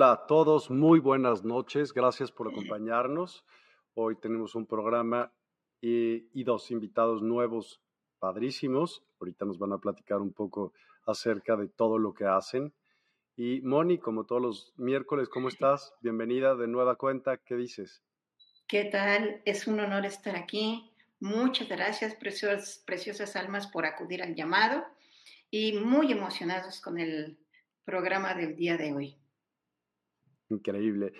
Hola, a todos, muy buenas noches, gracias por acompañarnos. Hoy tenemos un programa y, dos invitados nuevos, padrísimos. Ahorita nos van a platicar un poco acerca de todo lo que hacen. Y Moni, como todos los miércoles, ¿cómo estás? Bienvenida de nueva cuenta, ¿qué dices? ¿Qué tal? Es un honor estar aquí. Muchas gracias, preciosas, preciosas almas, por acudir al llamado y muy emocionados con el programa del día de hoy. Increíble.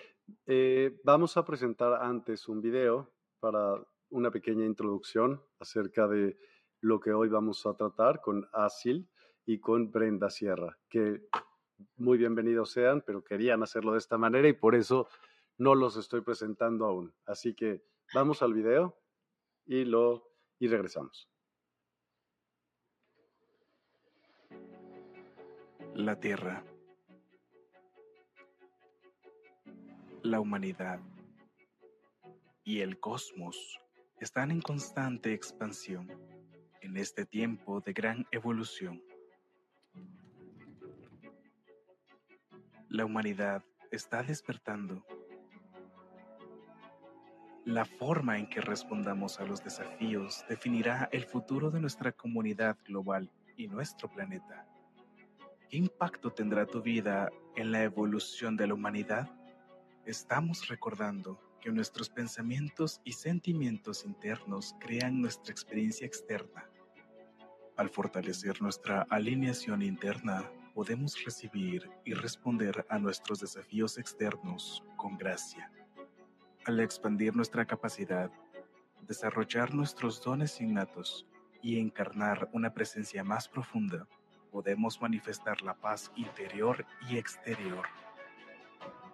Eh, vamos a presentar antes un video para una pequeña introducción acerca de lo que hoy vamos a tratar con Asil y con Brenda Sierra, que muy bienvenidos sean, pero querían hacerlo de esta manera y por eso no los estoy presentando aún. Así que vamos al video y lo y regresamos. La Tierra la humanidad y el cosmos están en constante expansión en este tiempo de gran evolución. La humanidad está despertando. La forma en que respondamos a los desafíos definirá el futuro de nuestra comunidad global y nuestro planeta. ¿Qué impacto tendrá tu vida en la evolución de la humanidad? Estamos recordando que nuestros pensamientos y sentimientos internos crean nuestra experiencia externa. Al fortalecer nuestra alineación interna, podemos recibir y responder a nuestros desafíos externos con gracia. Al expandir nuestra capacidad, desarrollar nuestros dones innatos y encarnar una presencia más profunda, podemos manifestar la paz interior y exterior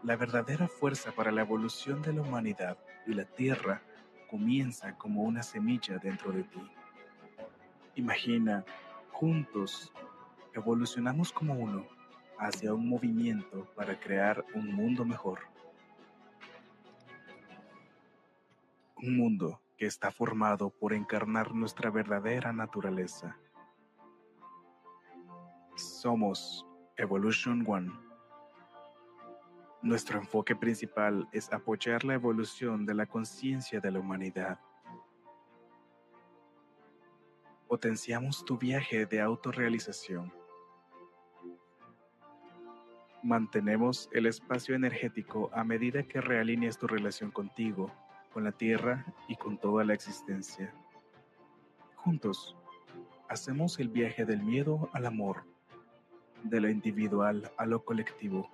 la verdadera fuerza para la evolución de la humanidad y la Tierra comienza como una semilla dentro de ti. Imagina, juntos, evolucionamos como uno hacia un movimiento para crear un mundo mejor. Un mundo que está formado por encarnar nuestra verdadera naturaleza. Somos Evolution One nuestro enfoque principal es apoyar la evolución de la conciencia de la humanidad. Potenciamos tu viaje de autorrealización. Mantenemos el espacio energético a medida que realineas tu relación contigo con la tierra y con toda la existencia. Juntos, hacemos el viaje del miedo al amor, de lo individual a lo colectivo,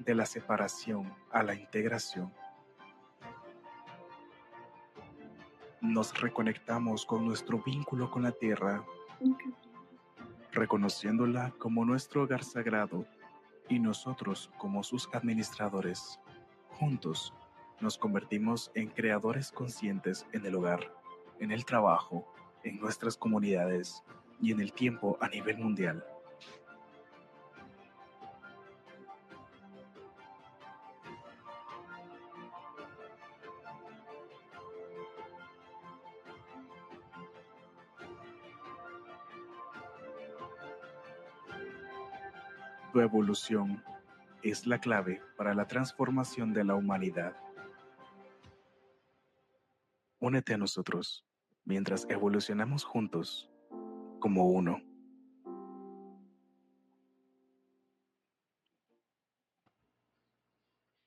de la separación a la integración. Nos reconectamos con nuestro vínculo con la tierra, reconociéndola como nuestro hogar sagrado y nosotros como sus administradores. Juntos nos convertimos en creadores conscientes en el hogar, en el trabajo, en nuestras comunidades y en el tiempo a nivel mundial. Tu evolución es la clave para la transformación de la humanidad. Únete a nosotros mientras evolucionamos juntos como uno.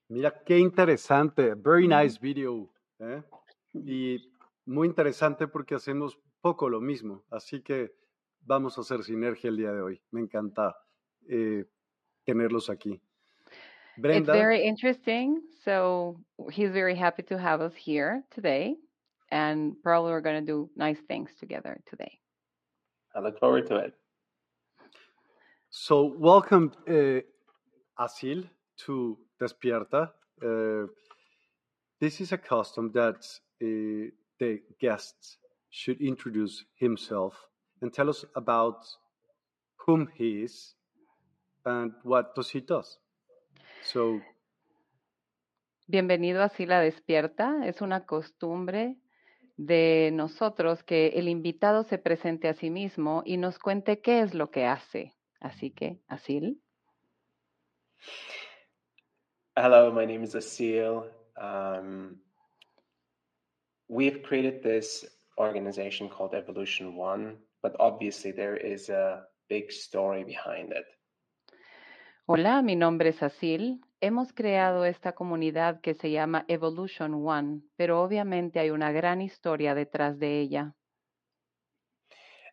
Mira qué interesante, very nice video. ¿eh? Y muy interesante porque hacemos poco lo mismo, así que vamos a hacer sinergia el día de hoy. Me encanta eh, tenerlos aquí. Brenda. It's very interesting. So he's very happy to have us here today. And probably we're going to do nice things together today. I look forward to it. So, welcome, uh, Asil, to Despierta. Uh, this is a custom that uh, the guest should introduce himself and tell us about whom he is and what does he does. So, Bienvenido a Sila Despierta. Es una costumbre de nosotros que el invitado se presente a sí mismo y nos cuente qué es lo que hace. Así que, Asil. Hello, my name is Asil. Um, we've created this organization called Evolution One, but obviously there is a big story behind it. Hola, mi nombre es Asil. Hemos creado esta comunidad que se llama Evolution One, pero obviamente hay una gran historia detrás de ella.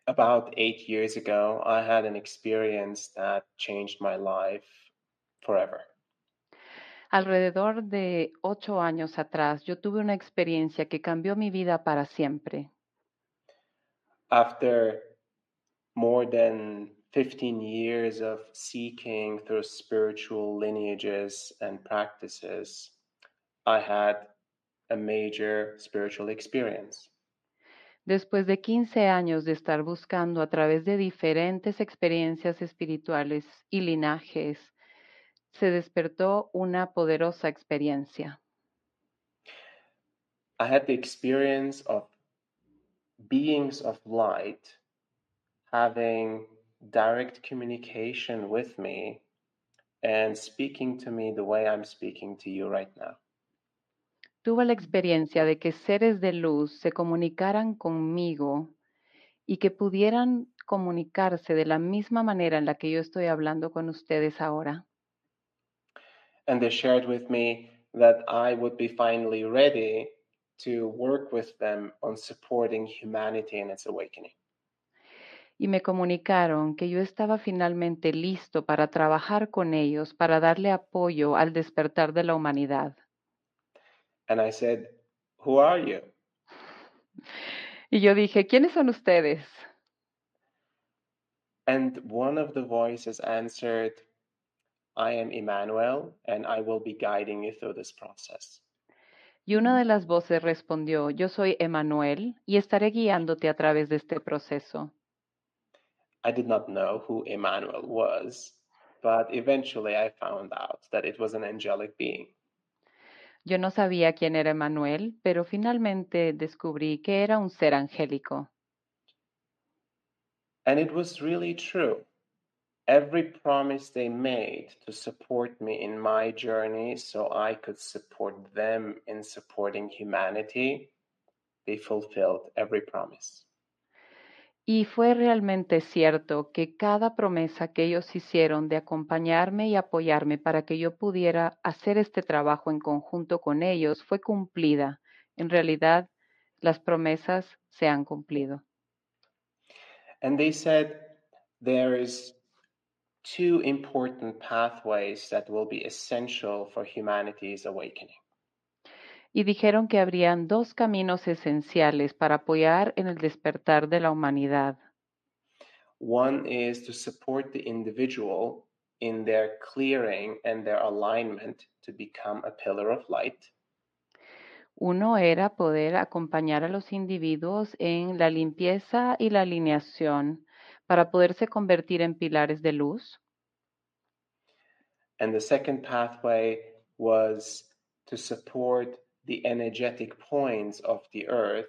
About eight years ago, I had an experience that changed my life forever. Alrededor de ocho años atrás, yo tuve una experiencia que cambió mi vida para siempre. After more than 15 years of seeking through spiritual lineages and practices, I had a major spiritual experience. Después de 15 años de estar buscando a través de diferentes experiencias espirituales y linajes, se despertó una poderosa experiencia. I had the experience of beings of light having direct communication with me and speaking to me the way I'm speaking to you right now. Tuve la experiencia de que seres de luz se comunicaran conmigo y que pudieran comunicarse de la misma manera en la que yo estoy hablando con ustedes ahora. And they shared with me that I would be finally ready to work with them on supporting humanity in its awakening. Y me comunicaron que yo estaba finalmente listo para trabajar con ellos, para darle apoyo al despertar de la humanidad. And I said, Who are you? Y yo dije, ¿quiénes son ustedes? And one of the voices answered, I am Emmanuel and I will be guiding you through this process. Y una de las voces respondió, yo soy Emmanuel y estaré guiándote a través de este proceso. I did not know who Emmanuel was, but eventually I found out that it was an angelic being. Yo no sabía quién era Emmanuel, pero finalmente descubrí que era un ser angélico. And it was really true. Every promise they made to support me in my journey so I could support them in supporting humanity, they fulfilled every promise. Y fue realmente cierto que cada promesa que ellos hicieron de acompañarme y apoyarme para que yo pudiera hacer este trabajo en conjunto con ellos fue cumplida En realidad, las promesas se han cumplido. And they said there is two important pathways that will be essential for humanity's awakening. Y dijeron que habrían dos caminos esenciales para apoyar en el despertar de la humanidad. One is to support the individual in their clearing and their alignment to become a pillar of light. Uno era poder acompañar a los individuos en la limpieza y la alineación para poderse convertir en pilares de luz. And the second pathway was to support the energetic points of the earth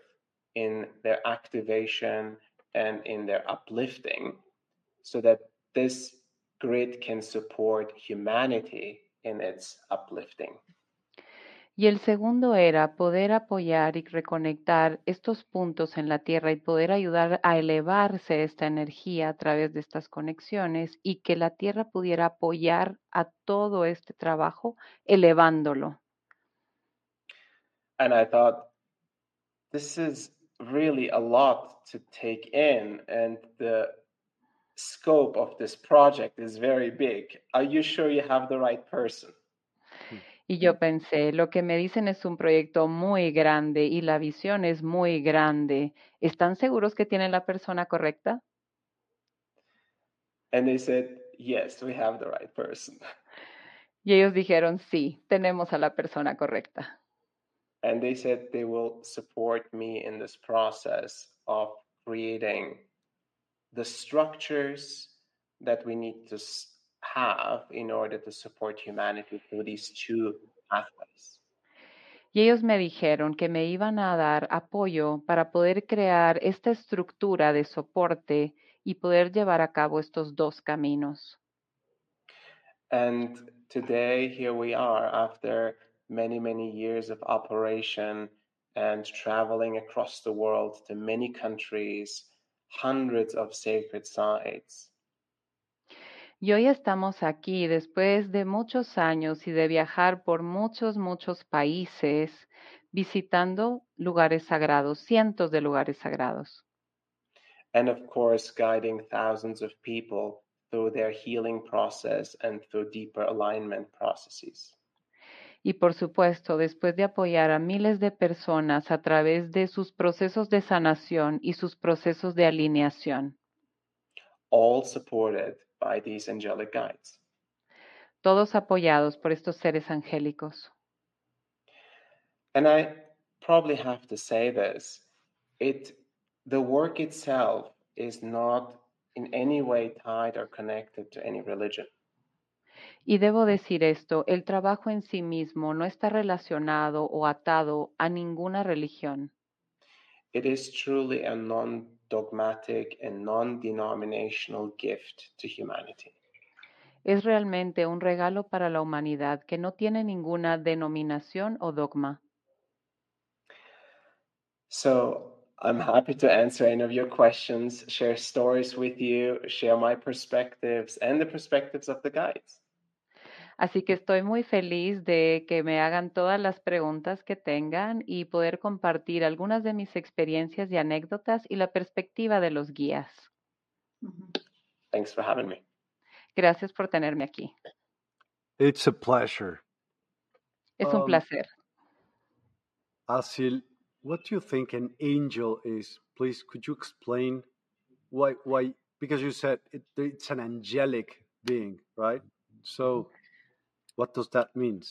in their activation and in their uplifting so that this grid can support humanity in its uplifting. Y el segundo era poder apoyar y reconectar estos puntos en la Tierra y poder ayudar a elevarse esta energía a través de estas conexiones y que la Tierra pudiera apoyar a todo este trabajo elevándolo. And I thought, this is really a lot to take in, and the scope of this project is very big. Are you sure you have the right person? Y yo pensé, lo que me dicen es un proyecto muy grande y la visión es muy grande. ¿Están seguros que tienen la persona correcta? And they said, yes, we have the right person. Y ellos dijeron, sí, tenemos a la persona correcta. And they said they will support me in this process of creating the structures that we need to have in order to support humanity through these two pathways. Y ellos me dijeron que me iban a dar apoyo para poder crear esta estructura de soporte y poder llevar a cabo estos dos caminos. And today, here we are after many, many years of operation and traveling across the world to many countries, hundreds of sacred sites. Y hoy estamos aquí después de muchos años y de viajar por muchos, muchos países, visitando lugares sagrados, cientos de lugares sagrados. And of course, guiding thousands of people through their healing process and through deeper alignment processes. Y por supuesto, después de apoyar a miles de personas a través de sus procesos de sanación y sus procesos de alineación, all supported by these angelic guides. todos apoyados por estos seres angélicos. And I probably have to say this it the work itself is not in any way tied or connected to any religion. Y debo decir esto, el trabajo en sí mismo no está relacionado o atado a ninguna religión. It is truly a non dogmatic and non denominational gift to humanity. Es realmente un regalo para la humanidad que no tiene ninguna denominación o dogma. So I'm happy to answer any of your questions, share stories with you, share my perspectives and the perspectives of the guides. Así que estoy muy feliz de que me hagan todas las preguntas que tengan y poder compartir algunas de mis experiencias y anécdotas y la perspectiva de los guías. Thanks for having me. Gracias por tenerme aquí. It's a pleasure. Es un Um, placer. Asil, what do you think an angel is? Please, could you explain why? Why? Because you said it, it's an angelic being, right? So, what does that mean?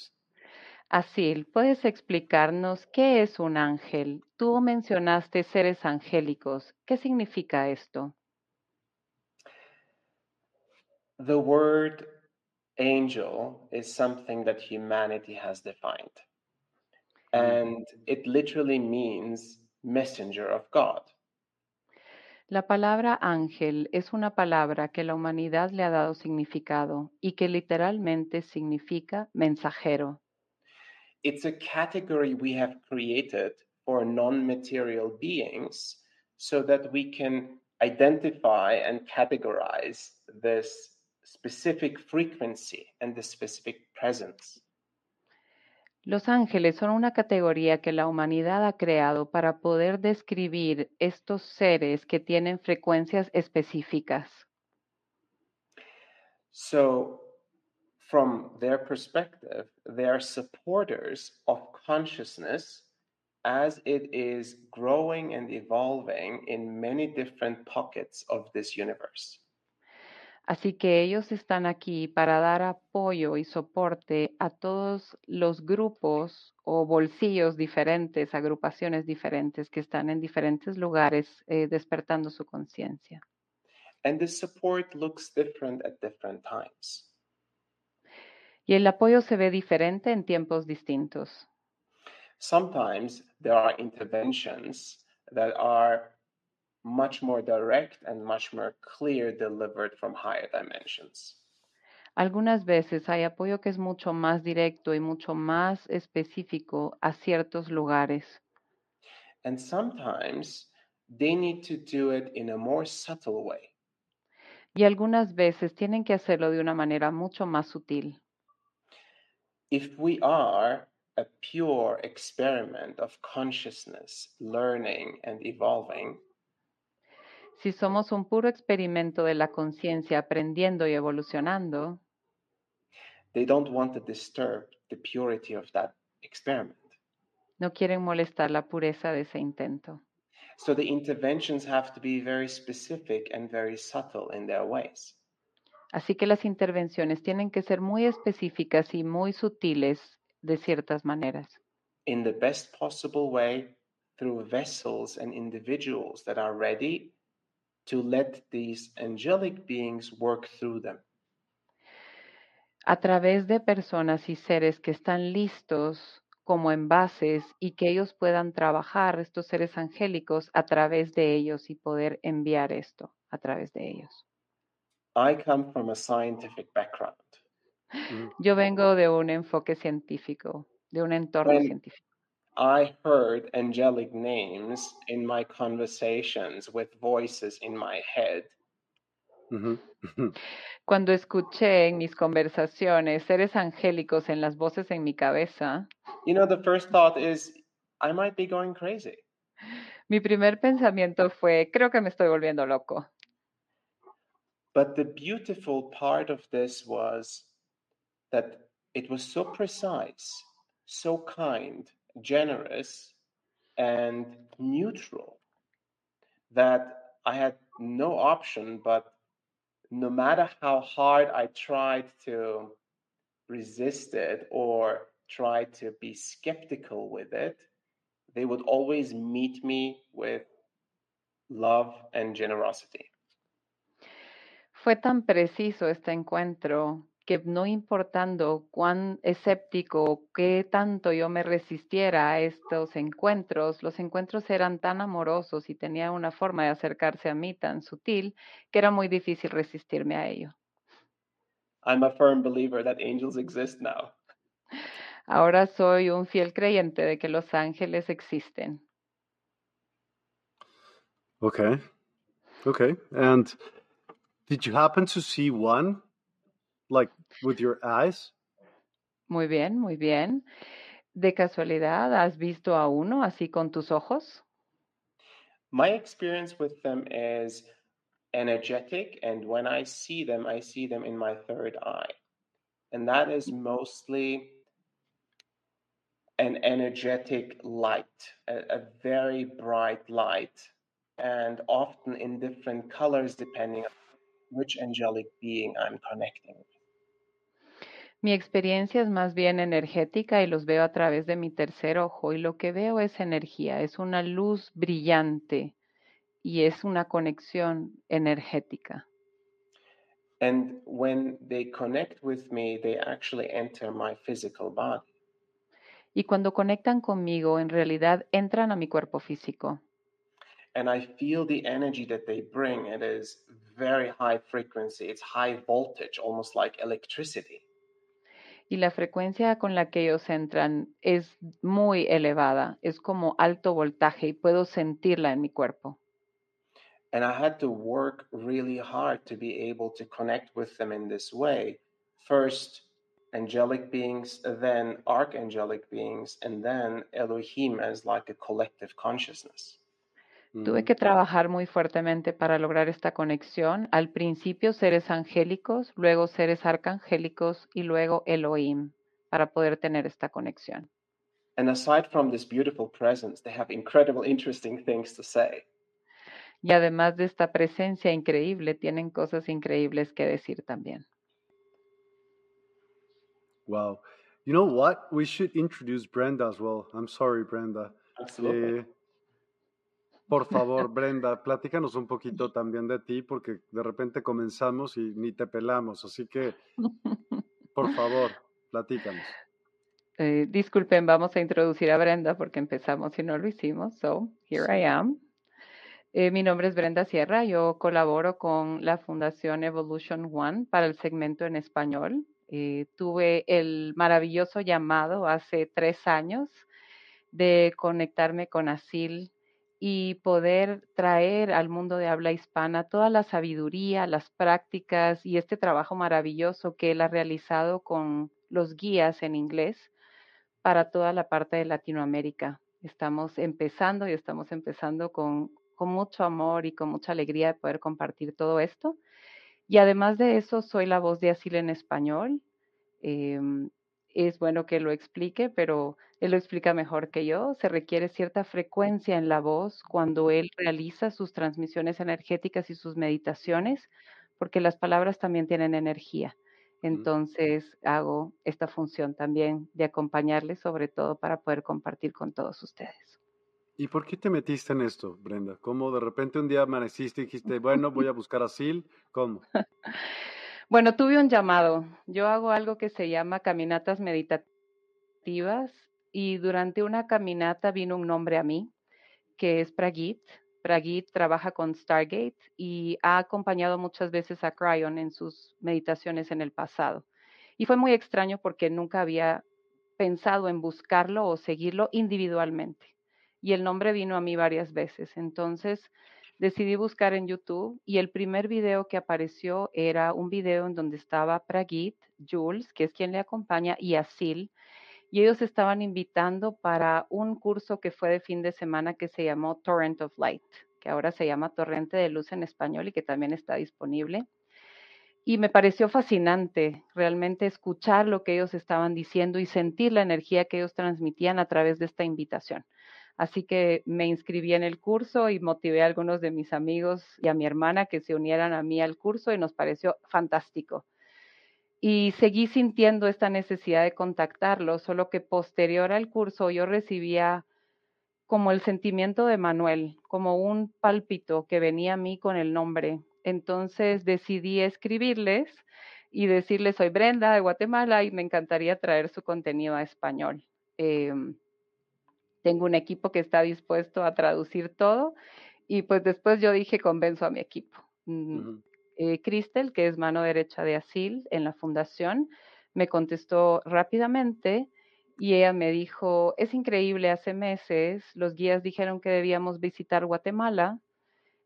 Asil, ¿puedes explicarnos qué es un ángel? Tú mencionaste seres angélicos. ¿Qué significa esto? The word angel is something that humanity has defined. Mm. And it literally means messenger of God. La palabra ángel es una palabra que la humanidad le ha dado significado y que literalmente significa mensajero. It's a category we have created for non material beings so that we can identify and categorize this specific frequency and the specific presence. Los ángeles son una categoría que la humanidad ha creado para poder describir estos seres que tienen frecuencias específicas. So, from their perspective, they are supporters of consciousness as it is growing and evolving in many different pockets of this universe. Así que ellos están aquí para dar apoyo y soporte a todos los grupos o bolsillos diferentes, agrupaciones diferentes que están en diferentes lugares eh, despertando su conciencia. And this support looks different at different times. Y el apoyo se ve diferente en tiempos distintos. Sometimes there are interventions that are much more direct and much more clear delivered from higher dimensions. Algunas veces hay apoyo que es mucho más directo y mucho más específico a ciertos lugares. And sometimes they need to do it in a more subtle way. Y algunas veces tienen que hacerlo de una manera mucho más sutil. If we are a pure experiment of consciousness, learning, and evolving, Si somos un puro experimento de la conciencia aprendiendo y evolucionando, they don't want to disturb the purity of that experiment. no quieren molestar la pureza de ese intento. So the interventions have to be very specific and very subtle in their ways. Así que las intervenciones tienen que ser muy específicas y muy sutiles de ciertas maneras. in the best possible way through vessels and individuals that are ready to let these angelic beings work through them. a través de personas y seres que están listos como envases y que ellos puedan trabajar, estos seres angélicos, a través de ellos y poder enviar esto a través de ellos. I come from a scientific background. Yo vengo de un enfoque científico, de un entorno científico. I heard angelic names in my conversations with voices in my head. Cuando escuché en mis conversaciones seres angélicos en las voces en mi cabeza, You know, the first thought is, I might be going crazy. mi primer pensamiento fue, creo que me estoy volviendo loco. But the beautiful part of this was that it was so precise, so kind, generous, and neutral that I had no option but no matter how hard I tried to resist it or try to be skeptical with it, they would always meet me with love and generosity. Fue tan preciso este encuentro que no importando cuán escéptico o qué tanto yo me resistiera a estos encuentros, los encuentros eran tan amorosos y tenía una forma de acercarse a mí tan sutil que era muy difícil resistirme a ello. I'm a firm believer that angels exist now. Ahora soy un fiel creyente de que los ángeles existen. Okay. Okay. And did you happen to see one, like with your eyes? Muy bien, muy bien. ¿De casualidad has visto a uno así con tus ojos? My experience with them is energetic, and when I see them, I see them in my third eye. And that is mm. mostly an energetic light, a, a very bright light, and often in different colors depending on which angelic being I'm connecting with. Mi experiencia es más bien energética y los veo a través de mi tercer ojo y lo que veo es energía, es una luz brillante y es una conexión energética. And when they connect with me, they actually enter my physical body. Y cuando conectan conmigo, en realidad entran a mi cuerpo físico and I feel the energy that they bring. It is very high frequency, it's high voltage, almost like electricity. Y la frecuencia con la que ellos entran es muy elevada, es como alto voltaje y puedo sentirla en mi cuerpo. And I had to work really hard to be able to connect with them in this way. First, angelic beings, then archangelic beings, and then Elohim as like a collective consciousness. Tuve que trabajar muy fuertemente para lograr esta conexión. Al principio seres angélicos, luego seres arcangélicos y luego Elohim para poder tener esta conexión. And aside from this beautiful presence, they have incredible, interesting things to say. Y además de esta presencia increíble, tienen cosas increíbles que decir también. Wow. You know what? We should introduce Brenda as well. I'm sorry, Brenda. Absolutely. Eh, por favor, Brenda, platícanos un poquito también de ti, porque de repente comenzamos y ni te pelamos. Así que, por favor, platícanos. Eh, disculpen, vamos a introducir a Brenda porque empezamos y no lo hicimos. So, here I am. Eh, mi nombre es Brenda Sierra. Yo colaboro con la Fundación Evolution One para el segmento en español. Eh, tuve el maravilloso llamado hace tres años de conectarme con Asil y poder traer al mundo de habla hispana toda la sabiduría, las prácticas y este trabajo maravilloso que él ha realizado con los guías en inglés para toda la parte de Latinoamérica. Estamos empezando y estamos empezando con, mucho amor y con mucha alegría de poder compartir todo esto. Y además de eso, soy la voz de Asil en español. Em, es bueno que lo explique, pero él lo explica mejor que yo. Se requiere cierta frecuencia en la voz cuando él realiza sus transmisiones energéticas y sus meditaciones, porque las palabras también tienen energía. Entonces hago esta función también de acompañarles, sobre todo para poder compartir con todos ustedes. ¿Y por qué te metiste en esto, Brenda? ¿Cómo de repente un día amaneciste y dijiste, bueno, voy a buscar asil? ¿Cómo? Bueno, tuve un llamado. Yo hago algo que se llama caminatas meditativas y durante una caminata vino un nombre a mí, que es Pragit. Pragit trabaja con Stargate y ha acompañado muchas veces a Cryon en sus meditaciones en el pasado. Y fue muy extraño porque nunca había pensado en buscarlo o seguirlo individualmente. Y el nombre vino a mí varias veces. Entonces decidí buscar en YouTube y el primer video que apareció era un video en donde estaba Pragit, Jules, que es quien le acompaña, y Asil, y ellos estaban invitando para un curso que fue de fin de semana que se llamó Torrent of Light, que ahora se llama Torrente de Luz en español y que también está disponible. Y me pareció fascinante realmente escuchar lo que ellos estaban diciendo y sentir la energía que ellos transmitían a través de esta invitación. Así que me inscribí en el curso y motivé a algunos de mis amigos y a mi hermana que se unieran a mí al curso y nos pareció fantástico y seguí sintiendo esta necesidad de contactarlo, solo que posterior al curso yo recibía como el sentimiento de Manuel, como un pálpito que venía a mí con el nombre. Entonces decidí escribirles y decirles, soy Brenda de Guatemala y me encantaría traer su contenido a español. Em, tengo un equipo que está dispuesto a traducir todo y pues después yo dije, convenzo a mi equipo. Mm, eh, Cristel, que es mano derecha de Asil en la fundación, me contestó rápidamente y ella me dijo, es increíble, hace meses los guías dijeron que debíamos visitar Guatemala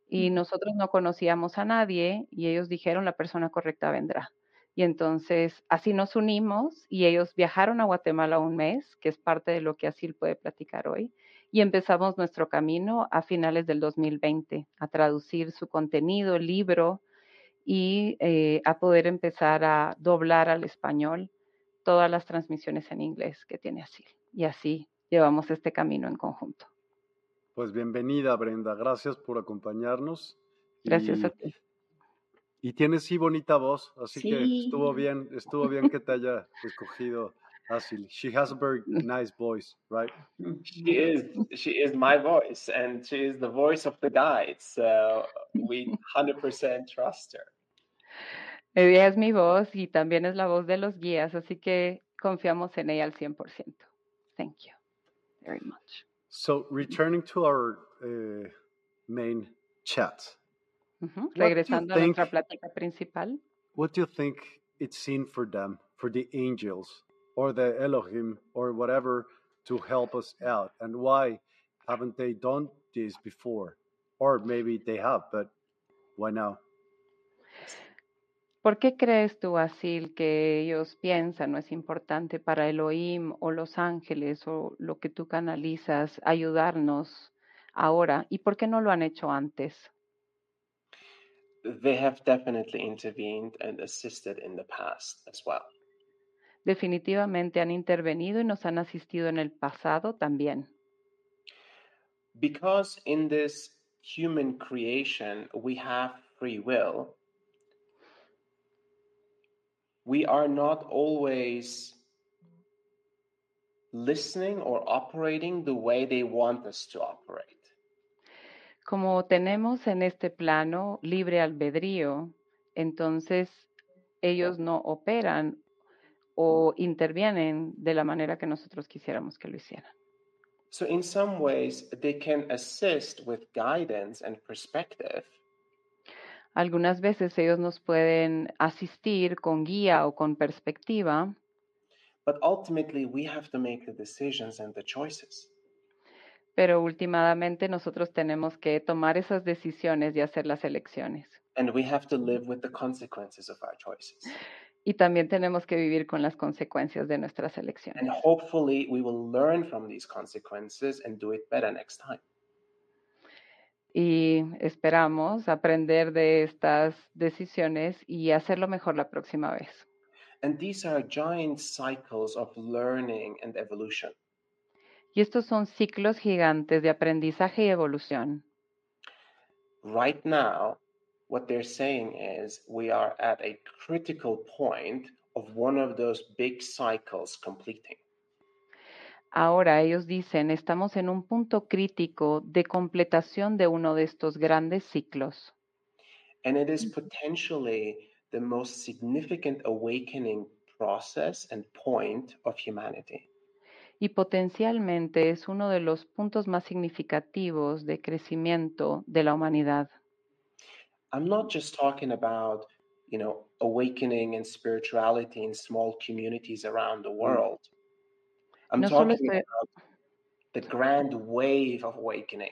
y nosotros no conocíamos a nadie y ellos dijeron la persona correcta vendrá. Y entonces así nos unimos y ellos viajaron a Guatemala un mes, que es parte de lo que Asil puede platicar hoy, y empezamos nuestro camino a finales del 2020 a traducir su contenido, libro, y eh, a poder empezar a doblar al español todas las transmisiones en inglés que tiene así. Y así llevamos este camino en conjunto. Pues bienvenida, Brenda. Gracias por acompañarnos. Gracias a ti. Y tienes sí bonita voz, así que estuvo bien, estuvo bien que te haya escogido Asil. She has a very nice voice, right? She is. She is my voice, and she is the voice of the guides. So we 100% trust her. Ella es mi voz y también es la voz de los guías, así que confiamos en ella al 100%. Thank you very much. So, returning to our uh, main chat. Uh -huh. Regresando a nuestra plática principal. What do you think it's in for them, for the angels, or the Elohim, or whatever, to help us out? And why haven't they done this before? Or maybe they have, but why now? ¿Por qué crees tú, Asil, que ellos piensan no es importante para Elohim o los ángeles o lo que tú canalizas ayudarnos ahora? ¿Y por qué no lo han hecho antes? They have definitely intervened and assisted in the past as well. Definitivamente han intervenido y nos han asistido en el pasado también. Because in this human creation we have free will, we are not always listening or operating the way they want us to operate. Como tenemos en este plano libre albedrío, entonces ellos no operan o intervienen de la manera que nosotros quisiéramos que lo hicieran. So, in some ways, they can assist with guidance and perspective, Algunas veces ellos nos pueden asistir con guía o con perspectiva, but ultimately, we have to make the decisions and the choices. pero últimamente nosotros tenemos que tomar esas decisiones y hacer las elecciones. And we have to live with the consequences of our choices. Y también tenemos que vivir con las consecuencias de nuestras And elecciones. hopefully, we will learn from these consequences and do it better next time. Y esperamos aprender de estas decisiones y hacerlo mejor la próxima vez. And these are giant cycles of learning and evolution. Y estos son ciclos gigantes de aprendizaje y evolución. Right now, what they're saying is we are at a critical point of one of those big cycles completing. Ahora ellos dicen, estamos en un punto crítico de completación de uno de estos grandes ciclos. And it is potentially the most significant awakening process and point of humanity. Y potencialmente es uno de los puntos más significativos de crecimiento de la humanidad. I'm not just talking about, you know, awakening and spirituality in small communities around the world. I'm No solo talking estoy- about the grand wave of awakening.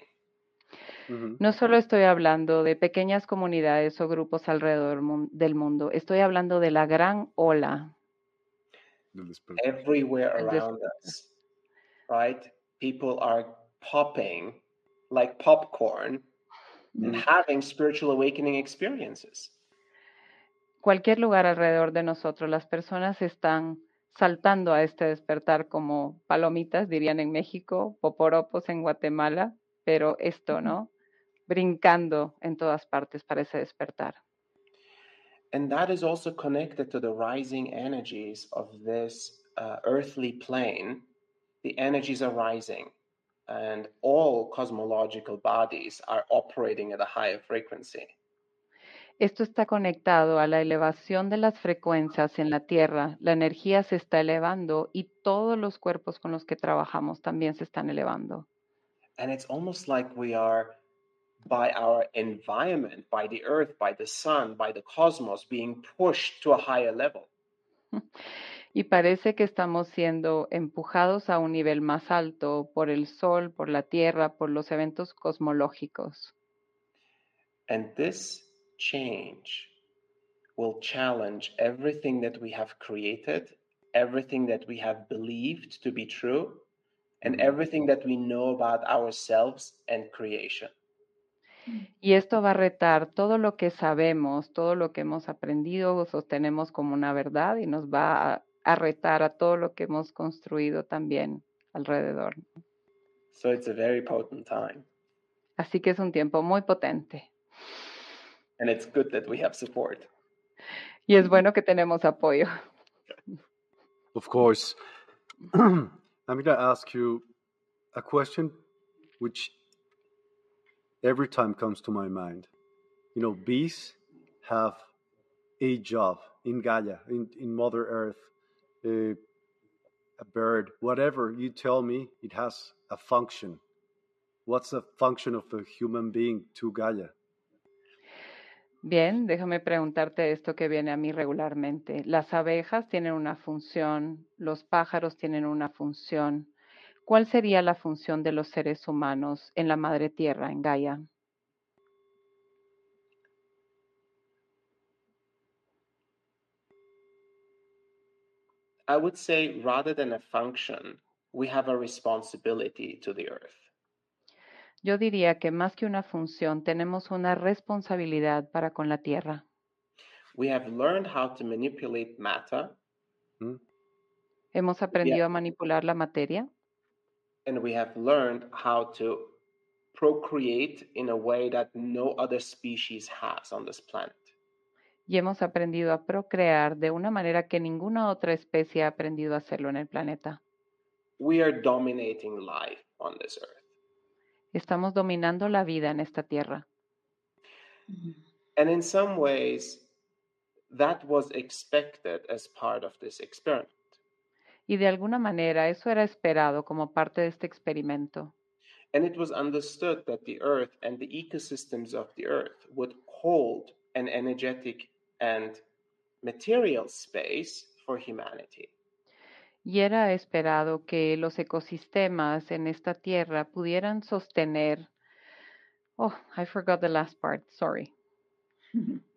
Ujú. No solo estoy hablando de pequeñas comunidades o grupos alrededor del mundo, estoy hablando de la gran ola everywhere around us, right? People are popping like popcorn and Mm. having spiritual awakening experiences. cualquier lugar alrededor de nosotros, las personas están saltando a este despertar como palomitas, dirían en México, poporopos en Guatemala, pero esto, ¿no? Brincando en todas partes para ese despertar. And that is also connected to the rising energies of this uh, earthly plane. The energies are rising, and all cosmological bodies are operating at a higher frequency. Esto está conectado a la elevación de las frecuencias en la Tierra. La energía se está elevando y todos los cuerpos con los que trabajamos también se están elevando. And it's almost like we are, by our environment, by the earth, by the sun, by the cosmos, being pushed to a higher level. Y parece que estamos siendo empujados a un nivel más alto por el Sol, por la Tierra, por los eventos cosmológicos. And this change will challenge everything that we have created, everything that we have believed to be true, and Mhm. everything that we know about ourselves and creation. Y esto va a retar todo lo que sabemos, todo lo que hemos aprendido o sostenemos como una verdad y nos va a, a retar a todo lo que hemos construido también alrededor. So it's a very potent time. Así que es un tiempo muy potente. And it's good that we have support. Y es bueno que tenemos apoyo. Of course. I'm going to ask you a question which every time comes to my mind. You know, bees have a job in Gaia, in, in Mother Earth, uh, a bird, whatever you tell me, it has a function. What's the function of a human being to Gaia? Bien, déjame preguntarte esto que viene a mí regularmente. Las abejas tienen una función, los pájaros tienen una función. ¿Cuál sería la función de los seres humanos en la madre tierra, en Gaia? I would say rather than a function, we have a responsibility to the earth. Yo diría que más que una función, tenemos una responsabilidad para con la tierra. We have learned how to manipulate matter Hemos aprendido a manipular la materia and we have learned how to procreate in a way that no other species has on this planet. y hemos aprendido a procrear de una manera que ninguna otra especie ha aprendido a hacerlo en el planeta. We are dominating life on this earth. Estamos dominando la vida en esta tierra. Mm-hmm. And in some ways, that was expected as part of this experiment. Y de alguna manera eso era esperado como parte de este experimento. And it was understood that the earth and the ecosystems of the earth would hold an energetic and material space for humanity. Y era esperado que los ecosistemas en esta tierra pudieran sostener. Oh, I forgot the last part. Sorry.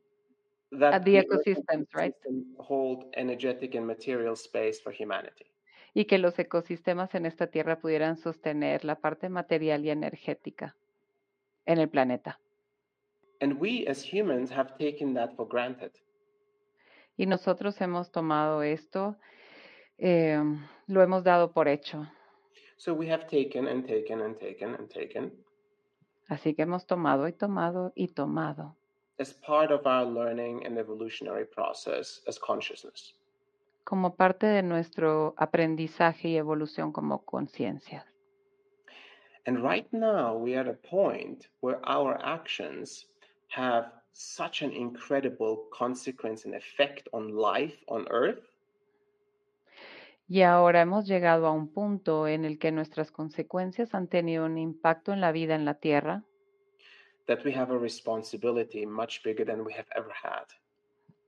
That Uh, the ecosystems, right? Hold energetic and material space for humanity. Y que los ecosistemas en esta tierra pudieran sostener la parte material y energética en el planeta. And we as humans have taken that for granted. Y nosotros hemos tomado esto, eh, lo hemos dado por hecho. So we have taken and taken and taken and taken Así que hemos tomado y tomado y tomado as part of our learning and evolutionary process as consciousness. como parte de nuestro aprendizaje y evolución como conciencia. And right now, we are at a point where our actions have such an incredible consequence and effect on life on earth Y ahora hemos llegado a un punto en el que nuestras consecuencias han tenido un impacto en la vida en la tierra that we have a responsibility much bigger than we have ever had.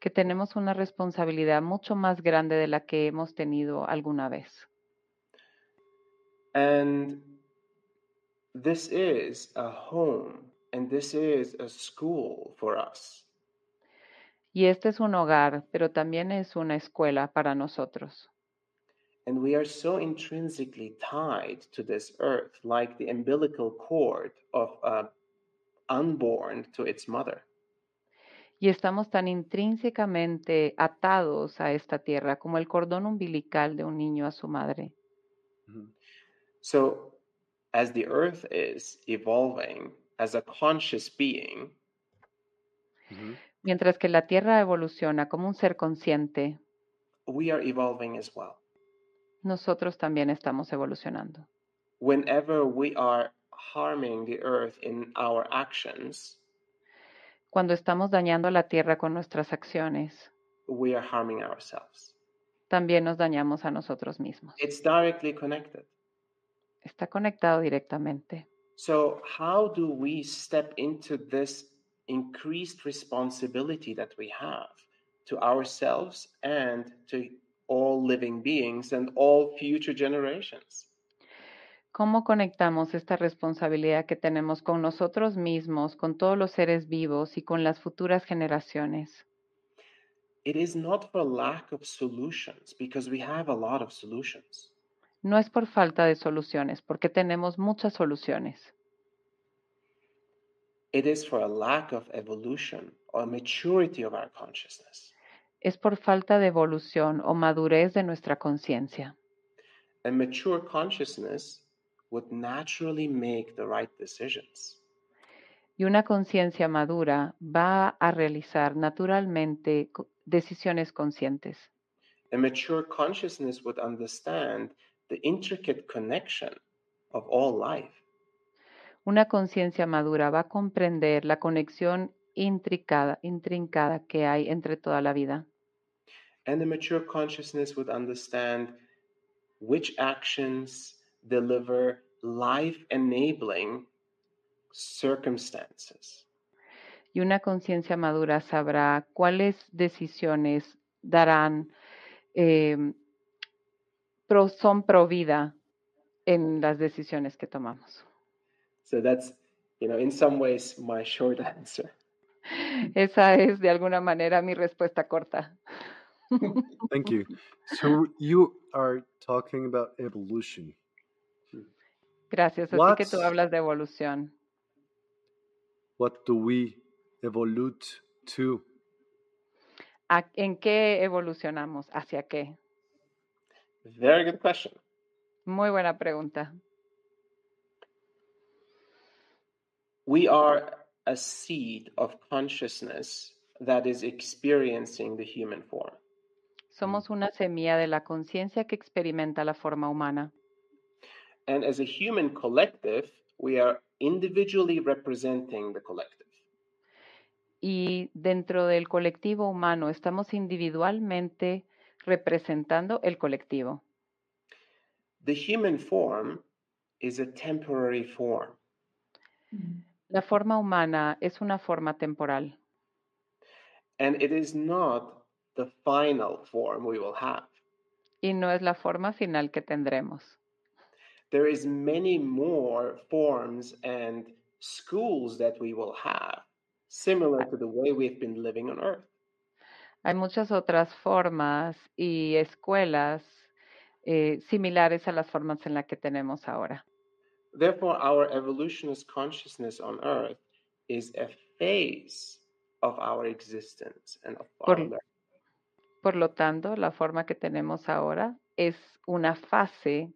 que tenemos una responsabilidad mucho más grande de la que hemos tenido alguna vez. And this is a home and this is a school for us. Y este es un hogar, pero también es una escuela para nosotros. And we are so intrinsically tied to this earth, like the umbilical cord of a unborn to its mother. Y estamos tan intrínsecamente atados a esta tierra como el cordón umbilical de un niño a su madre. Mm-hmm. So, as the earth is evolving as a conscious being, mm-hmm, Mientras que la tierra evoluciona como un ser consciente, we are evolving as well. Nosotros también estamos evolucionando. Whenever we are harming the earth in our actions, Cuando estamos dañando la tierra con nuestras acciones, we are harming ourselves. también nos dañamos a nosotros mismos. It's directly connected. Está conectado directamente. So, how do we step into this increased responsibility that we have to ourselves and to all living beings and all future generations? ¿Cómo conectamos esta responsabilidad que tenemos con nosotros mismos, con todos los seres vivos y con las futuras generaciones? It is not for lack of solutions because we have a lot of solutions. No es por falta de soluciones, porque tenemos muchas soluciones. It is for a lack of evolution or maturity of our consciousness. Es por falta de evolución o madurez de nuestra conciencia. A mature consciousness would naturally make the right decisions. Y una conciencia madura va a realizar naturalmente decisiones conscientes. A mature consciousness would understand the intricate connection of all life. Una conciencia madura va a comprender la conexión intricada, intrincada que hay entre toda la vida. And a mature consciousness would understand which actions deliver life enabling circumstances. Y una conciencia madura sabrá cuáles decisiones darán, eh, pro- son pro vida en las decisiones que tomamos. So that's, you know, in some ways my short answer. Esa es de alguna manera mi respuesta corta. Thank you. So you are talking about evolution. Gracias. Así que tú hablas de evolución. What do we evolute to? ¿A- ¿En qué evolucionamos? ¿Hacia qué? Very good question. Muy buena pregunta. We are a seed of consciousness that is experiencing the human form. Somos una semilla de la conciencia que experimenta la forma humana. And as a human collective, we are individually representing the collective. Y dentro del colectivo humano estamos individualmente representando el colectivo. The human form is a temporary form. Mm. La forma humana es una forma temporal and it is not the final form we will have. y no es la forma final que tendremos. There is many more forms and schools that we will have, similar to the way we've been living on Earth. Hay muchas otras formas y escuelas eh, similares a las formas en las que tenemos ahora. Therefore, our evolutionist consciousness on Earth is a phase of our existence and of our Por- learning. Por lo tanto, la forma que tenemos ahora es una fase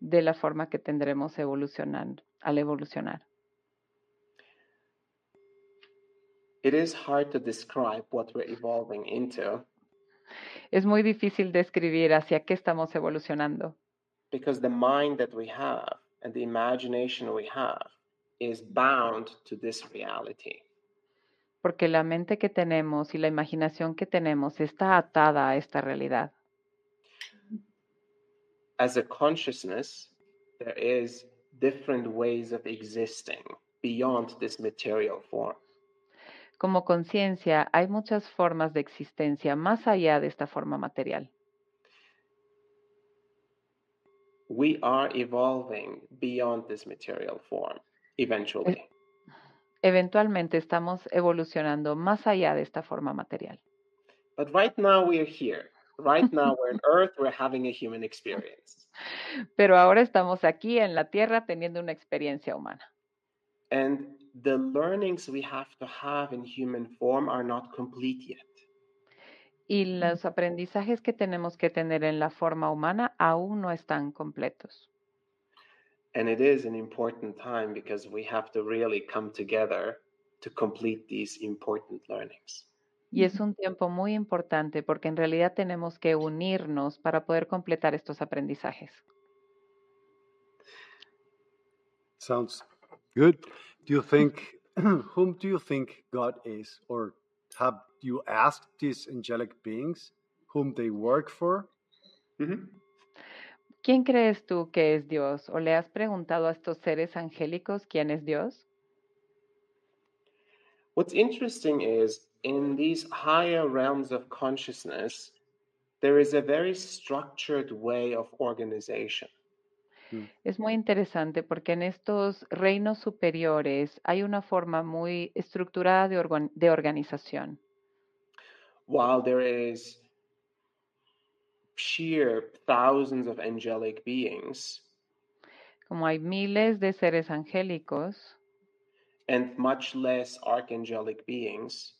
de la forma que tendremos evolucionando, al evolucionar. It is hard to describe what we're evolving into Es muy difícil describir hacia qué estamos evolucionando, because the mind that we have and the imagination we have is bound to this reality. porque la mente que tenemos y la imaginación que tenemos está atada a esta realidad. As a consciousness, there is different ways of existing beyond this material form. Como conciencia, hay muchas formas de existencia más allá de esta forma material. We are evolving beyond this material form eventually. Eventualmente estamos evolucionando más allá de esta forma material. But right now we are here. Right now we're on Earth, we're having a human experience. Pero ahora estamos aquí en la Tierra teniendo una experiencia humana. And the learnings we have to have in human form are not complete yet. Y los aprendizajes que tenemos que tener en la forma humana aún no están completos. And it is an important time because we have to really come together to complete these important learnings. Y es un tiempo muy importante porque en realidad tenemos que unirnos para poder completar estos aprendizajes. Sounds good. Do you think, whom do you think God is? Or have you asked these angelic beings whom they work for? Mhm. ¿Quién crees tú que es Dios? ¿O le has preguntado a estos seres angélicos quién es Dios? What's interesting is in these higher realms of consciousness, there is a very structured way of organization. Es muy interesante porque en estos reinos superiores hay una forma muy estructurada de, organ- de organización. While there is sheer thousands of angelic beings Como hay miles de seres angélicos and much less archangelic beings,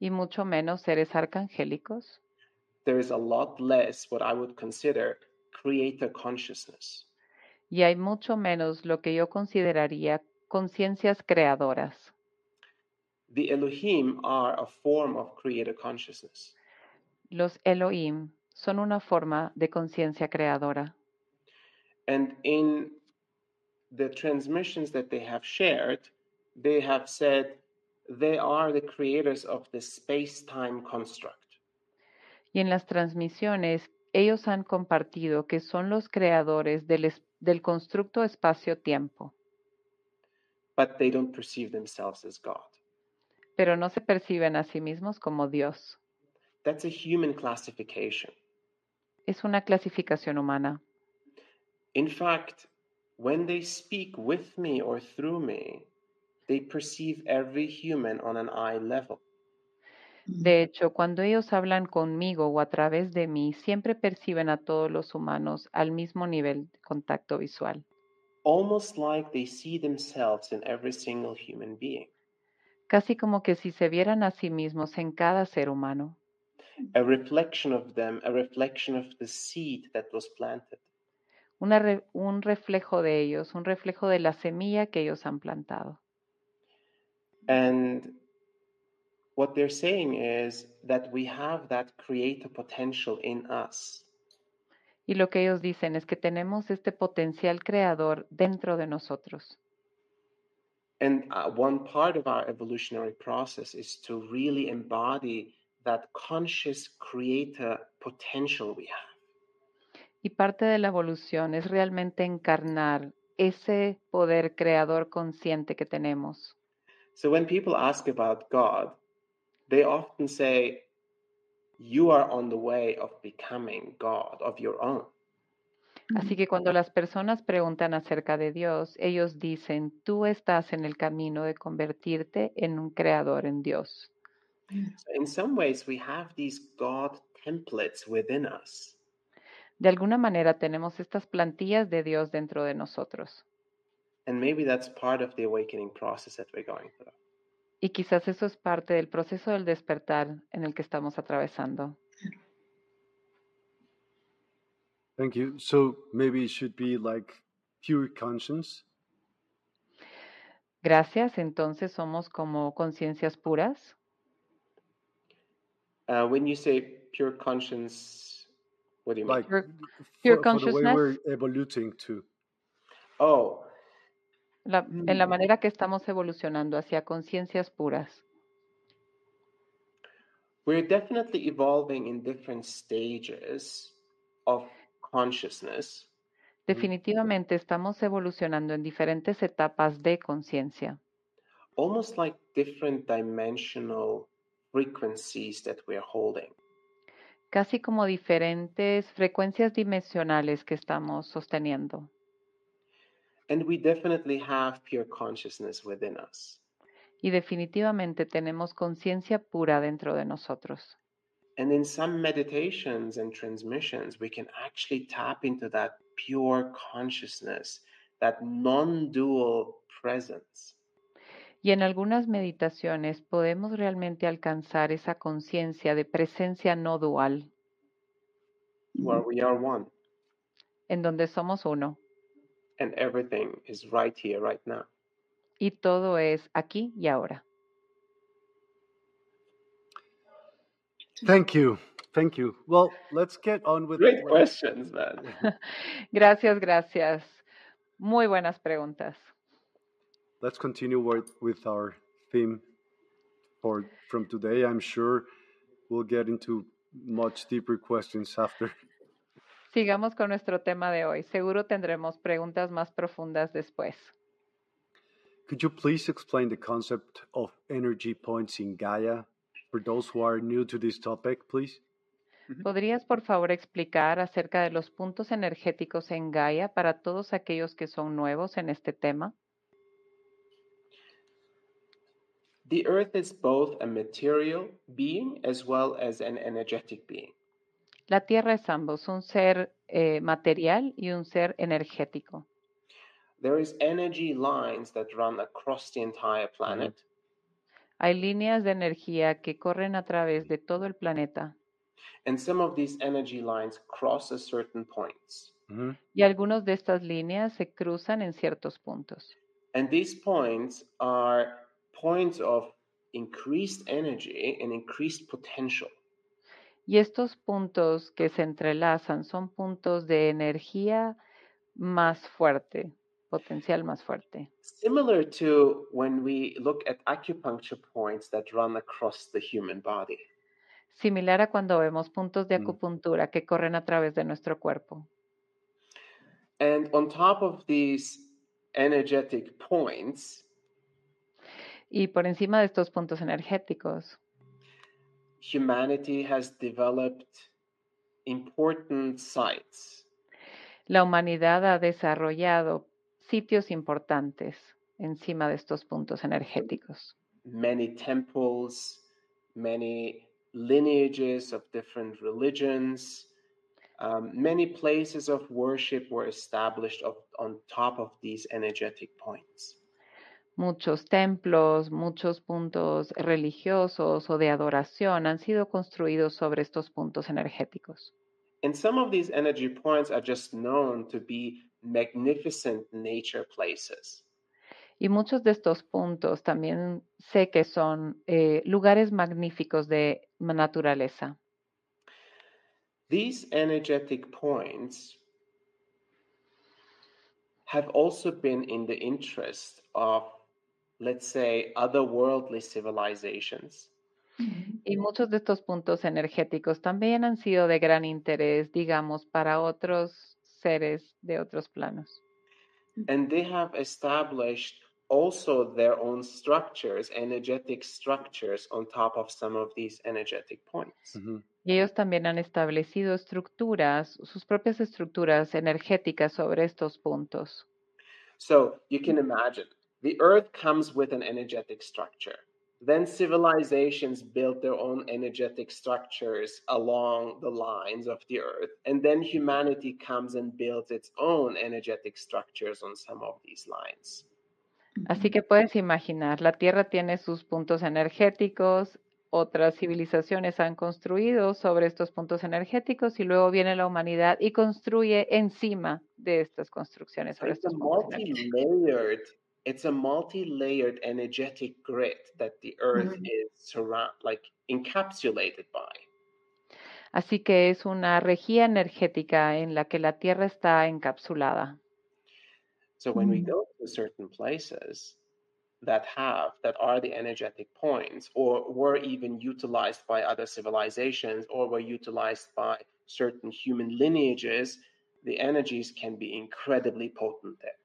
y mucho menos seres arcangélicos, there is a lot less what I would consider creator consciousness. Y hay mucho menos lo que yo consideraría conciencias creadoras. The Elohim are a form of creator consciousness. Los Elohim son una forma de conciencia creadora. And in the transmissions that they have shared, they have said they are the creators of the space time construct. Y en las transmisiones, ellos han compartido que son los creadores del, es- del constructo espacio-tiempo, but they don't perceive themselves as God. pero no se perciben a sí mismos como Dios. That's a human classification. Es una clasificación humana. In fact, when they speak with me or through me, they perceive every human on an eye level. De hecho, cuando ellos hablan conmigo o a través de mí, siempre perciben a todos los humanos al mismo nivel de contacto visual, almost like they see themselves in every single human being. casi como que si se vieran a sí mismos en cada ser humano, a reflection of them, a reflection of the seed that was planted. una re- un reflejo de ellos, un reflejo de la semilla que ellos han plantado. And what they're saying is that we have that creative potential in us. Y lo que ellos dicen es que tenemos este potencial creador dentro de nosotros. And uh, one part of our evolutionary process is to really embody that conscious creator potential we have. Y parte de la evolución es realmente encarnar ese poder creador consciente que tenemos. So when people ask about God, they often say, You are on the way of becoming God of your own. Así que cuando las personas preguntan acerca de Dios, ellos dicen, tú estás en el camino de convertirte en un creador en Dios. In some ways, we have these God templates within us. De alguna manera tenemos estas plantillas de Dios dentro de nosotros. And maybe that's part of the awakening process that we're going through. Y quizás eso es parte del proceso del despertar en el que estamos atravesando. Thank you. So maybe it should be like pure conscience. Gracias, entonces somos como conciencias puras. Uh, when you say pure conscience, what do you mean? Like Pure- for, pure for the way consciousness. we're evoluting to. oh, La- en la Mm. manera que estamos evolucionando hacia conciencias puras. we're definitely evolving in different stages of consciousness. Definitivamente estamos evolucionando en diferentes etapas de conciencia, almost like different dimensional frequencies that we're holding. casi como diferentes frecuencias dimensionales que estamos sosteniendo. And we definitely have pure consciousness within us. Y definitivamente tenemos conciencia pura dentro de nosotros. And in some meditations and transmissions, we can actually tap into that pure consciousness, that non dual presence. Y en algunas meditaciones podemos realmente alcanzar esa conciencia de presencia no dual, where we are one en donde somos uno and everything is right here, right now. y todo es aquí y ahora. Thank you. Thank you. Well, let's get on with Great what- questions, man. Gracias, gracias. Muy buenas preguntas. let's continue with, with our theme for from today. I'm sure we'll get into much deeper questions after. Sigamos con nuestro tema de hoy. Seguro tendremos preguntas más profundas después. Could you please explain the concept of energy points in Gaia for those who are new to this topic, please? ¿Podrías, por favor, explicar acerca de los puntos energéticos en Gaia para todos aquellos que son nuevos en este tema? The earth is both a material being as well as an energetic being. La Tierra es ambos, un ser eh, material y un ser energético. There is energy lines that run across the entire planet, Hay líneas de energía que corren a través de todo el planeta and some of these energy lines cross a certain points. Y algunas de estas líneas se cruzan en ciertos puntos. And these points are points of increased energy and increased potential. Y estos puntos que se entrelazan son puntos de energía más fuerte, potencial más fuerte. Similar to when we look at acupuncture points that run across the human body. Similar a cuando vemos puntos de Mm. acupuntura que corren a través de nuestro cuerpo. And on top of these energetic points, Y por encima de estos puntos energéticos, humanity has developed important sites. la humanidad ha desarrollado sitios importantes encima de estos puntos energéticos. many temples, many lineages of different religions. Um, many places of worship were established of, on top of these energetic points. Muchos templos, muchos puntos religiosos o de adoración han sido construidos sobre estos puntos energéticos. And some of these energy points are just known to be magnificent nature places. Y muchos de estos puntos también sé que son eh, lugares magníficos de naturaleza. These energetic points have also been in the interest of, let's say, otherworldly civilizations. Y muchos de estos puntos energéticos también han sido de gran interés, digamos, para otros seres de otros planos. And they have established also their own structures, energetic structures, on top of some of these energetic points. Mhm. Y ellos también han establecido estructuras, sus propias estructuras energéticas sobre estos puntos. So you can imagine the earth comes with an energetic structure. Then civilizations built their own energetic structures along the lines of the earth. And then humanity comes and builds its own energetic structures on some of these lines. Así que puedes imaginar, la Tierra tiene sus puntos energéticos, otras civilizaciones han construido sobre estos puntos energéticos y luego viene la humanidad y construye encima de estas construcciones So sobre estos puntos multi-layered, it's a multi-layered energetic grid that the earth Mhm. is surround like encapsulated by. Así que es una regía energética en la que la Tierra está encapsulada. So when we Mm. go to certain places that have that are the energetic points or were even utilized by other civilizations or were utilized by certain human lineages, the energies can be incredibly potent there.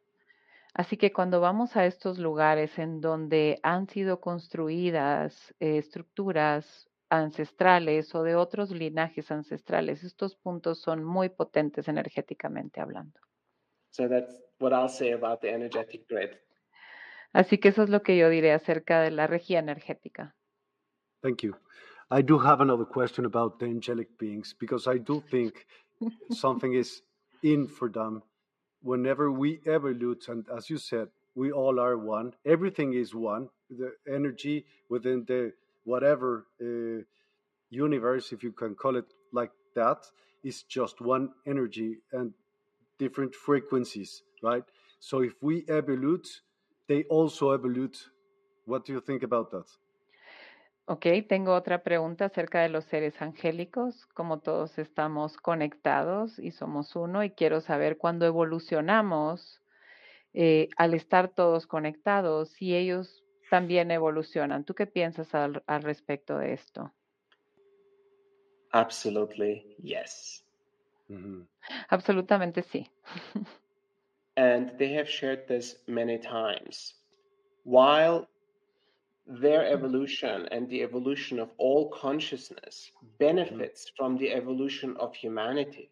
Así que cuando vamos a estos lugares en donde han sido construidas eh, estructuras ancestrales o de otros linajes ancestrales, estos puntos son muy potentes energéticamente hablando. So that's what I'll say about the energetic grid. Así que eso es lo que yo diré acerca de la regía energética. Thank you. I do have another question about the angelic beings because I do think something is in for them whenever we evolve. And as you said, we all are one. Everything is one. The energy within the whatever uh, universe, if you can call it like that, is just one energy and different frequencies, right? So if we evolve, they also evolve. What do you think about that? Ok, tengo otra pregunta acerca de los seres angélicos, como todos estamos conectados y somos uno, y quiero saber cuándo evolucionamos, eh, al estar todos conectados, si ellos también evolucionan. ¿Tú qué piensas al, al respecto de esto? Absolutely, yes. Absolutamente sí. And they have shared this many times. While their mm-hmm. evolution and the evolution of all consciousness mm-hmm. benefits from the evolution of humanity,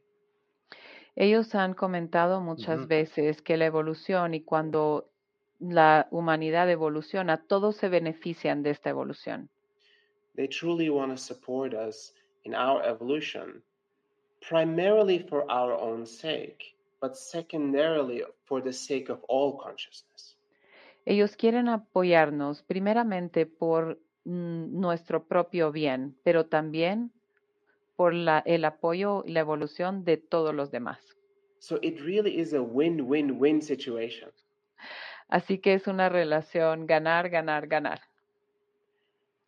Ellos han comentado muchas Ujú. veces que la evolución y cuando la humanidad evoluciona, todos se benefician de esta evolución. they truly want to support us in our evolution, primarily for our own sake, but secondarily for the sake of all consciousness. Ellos quieren apoyarnos primeramente por mm, nuestro propio bien, pero también por la- el apoyo y la evolución de todos los demás. So it really is a win win win situation. Así que es una relación ganar, ganar, ganar.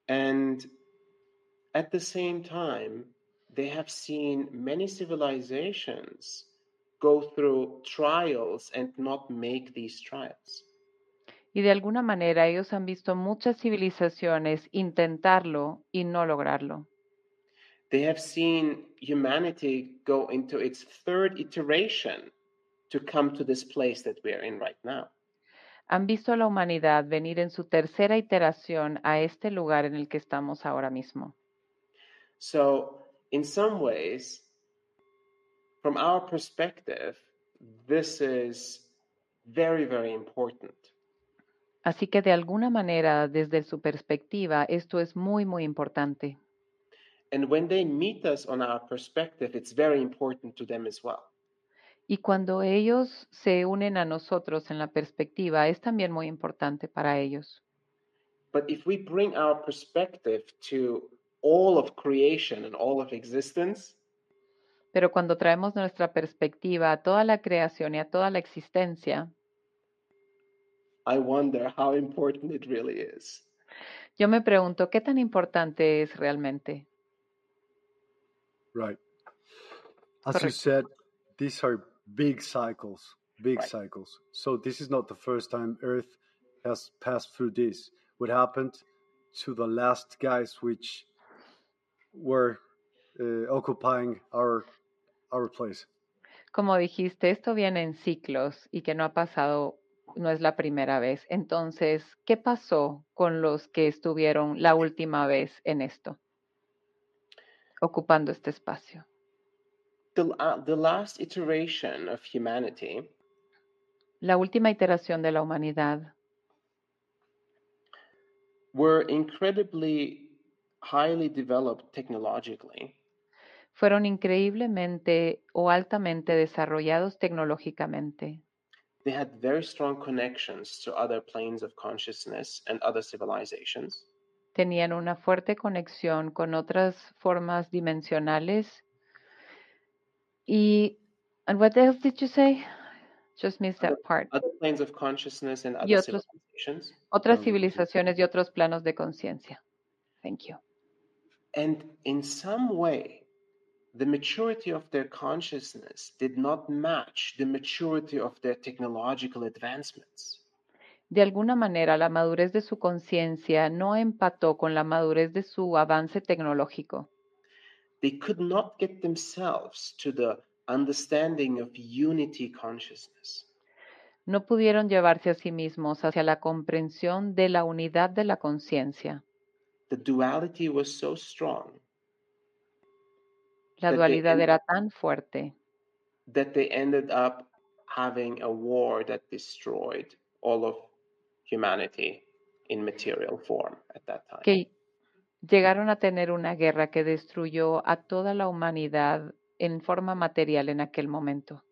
And at the same time, they have seen many civilizations go through trials and not make these trials. Y de alguna manera ellos han visto muchas civilizaciones intentarlo y no lograrlo. They have seen humanity go into its third iteration to come to this place that we are in right now. Han visto a la humanidad venir en su tercera iteración a este lugar en el que estamos ahora mismo. So, in some ways, from our perspective, this is very, very important. Así que de alguna manera, desde su perspectiva, esto es muy, muy importante. And when they meet us on our perspective, it's very important to them as well. Y cuando ellos se unen a nosotros en la perspectiva, es también muy importante para ellos. But if we bring our perspective to all of creation and all of existence, Pero cuando traemos nuestra perspectiva a toda la creación y a toda la existencia, I wonder how important it really is. yo me pregunto qué tan importante es realmente. Right. As you said, these are big cycles, big Right. cycles. So this is not the first time Earth has passed through this. What happened to the last guys which were uh, occupying our our place? Como dijiste, esto viene en ciclos y que no ha pasado, no es la primera vez. Entonces, ¿qué pasó con los que estuvieron la última vez en esto? Ocupando este espacio. The, uh, the last iteration of humanity La última iteración de la humanidad were incredibly highly developed technologically, fueron increíblemente o altamente desarrollados tecnológicamente. They had very strong connections to other planes of consciousness and other civilizations. Tenían una fuerte conexión con otras formas dimensionales. Y, and what else did you say? Just missed that part. Other planes of consciousness and other otros- civilizations. Otras Um, civilizaciones y otros planos de conciencia. Thank you. And in some way, the maturity of their consciousness did not match the maturity of their technological advancements. De alguna manera, la madurez de su conciencia no empató con la madurez de su avance tecnológico. They could not get themselves to the understanding of unity consciousness. No pudieron llevarse a sí mismos hacia la comprensión de la unidad de la conciencia. The duality was so strong La That they dualidad era tan fuerte that they ended up having a war that destroyed all of humanity in material form at that time. que llegaron a tener una guerra que destruyó a toda la humanidad en forma material en aquel momento.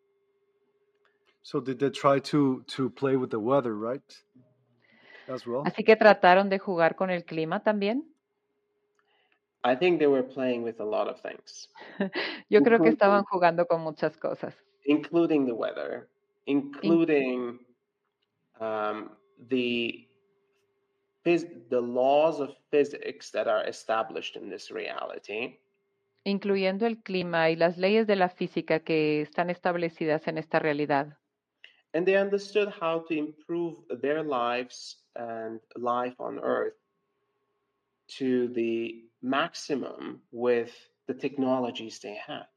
So did they try to to play with the weather, right? As well. Así que trataron de jugar con el clima también. I think they were playing with a lot of things. Yo creo que estaban jugando con muchas cosas, including the weather, including um, the the laws of physics that are established in this reality, incluyendo el clima y las leyes de la física que están establecidas en esta realidad. and they understood how to improve their lives and life on Earth to the maximum with the technologies they had.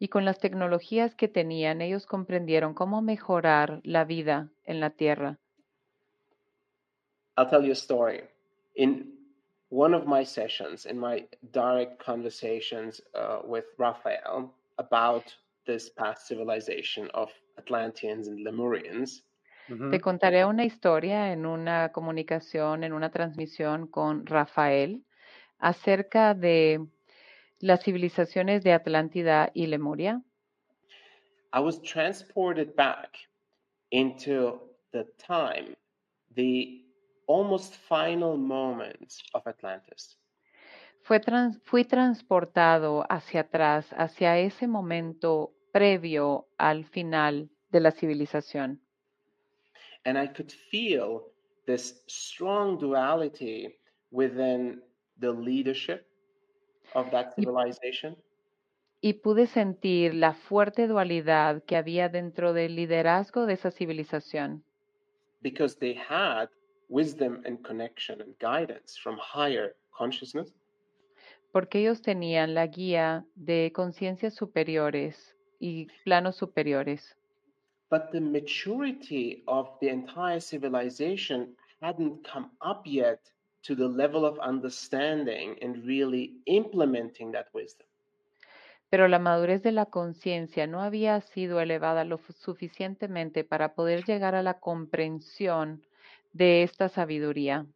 Y con las tecnologías que tenían, ellos comprendieron cómo mejorar la vida en la Tierra. I'll tell you a story. In one of my sessions, in my direct conversations uh, with Raphael about this past civilization of Atlanteans and Lemurians, Te contaré una historia en una comunicación, en una transmisión con Rafael acerca de las civilizaciones de Atlántida y Lemuria. I was transported back into the time, the almost final moments of Atlantis. Fue trans- fui transportado hacia atrás, hacia ese momento previo al final de la civilización. And I could feel this strong duality within the leadership of that civilization. Y pude sentir la fuerte dualidad que había dentro del liderazgo de esa civilización, because they had wisdom and connection and guidance from higher consciousness, porque ellos tenían la guía de conciencias superiores y planos superiores. But the maturity of the entire civilization hadn't come up yet to the level of understanding and really implementing that wisdom. Pero la madurez de la conciencia no había sido elevada lo suficientemente para poder llegar a la comprensión de esta sabiduría.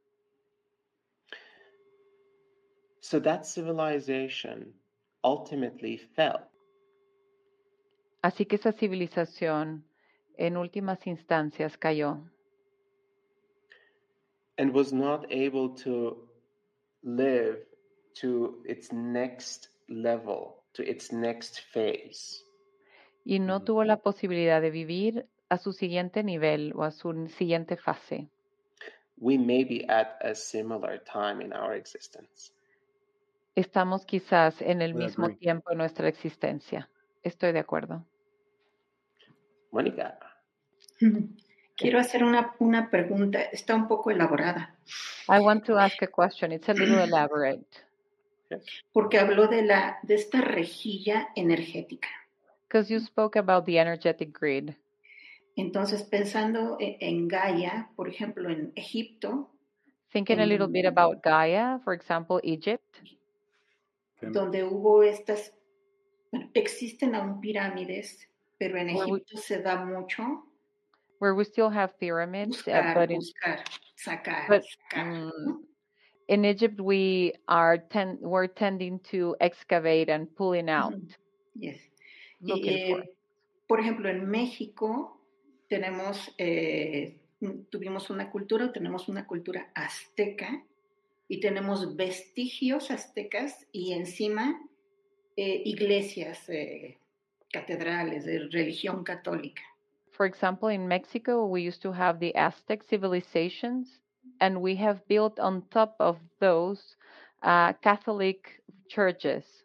So that civilization ultimately fell. Así que esa civilización en últimas instancias cayó and was not able to live to its next level, to its next phase. y no tuvo la posibilidad de vivir a su siguiente nivel o a su siguiente fase. We may be at a similar time in our existence. Estamos quizás en el mismo agree. tiempo en nuestra existencia. Estoy de acuerdo. Monica, Quiero hacer una, una pregunta, está un poco elaborada, I want to ask a question. It's a little elaborate porque habló de, la, de esta rejilla energética. because you spoke about the energetic grid. Entonces, pensando e- en Gaia, por ejemplo, en Egipto, Thinking a little bit about Gaia, for example, Egypt, donde hubo estas, bueno, existen aún pirámides, pero en Where we- Egipto se da mucho where we still have pyramids, uh, buscar, but in, sacar, but, sacar. ¿no? mm, in Egypt we are ten, we're tending to excavate and pulling out. Yes. Eh, por ejemplo, en México tenemos, eh, tuvimos una cultura, tenemos una cultura azteca y tenemos vestigios aztecas y encima eh, iglesias, eh, catedrales de religión católica. For example, in Mexico, we used to have the Aztec civilizations, and we have built on top of those uh, Catholic churches.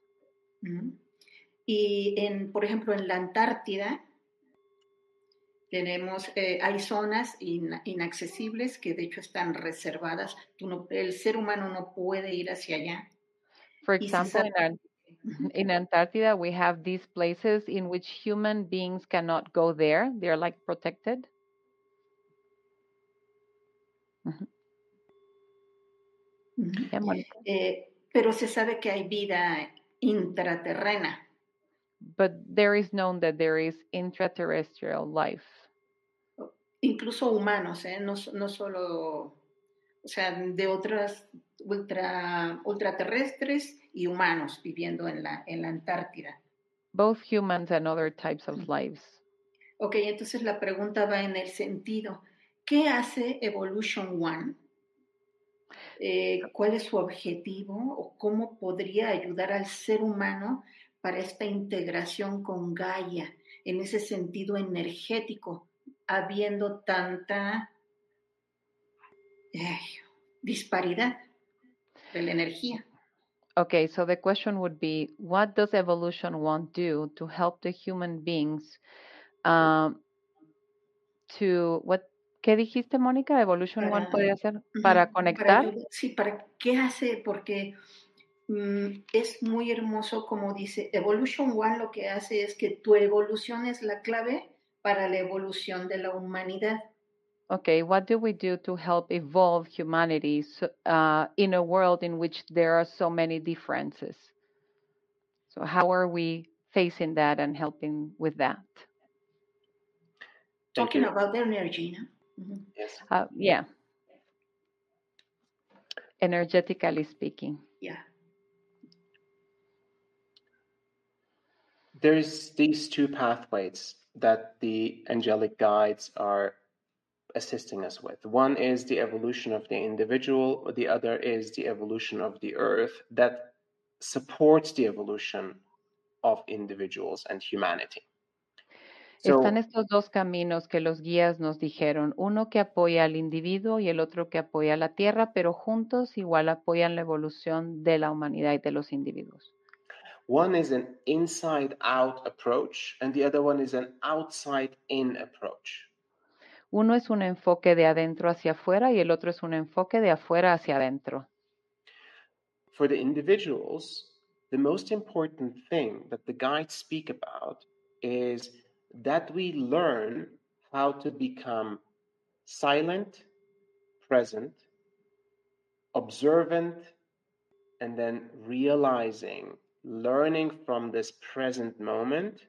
Y en, por ejemplo, en la Antártida tenemos, eh, hay zonas in- inaccesibles que de hecho están reservadas. Tú no- el ser humano no puede ir hacia allá. For example, in. in Antarctica, we have these places in which human beings cannot go there. They're like protected. Eh, pero se sabe que hay vida intraterrena. But there is known that there is intraterrestrial life. incluso humanos, ¿eh? no, no solo, o sea, de otras ultra, ultraterrestres y humanos viviendo en la, en la Antártida. both humans and other types of lives. Ok, entonces la pregunta va en el sentido, ¿qué hace Evolution One? Eh, ¿Cuál es su objetivo o cómo podría ayudar al ser humano para esta integración con Gaia en ese sentido energético, habiendo tanta disparidad de la energía? Okay, so the question would be what does evolution want do to help the human beings um, to what ¿Qué dijiste, Mónica? Evolution One puede hacer para conectar. sí, para qué hace, porque mm, es muy hermoso como dice Evolution One lo que hace es que tu evolución es la clave para la evolución de la humanidad. Okay, what do we do to help evolve humanity uh, in a world in which there are so many differences? So, how are we facing that and helping with that? Thank Talking you. about the energy, ¿no? Ujú. Yes. Uh, yeah. Energetically speaking. Yeah. There's these two pathways that the angelic guides are assisting us with. One is the evolution of the individual, the other is the evolution of the earth that supports the evolution of individuals and humanity. So, Están estos dos caminos que los guías nos dijeron, uno que apoya al individuo y el otro que apoya a la tierra, pero juntos igual apoyan la evolución de la humanidad y de los individuos. one is an inside out approach, and the other one is an outside in approach. Uno es un enfoque de adentro hacia afuera y el otro es un enfoque de afuera hacia adentro. For the individuals, the most important thing that the guides speak about is that we learn how to become silent, present, observant, and then realizing, learning from this present moment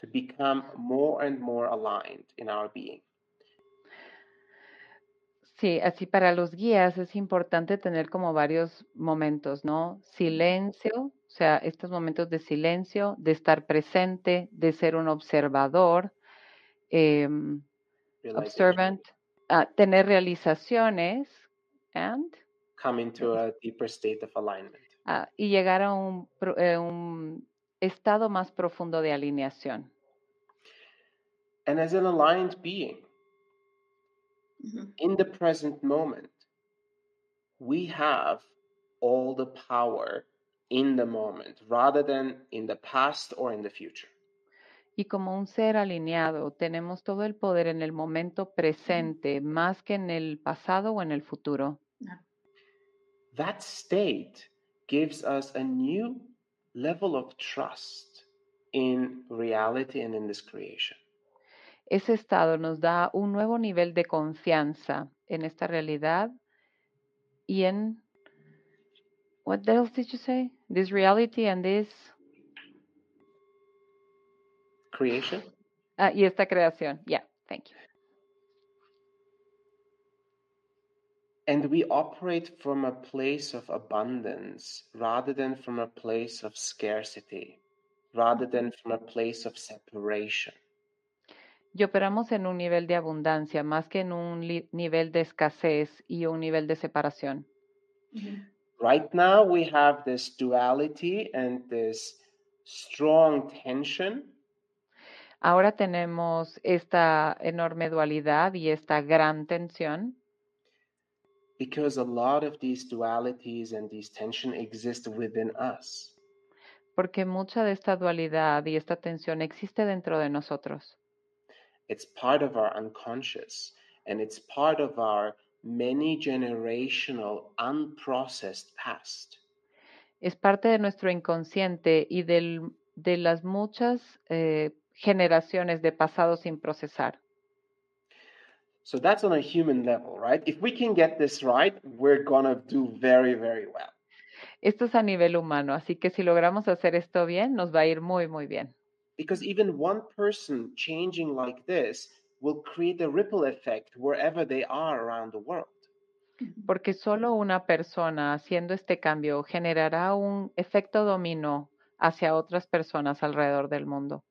to become more and more aligned in our being. Sí, así para los guías es importante tener como varios momentos, ¿no? Silencio, o sea, estos momentos de silencio, de estar presente, de ser un observador, em, observant, ah, tener realizaciones and, Coming to a deeper state of alignment. ah, y llegar a un, eh, un estado más profundo de alineación. And as an aligned being, Ujú. in the present moment, we have all the power in the moment rather than in the past or in the future. Y como un ser alineado, tenemos todo el poder en el momento mm-hmm. presente, más que en el pasado o en el futuro. Ah. That state gives us a new level of trust in reality and in this creation. Ese estado nos da un nuevo nivel de confianza en esta realidad y en what else did you say? This reality and this Creation? ah, y esta creación. Yeah, thank you. And we operate from a place of abundance rather than from a place of scarcity, rather than from a place of separation. Y operamos en un nivel de abundancia más que en un nivel de escasez y un nivel de separación. Right now, we have this duality and this strong tension Ahora tenemos esta enorme dualidad y esta gran tensión because a lot of these dualities and these tension exist within us. porque mucha de esta dualidad y esta tensión existe dentro de nosotros. It's part of our unconscious and it's part of our many generational unprocessed past. Es parte de nuestro inconsciente y del- de las muchas eh, generaciones de pasado sin procesar. So that's on a human level, right? If we can get this right, we're gonna do very, very well. Esto es a nivel humano, así que si logramos hacer esto bien, nos va a ir muy, muy bien. Because even one person changing like this will create a ripple effect wherever they are around the world. Porque solo una persona haciendo este cambio generará un efecto dominó hacia otras personas alrededor del mundo.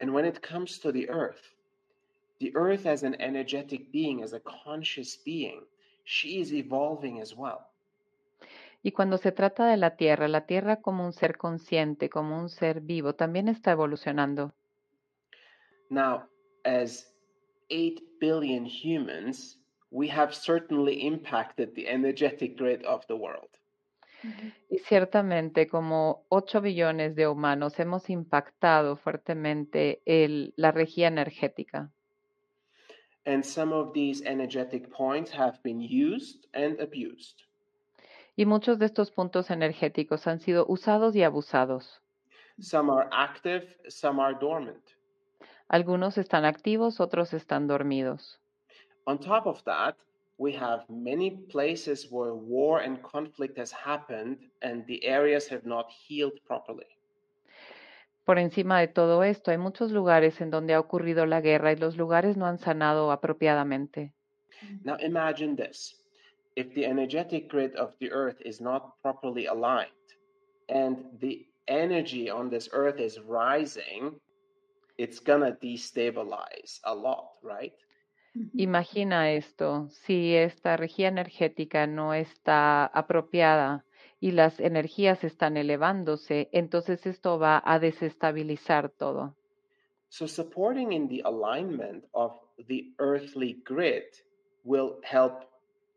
And when it comes to the earth, the earth as an energetic being, as a conscious being, she is evolving as well. Y cuando se trata de la Tierra, la Tierra como un ser consciente, como un ser vivo, también está evolucionando. Now, as 8 billion humans, we have certainly impacted the energetic grid of the world. Y ciertamente, como 8 billones de humanos, hemos impactado fuertemente el- la regía energética. And some of these energetic points have been used and abused. Y muchos de estos puntos energéticos han sido usados y abusados. Some are active, some are dormant. Algunos están activos, otros están dormidos. On top of that, we have many places where war and conflict has happened and the areas have not healed properly. Por encima de todo esto, hay muchos lugares en donde ha ocurrido la guerra y los lugares no han sanado apropiadamente. Now imagine this. If the energetic grid of the earth is not properly aligned and the energy on this earth is rising, it's gonna destabilize a lot, right? Imagina esto, si esta regía energética no está apropiada y las energías están elevándose, entonces esto va a desestabilizar todo. So supporting in the alignment of the earthly grid will help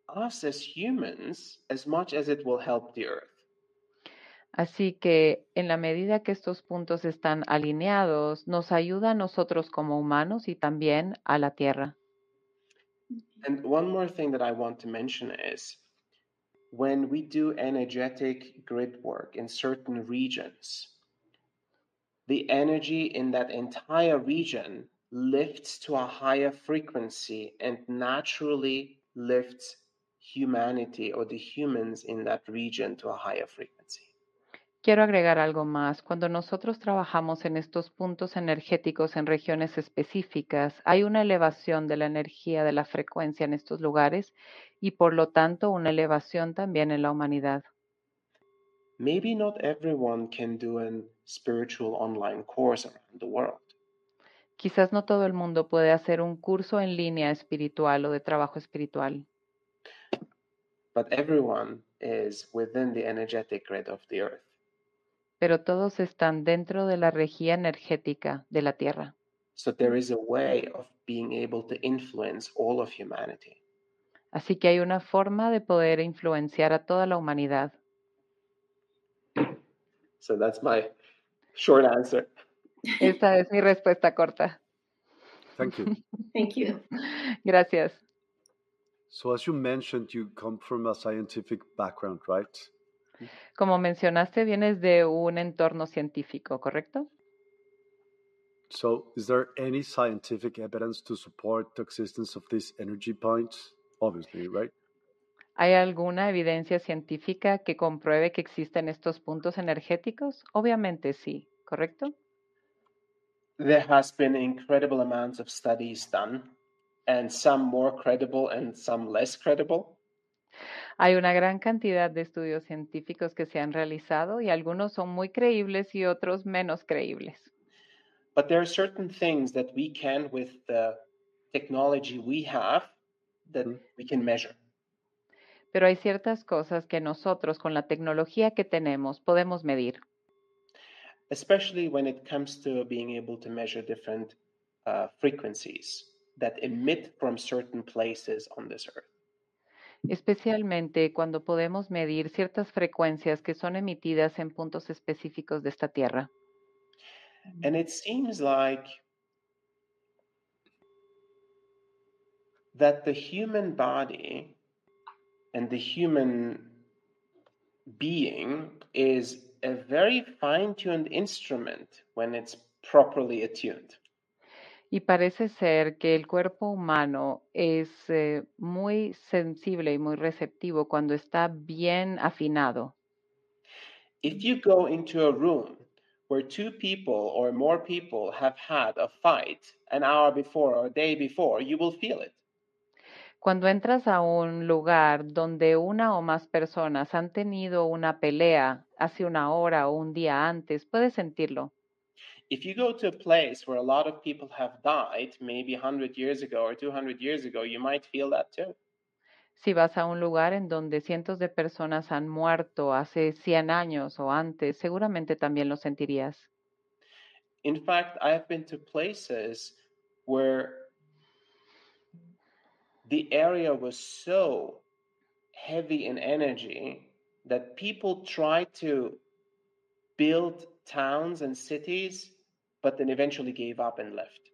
us as humans as much as it will help the earth. Así que en la medida que estos puntos están alineados, nos ayuda a nosotros como humanos y también a la Tierra. And one more thing that I want to mention is when we do energetic grid work in certain regions, the energy in that entire region lifts to a higher frequency and naturally lifts humanity or the humans in that region to a higher frequency. Quiero agregar algo más. Cuando nosotros trabajamos en estos puntos energéticos en regiones específicas, hay una elevación de la energía de la frecuencia en estos lugares y por lo tanto una elevación también en la humanidad. Maybe not everyone can do a spiritual online course around the world. Quizás no todo el mundo puede hacer un curso en línea espiritual o de trabajo espiritual, but everyone is within the energetic grid of the earth. pero todos están dentro de la regía energética de la Tierra. So there is a way of being able to influence all of humanity. Así que hay una forma de poder influenciar a toda la humanidad. So that's my short answer. Esta es mi respuesta corta. Thank you. Thank you. Gracias. So, as you mentioned, you come from a scientific background, right? Como mencionaste, vienes de un entorno científico, ¿correcto? So, is there any scientific evidence to support the existence of these energy points? Obviously, right? ¿Hay alguna evidencia científica que compruebe que existen estos puntos energéticos? Obviamente sí, ¿correcto? There has been incredible amounts of studies done, and some more credible and some less credible. Hay una gran cantidad de estudios científicos que se han realizado y algunos son muy creíbles y otros menos creíbles. But there are certain things that we can, with the technology we have, that Mhm. we can measure. Pero hay ciertas cosas que nosotros con la tecnología que tenemos podemos medir, especially when it comes to being able to measure different uh, frequencies that emit from certain places on this earth. especialmente cuando podemos medir ciertas frecuencias que son emitidas en puntos específicos de esta Tierra. And it seems like that the human body and the human being is a very fine tuned instrument when it's properly attuned. Y parece ser que el cuerpo humano es eh, muy sensible y muy receptivo cuando está bien afinado. If you go into a room where two people or more people have had a fight an hour before or a day before, you will feel it. Cuando entras a un lugar donde una o más personas han tenido una pelea hace una hora o un día antes, puedes sentirlo. If you go to a place where a lot of people have died, maybe 100 years ago or 200 years ago, you might feel that too. Si vas a un lugar en donde cientos de personas han muerto hace 100 años o antes, seguramente también lo sentirías. In fact, I have been to places where the area was so heavy in energy that people tried to build towns and cities, but then eventually gave up and left.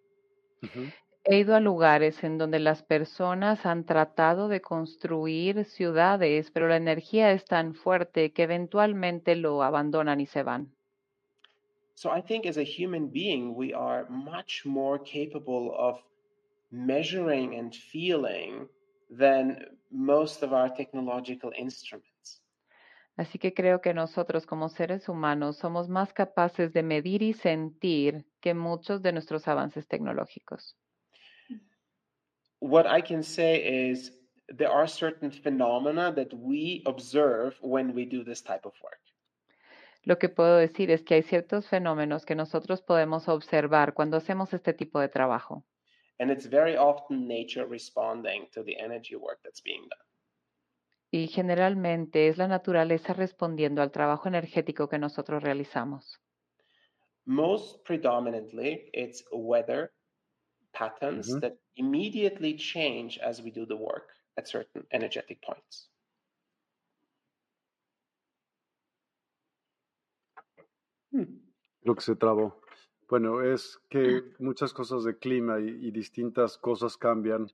Mhm. He ido a lugares en donde las personas han tratado de construir ciudades, pero la energía es tan fuerte que eventualmente lo abandonan y se van. So I think as a human being, we are much more capable of measuring and feeling than most of our technological instruments. Así que creo que nosotros como seres humanos somos más capaces de medir y sentir que muchos de nuestros avances tecnológicos. What I can say is there are certain phenomena that we observe when we do this type of work. Lo que puedo decir es que hay ciertos fenómenos que nosotros podemos observar cuando hacemos este tipo de trabajo. And it's very often nature responding to the energy work that's being done. Y generalmente es la naturaleza respondiendo al trabajo energético que nosotros realizamos. Most predominantly, it's weather patterns that immediately change as we do the work at certain energetic points. Hmm. Lo que se trabó. Bueno, es que muchas cosas de clima y, y distintas cosas cambian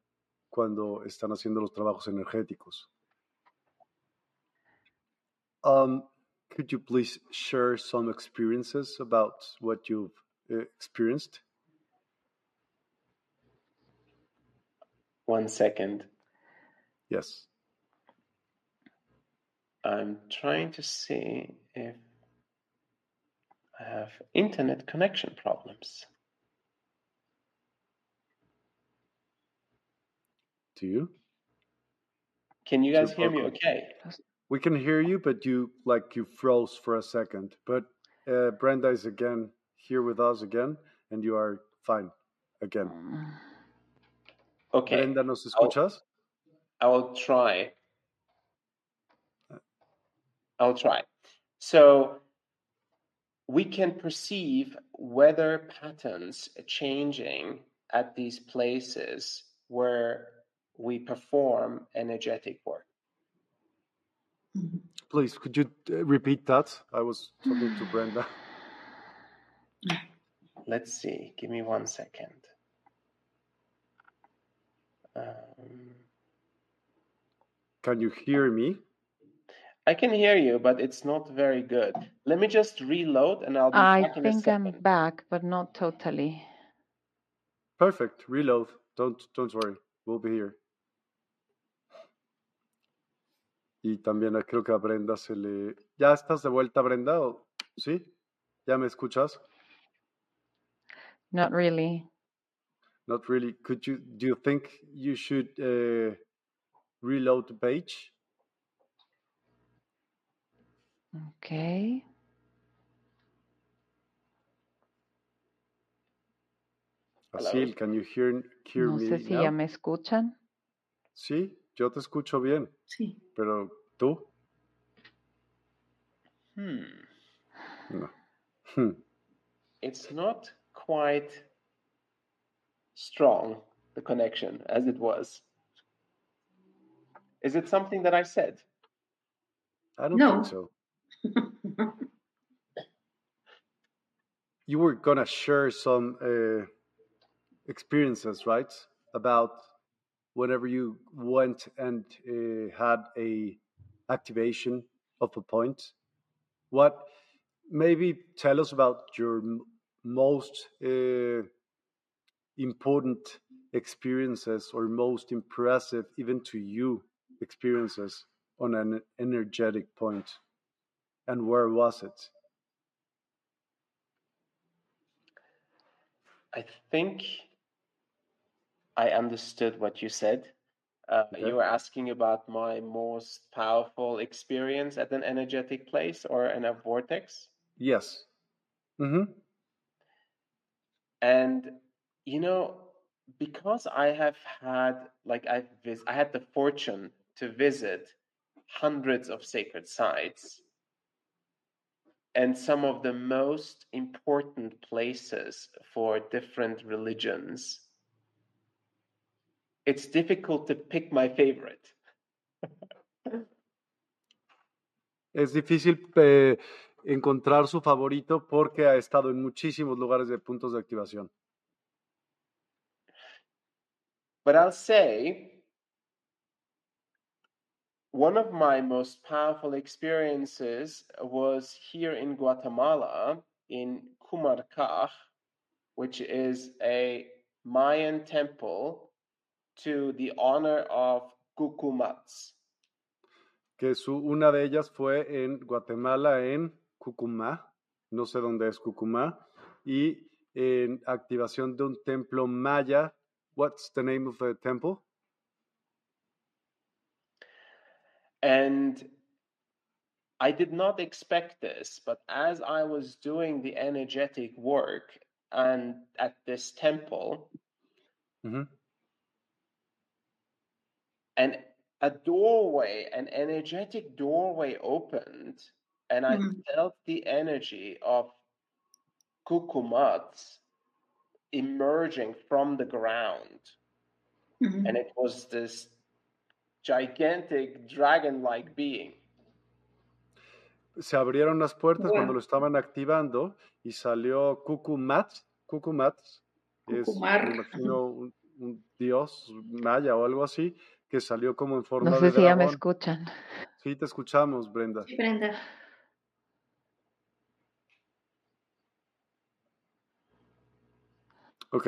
cuando están haciendo los trabajos energéticos. Um, could you please share some experiences about what you've uh, experienced? One second. Yes. I'm trying to see if I have internet connection problems. Do you? Can you guys hear me okay? We can hear you, but you like you froze for a second. But uh, Brenda is again here with us again, and you are fine again. Okay, Brenda, ¿nos escuchas? I will try. I'll try. So we can perceive weather patterns changing at these places where we perform energetic work. Please, could you uh, repeat that? I was talking to Brenda. Let's see. Give me one second. Um, Can you hear me? I can hear you, but it's not very good. Let me just reload and I'll be I back in a think I'm back, but not totally. Perfect. Reload. Don't don't worry. We'll be here. Y también eh, creo que a Brenda se le. ¿Ya estás de vuelta, Brenda? ¿O- ¿Sí? ¿Ya me escuchas? Not really. Not really. Could you? Do you think you should uh, reload the page? Okay. Asil, can you hear hear No me sé si now? ya me escuchan. Sí, yo te escucho bien, Sí. Pero tú Hmm. no. Hmm. It's not quite strong, the connection, as it was. Is it something that I said? I don't No. think so. You were gonna share some uh, experiences, right? About whenever you went and uh, had a activation of a point. What? Maybe tell us about your most uh, important experiences or most impressive, even to you, experiences on an energetic point, and where was it? I think I understood what you said. Uh, Okay. You were asking about my most powerful experience at an energetic place or in a vortex. Yes. Mm-hmm. And you know, because I have had like I've vis- I had the fortune to visit hundreds of sacred sites and some of the most important places for different religions. It's difficult to pick my favorite. Es difícil eh, encontrar su favorito porque ha estado en muchísimos lugares de puntos de activación. But I'll say one of my most powerful experiences was here in Guatemala in Cumarcaj, which is a Mayan temple to the honor of Cucumats. Que su, una de ellas fue en Guatemala, en Cucumá, no sé dónde es Cucumá, y en activación de un templo maya. What's the name of the temple? And I did not expect this, but as I was doing the energetic work and at this temple, Ujú. And a doorway, an energetic doorway opened, and I Mm. felt the energy of Kukumats emerging from the ground. Mhm. And it was this gigantic dragon like being. Se abrieron las puertas cuando lo estaban activando y salió Cucumat. Cucumat es, me imagino, un, un dios maya o algo así, que salió como en forma No de sé si ya me dragón. escuchan. Sí, te escuchamos, Brenda. Sí, Brenda. Ok.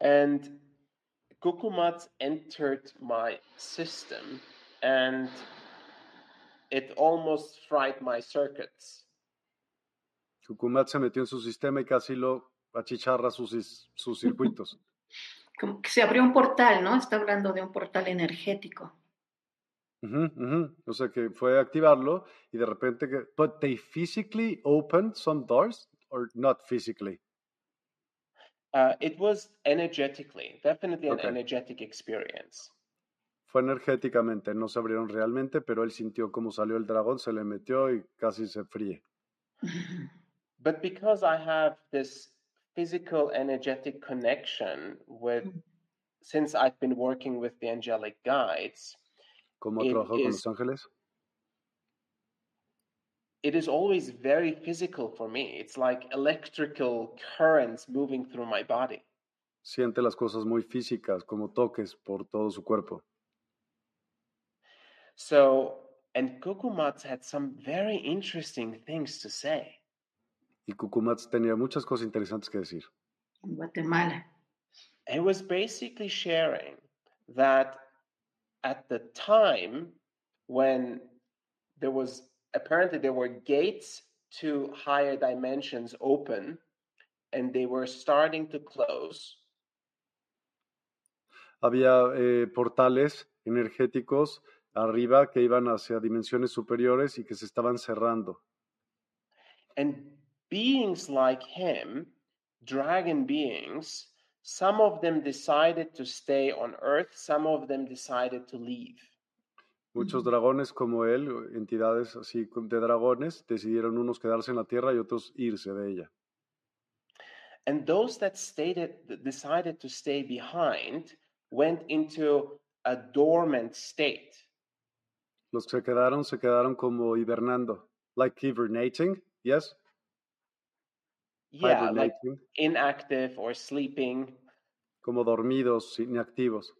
And Kukumats entered my system and it almost fried my circuits. Kukumat se metió en su sistema y casi lo achicharra sus, sus circuitos. Como que se abrió un portal, ¿no? Está hablando de un portal energético. Ujú, ujú. O sea que fue activarlo y de repente que... But they physically opened some doors or not physically? Uh, it was energetically, definitely an Okay. energetic experience. Fue energéticamente, no se abrieron realmente, pero él sintió como salió el dragón, se le metió y casi se fríe. But because I have this physical, energetic connection with, Mm. since I've been working with the angelic guides, ¿Cómo ha trabajado con los ángeles? it is always very physical for me. It's like electrical currents moving through my body. Siente las cosas muy físicas, como toques por todo su cuerpo. So, and Kukumats had some very interesting things to say. Y Kukumats tenía muchas cosas interesantes que decir. En Guatemala. He was basically sharing that at the time when there was apparently there were gates to higher dimensions open and they were starting to close Había eh, portales energéticos arriba que iban hacia dimensiones superiores y que se estaban cerrando. and beings like him dragon beings some of them decided to stay on earth some of them decided to leave Muchos dragones como él, entidades así de dragones, decidieron unos quedarse en la tierra y otros irse de ella. And those that stated, decided to stay behind went into a dormant state. Los que se quedaron se quedaron como hibernando, like hibernating, yes, Yeah, like inactive or sleeping. como dormidos, inactivos.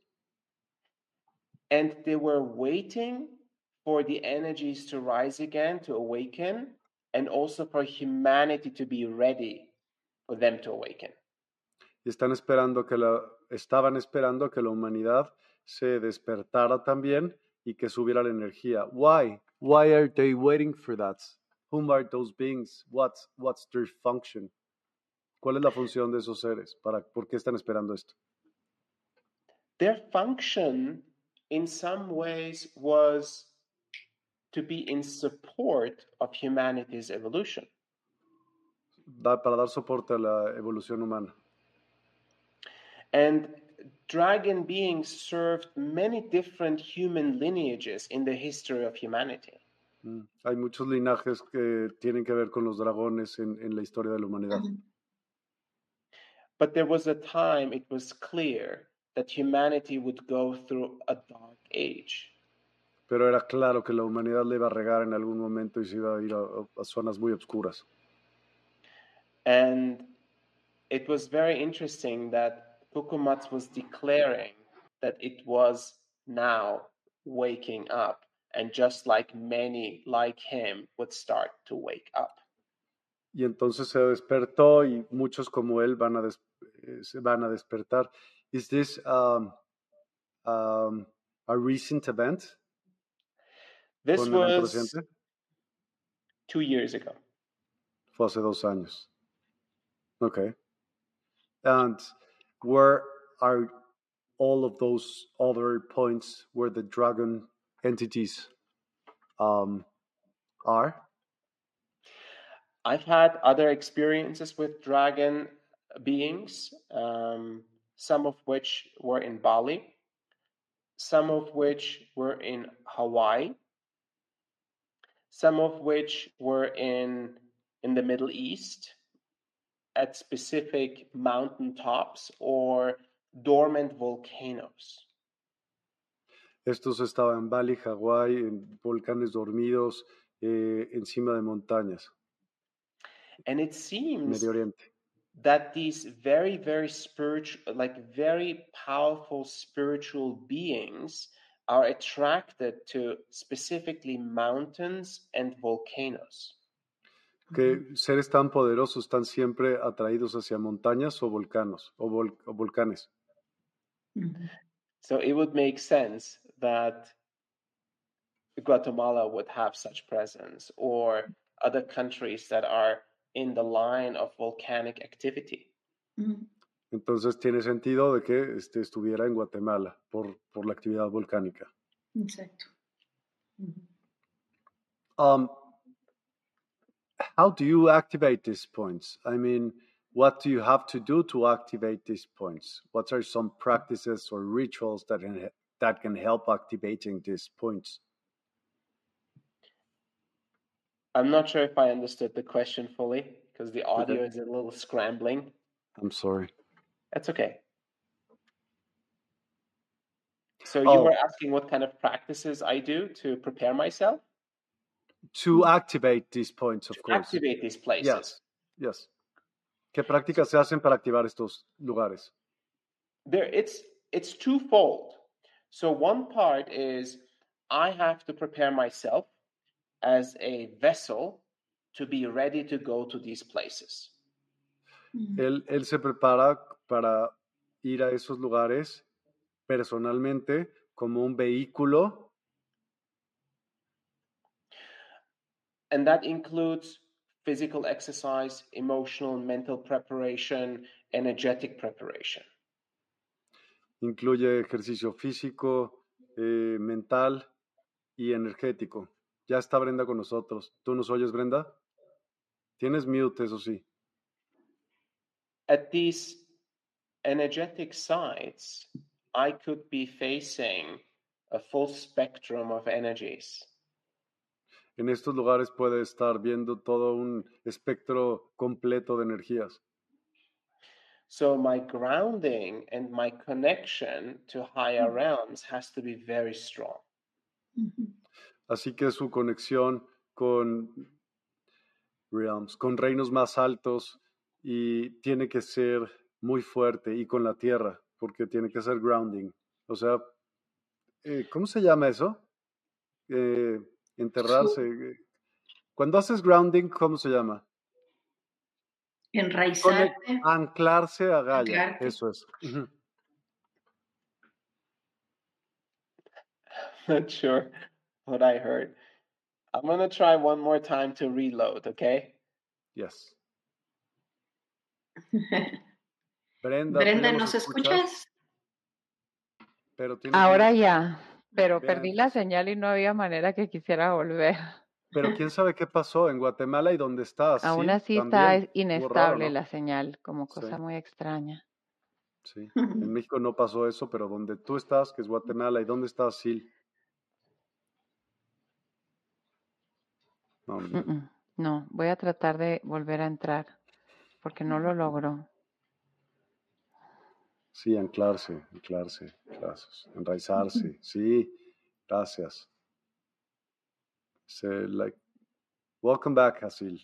And they were waiting for the energies to rise again, to awaken, and also for humanity to be ready for them to awaken. Y están esperando que la, estaban esperando que la humanidad se despertara también y que subiera la energía. Why? Why are they waiting for that? Whom are those beings? What's, what's their function? ¿Cuál es la función de esos seres? ¿Para, ¿Por qué están esperando esto? Their function, in some ways, was to be in support of humanity's evolution. Da- para dar soporte a la evolución humana. And dragon beings served many different human lineages in the history of humanity. Mm. Hay muchos linajes que tienen que ver con los dragones en, en la historia de la humanidad. But there was a time it was clear that humanity would go through a dark age. Pero era claro que la humanidad le iba a regar en algún momento y se iba a ir a, a zonas muy oscuras. And it was very interesting that Pukumats was declaring that it was now waking up, and just like many like him would start to wake up. Y entonces se despertó y muchos como él van a, des- eh, se van a despertar. Is this um, um, a recent event? This was two years ago. Fue hace dos años. Okay. And where are all of those other points where the dragon entities um, are? I've had other experiences with dragon beings, um, some of which were in Bali, some of which were in Hawaii, some of which were in in the Middle East at specific mountain tops or dormant volcanoes. Estos estaban en Bali, Hawái, en volcanes dormidos, eh, encima de montañas, And it seems Medio Oriente. that these very very spiritual like very powerful spiritual beings are attracted to specifically mountains and volcanoes Que seres tan poderosos están siempre atraídos hacia montañas o volcanos o, vol- o volcanes. So it would make sense that guatemala would have such presence or other countries that are in the line of volcanic activity. Mm, Entonces tiene sentido de que este, estuviera en Guatemala por, por la actividad volcánica. Exacto. Ujú. Um, how do you activate these points? I mean, what do you have to do to activate these points? What are some practices or rituals that can, that can help activating these points? I'm not sure if I understood the question fully because the audio is a little scrambling. I'm sorry. That's okay. So you Oh. were asking what kind of practices I do to prepare myself To activate these points, of to course. activate these places. Yes, yes. ¿Qué prácticas se hacen para activar estos lugares? There it's it's twofold. So one part is I have to prepare myself as a vessel to be ready to go to these places. Mm, Él, él se prepara para ir a esos lugares personalmente como un vehículo And that includes physical exercise, emotional, mental preparation, energetic preparation. incluye ejercicio físico, eh, mental y energético. Ya está Brenda con nosotros. ¿Tú nos oyes, Brenda? Tienes mute, eso sí. At these energetic sites, I could be facing a full spectrum of energies. En estos lugares puede estar viendo todo un espectro completo de energías. So my grounding and my connection to higher realms has to be very strong. ujú. Así que su conexión con realms, con reinos más altos, y tiene que ser muy fuerte y con la tierra, porque tiene que ser grounding. O sea, eh, ¿cómo se llama eso? Eh, enterrarse. eh, Cuando haces grounding, ¿cómo se llama? Enraizarte. Anclarse a Gaia. Anclarte. Eso es. Not sure what I heard. I'm gonna try one more time to reload, okay? Yes. Brenda, ¿tú Brenda, ¿nos escuchas? Pero Ahora ya, pero Vean. perdí la señal y no había manera que quisiera volver. Pero quién sabe qué pasó en Guatemala y dónde estás. Aún Sí, así está raro, inestable ¿no? la señal, como Sí. cosa muy extraña. Sí. En México no pasó eso, pero donde tú estás, que es Guatemala, ¿y dónde estás, Sil? No, No, voy a tratar de volver a entrar porque no lo logro. sí, anclarse, anclarse, gracias. Enraizarse, sí, gracias. Say, like, welcome back, Hasil.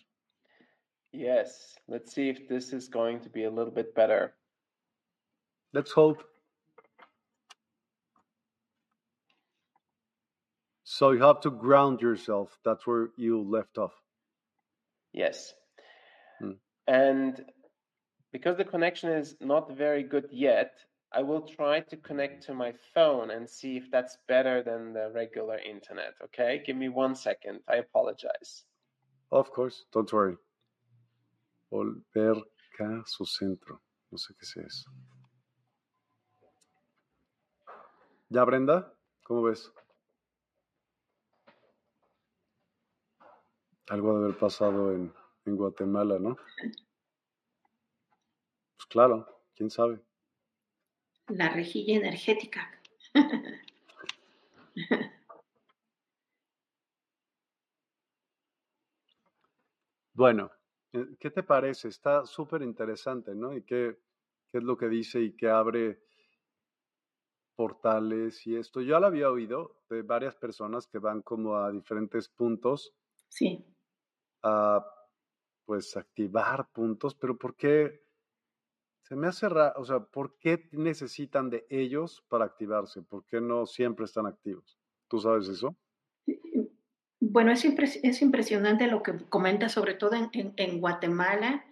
Yes. Let's see if this is going to be a little bit better. Let's hope. So you have to ground yourself. That's where you left off. Yes. Hmm. And because the connection is not very good yet, I will try to connect to my phone and see if that's better than the regular internet. Okay. Give me one second. I apologize. Of course, don't worry. Volver a su centro. No sé qué eso. ¿Ya, Brenda? ¿Cómo ves? Algo de haber pasado en, en Guatemala, ¿no? Pues claro, quién sabe. La rejilla energética. Bueno, eh, ¿qué te parece? Está súper interesante, ¿no? Y qué, qué es lo que dice y que abre portales y esto. Yo ya lo había oído de varias personas que van como a diferentes puntos Sí. A, pues, activar puntos, pero ¿por qué? Se me hace raro, o sea, ¿por qué necesitan de ellos para activarse? ¿Por qué no siempre están activos? ¿Tú sabes eso? Bueno, es, impres- es impresionante lo que comenta, sobre todo en, en- en Guatemala.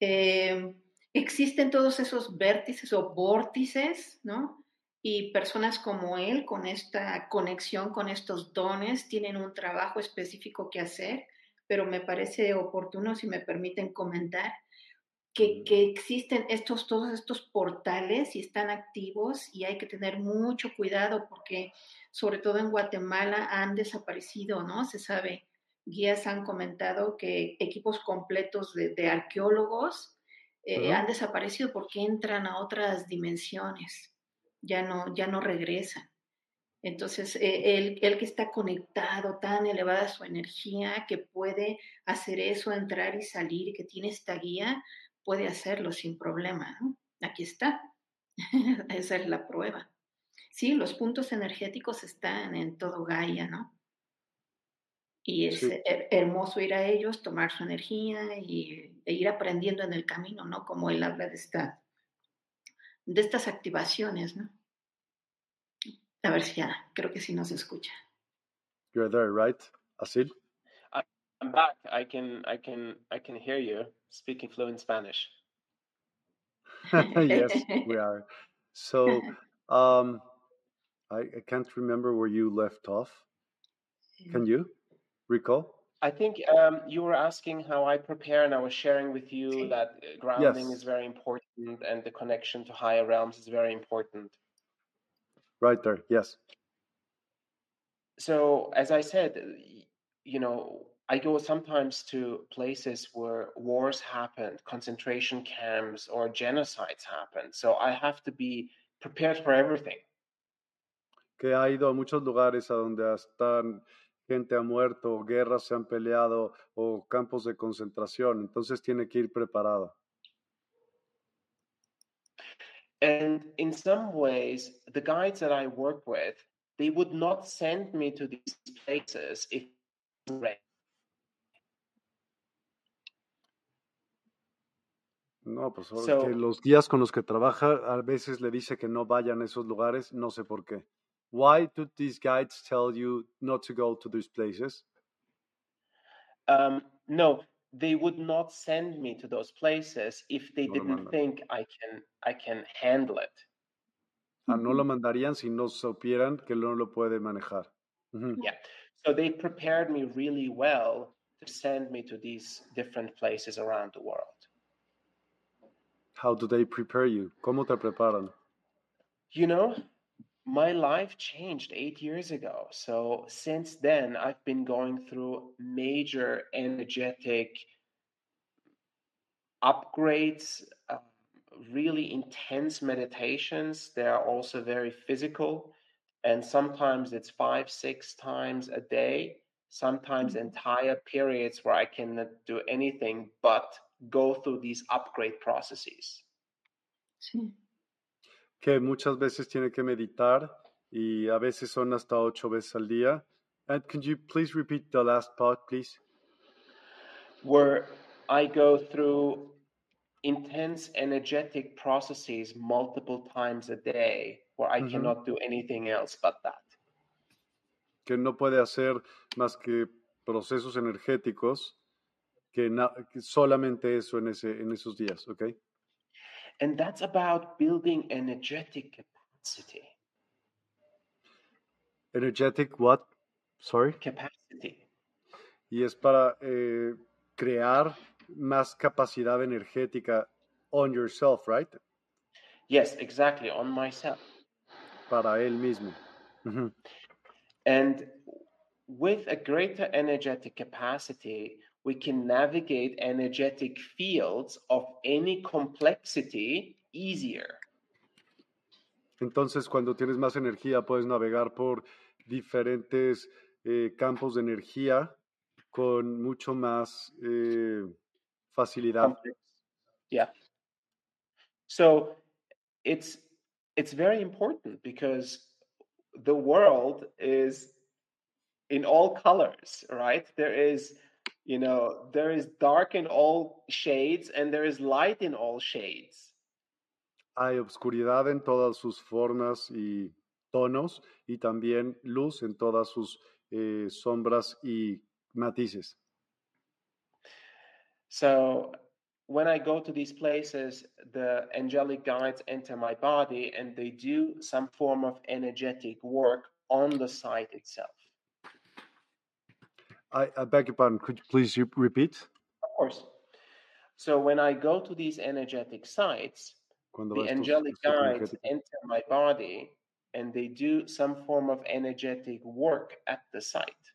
Eh, existen todos esos vértices o vórtices, ¿no? Y personas como él, con esta conexión, con estos dones, tienen un trabajo específico que hacer pero me parece oportuno, si me permiten comentar, que, que, existen estos, todos estos portales y están activos y hay que tener mucho cuidado porque sobre todo en Guatemala han desaparecido, ¿no? Se sabe, guías han comentado que equipos completos de, arqueólogos eh, han desaparecido porque entran a otras dimensiones, ya no, ya no regresan. Entonces, eh, el, que está conectado, tan elevada su energía, que puede hacer eso, entrar y salir, que tiene esta guía, puede hacerlo sin problema. ¿no? Aquí está. Esa es la prueba. Sí, los puntos energéticos están en todo Gaia, ¿no? Y es hermoso ir a ellos, tomar su energía y, e ir aprendiendo en el camino, ¿no? Como él habla de, esta, de estas activaciones, ¿no? A ver si ya, creo que sí nos escucha. You're there, right, Asil? I'm back. I can, I can, I can hear you speaking fluent Spanish. yes, we are. So, um, I, I can't remember where you left off. Can you recall? I think um, you were asking how I prepare, and I was sharing with you that uh, grounding yes. is very important and the connection to higher realms is very important. Right there, yes. So, as I said, you know, I go sometimes to places where wars happened, concentration camps, or genocides happened. So, I have to be prepared for everything. Que ha ido a muchos lugares a donde están gente ha muerto, guerras se han peleado o campos de concentración. Entonces tiene que ir preparado. And in some ways, the guides that I work with, they would not send me to these places if No, pues so, que los guías con los que trabaja a veces le dice que no vayan a esos lugares, no sé por qué. Why do these guides tell you not to go to these places? Um, no, they would not send me to those places if they no didn't think I can I can handle it. Ah, no lo mandarían si no supieran que no lo puede manejar. Yeah. So they prepared me really well to send me to these different places around the world. How do they prepare you? ¿Cómo te preparan? You know, my life changed eight years ago. So since then, I've been going through major energetic upgrades, uh, really intense meditations. They are also very physical. And sometimes it's five, six times a day, sometimes mm-hmm. entire periods where I cannot do anything but go through these upgrade processes. Sí. Que muchas veces tiene que meditar y a veces son hasta ocho veces al día. And could you please repeat the last part, please? Where I go through intense energetic processes multiple times a day, where I cannot do anything else but that. Que no puede hacer más que procesos energéticos, que, que solamente eso en, ese, en esos días, ¿ok? And that's about building energetic capacity. Energetic what? Sorry? Capacity. Y es para eh, crear más capacidad energética on yourself, right? Yes, exactly, on myself. Para él mismo. Mm -hmm. And with a greater energetic capacity, we can navigate energetic fields of any complexity easier. Entonces, cuando tienes más energía, puedes navegar por diferentes eh, campos de energía con mucho más eh, facilidad. Complex. Yeah. So it's it's very important because the world is in all colors, right? There is You know, there is dark in all shades and there is light in all shades. Hay obscuridad en todas sus formas y tonos y también luz en todas sus eh, sombras y matices. So when I go to these places, the angelic guides enter my body and they do some form of energetic work on the site itself. I, I beg your pardon. Could you please repeat? Of course. So when I go to these energetic sites, Cuando the angelic guides enter my body and they do some form of energetic work at the site.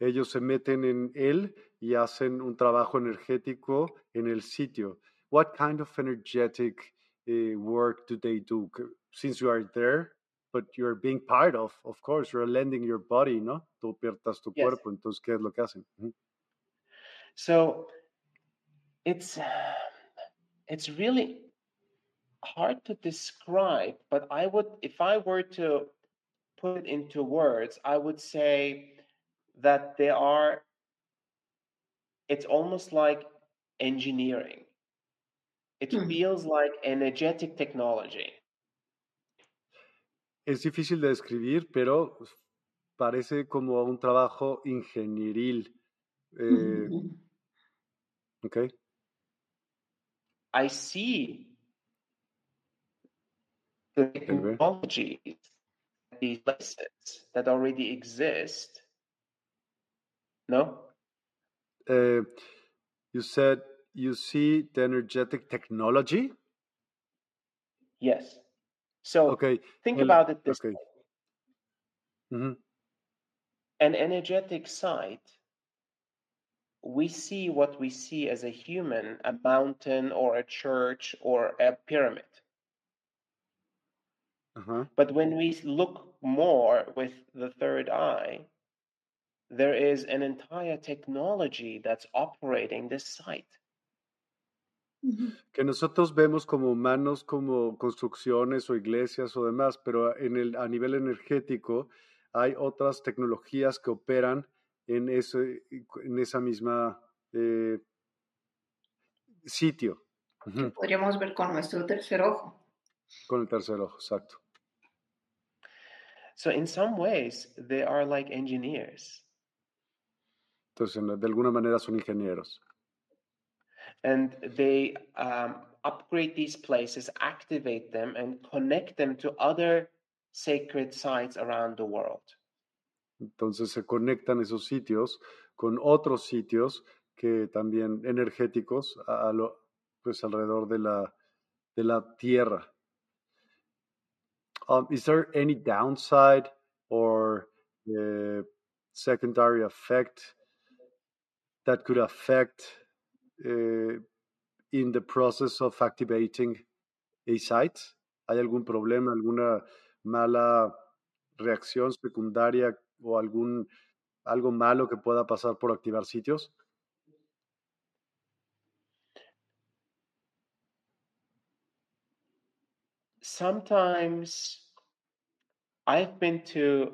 Ellos se meten en él y hacen un trabajo energético en el sitio. What kind of energetic uh, work do they do? Since you are there, but you're being part of, of course, you're lending your body, ¿no? Tú pierdas tu Yes. cuerpo, entonces, ¿qué es lo que hacen? Ujú. So it's it's really hard to describe, but I would if I were to put it into words, I would say that they are it's almost like engineering. It Hmm. feels like energetic technology. Es difícil de describir, pero parece como un trabajo ingenieril. Eh. ¿ok? I see the technologies, these places that already exist. No? Uh, you said you see the energetic technology. Yes. So Okay. think el- about it this okay. way. Ujú. An energetic site, we see what we see as a human, a mountain or a church or a pyramid. Ajá. But when we look more with the third eye, there is an entire technology that's operating this site. Que nosotros vemos como humanos como construcciones o iglesias o demás, pero en el, a nivel energético hay otras tecnologías que operan en, ese, en esa misma eh, sitio. Podríamos ver con nuestro tercer ojo. Con el tercer ojo, exacto. So, in some ways, they are like engineers. Entonces, en- de alguna manera son ingenieros. And they um, upgrade these places, activate them, and connect them to other sacred sites around the world. Entonces se conectan esos sitios con otros sitios que también energéticos a, a lo, pues alrededor de la, de la Tierra. Um, is there any downside or uh, secondary effect that could affect Eh, in the process of activating a site? ¿Hay algún problema, alguna mala reacción secundaria o algún algo malo que pueda pasar por activar sitios? Sometimes I've been to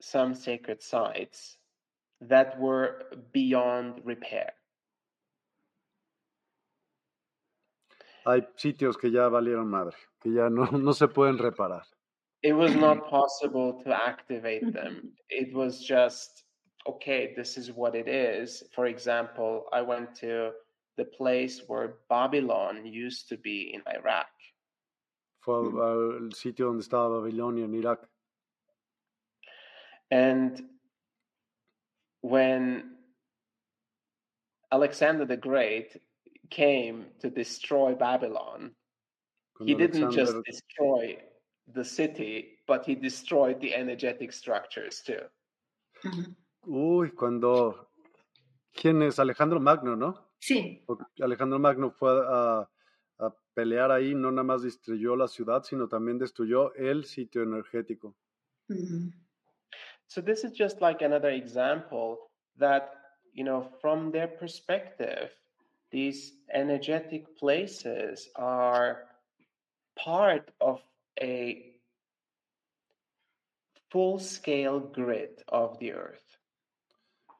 some sacred sites that were beyond repair. Hay sitios que ya valieron madre, que ya no, no se pueden reparar. It was not possible to activate them. It was just, okay, this is what it is. For example, I went to the place where Babylon used to be in Iraq. Fue al, al sitio donde estaba Babilonia en Irak. And when Alexander the Great came to destroy Babylon, he didn't just destroy the city, but he destroyed the energetic structures too. Mm-hmm. Uy, cuando... ¿Quién es? Alejandro Magno, ¿no? Sí, Alejandro Magno fue a, a pelear ahí, no nada más destruyó la ciudad, sino también destruyó el sitio energético. Ujú. So this is just like another example that, you know, from their perspective, these energetic places are part of a full scale grid of the earth.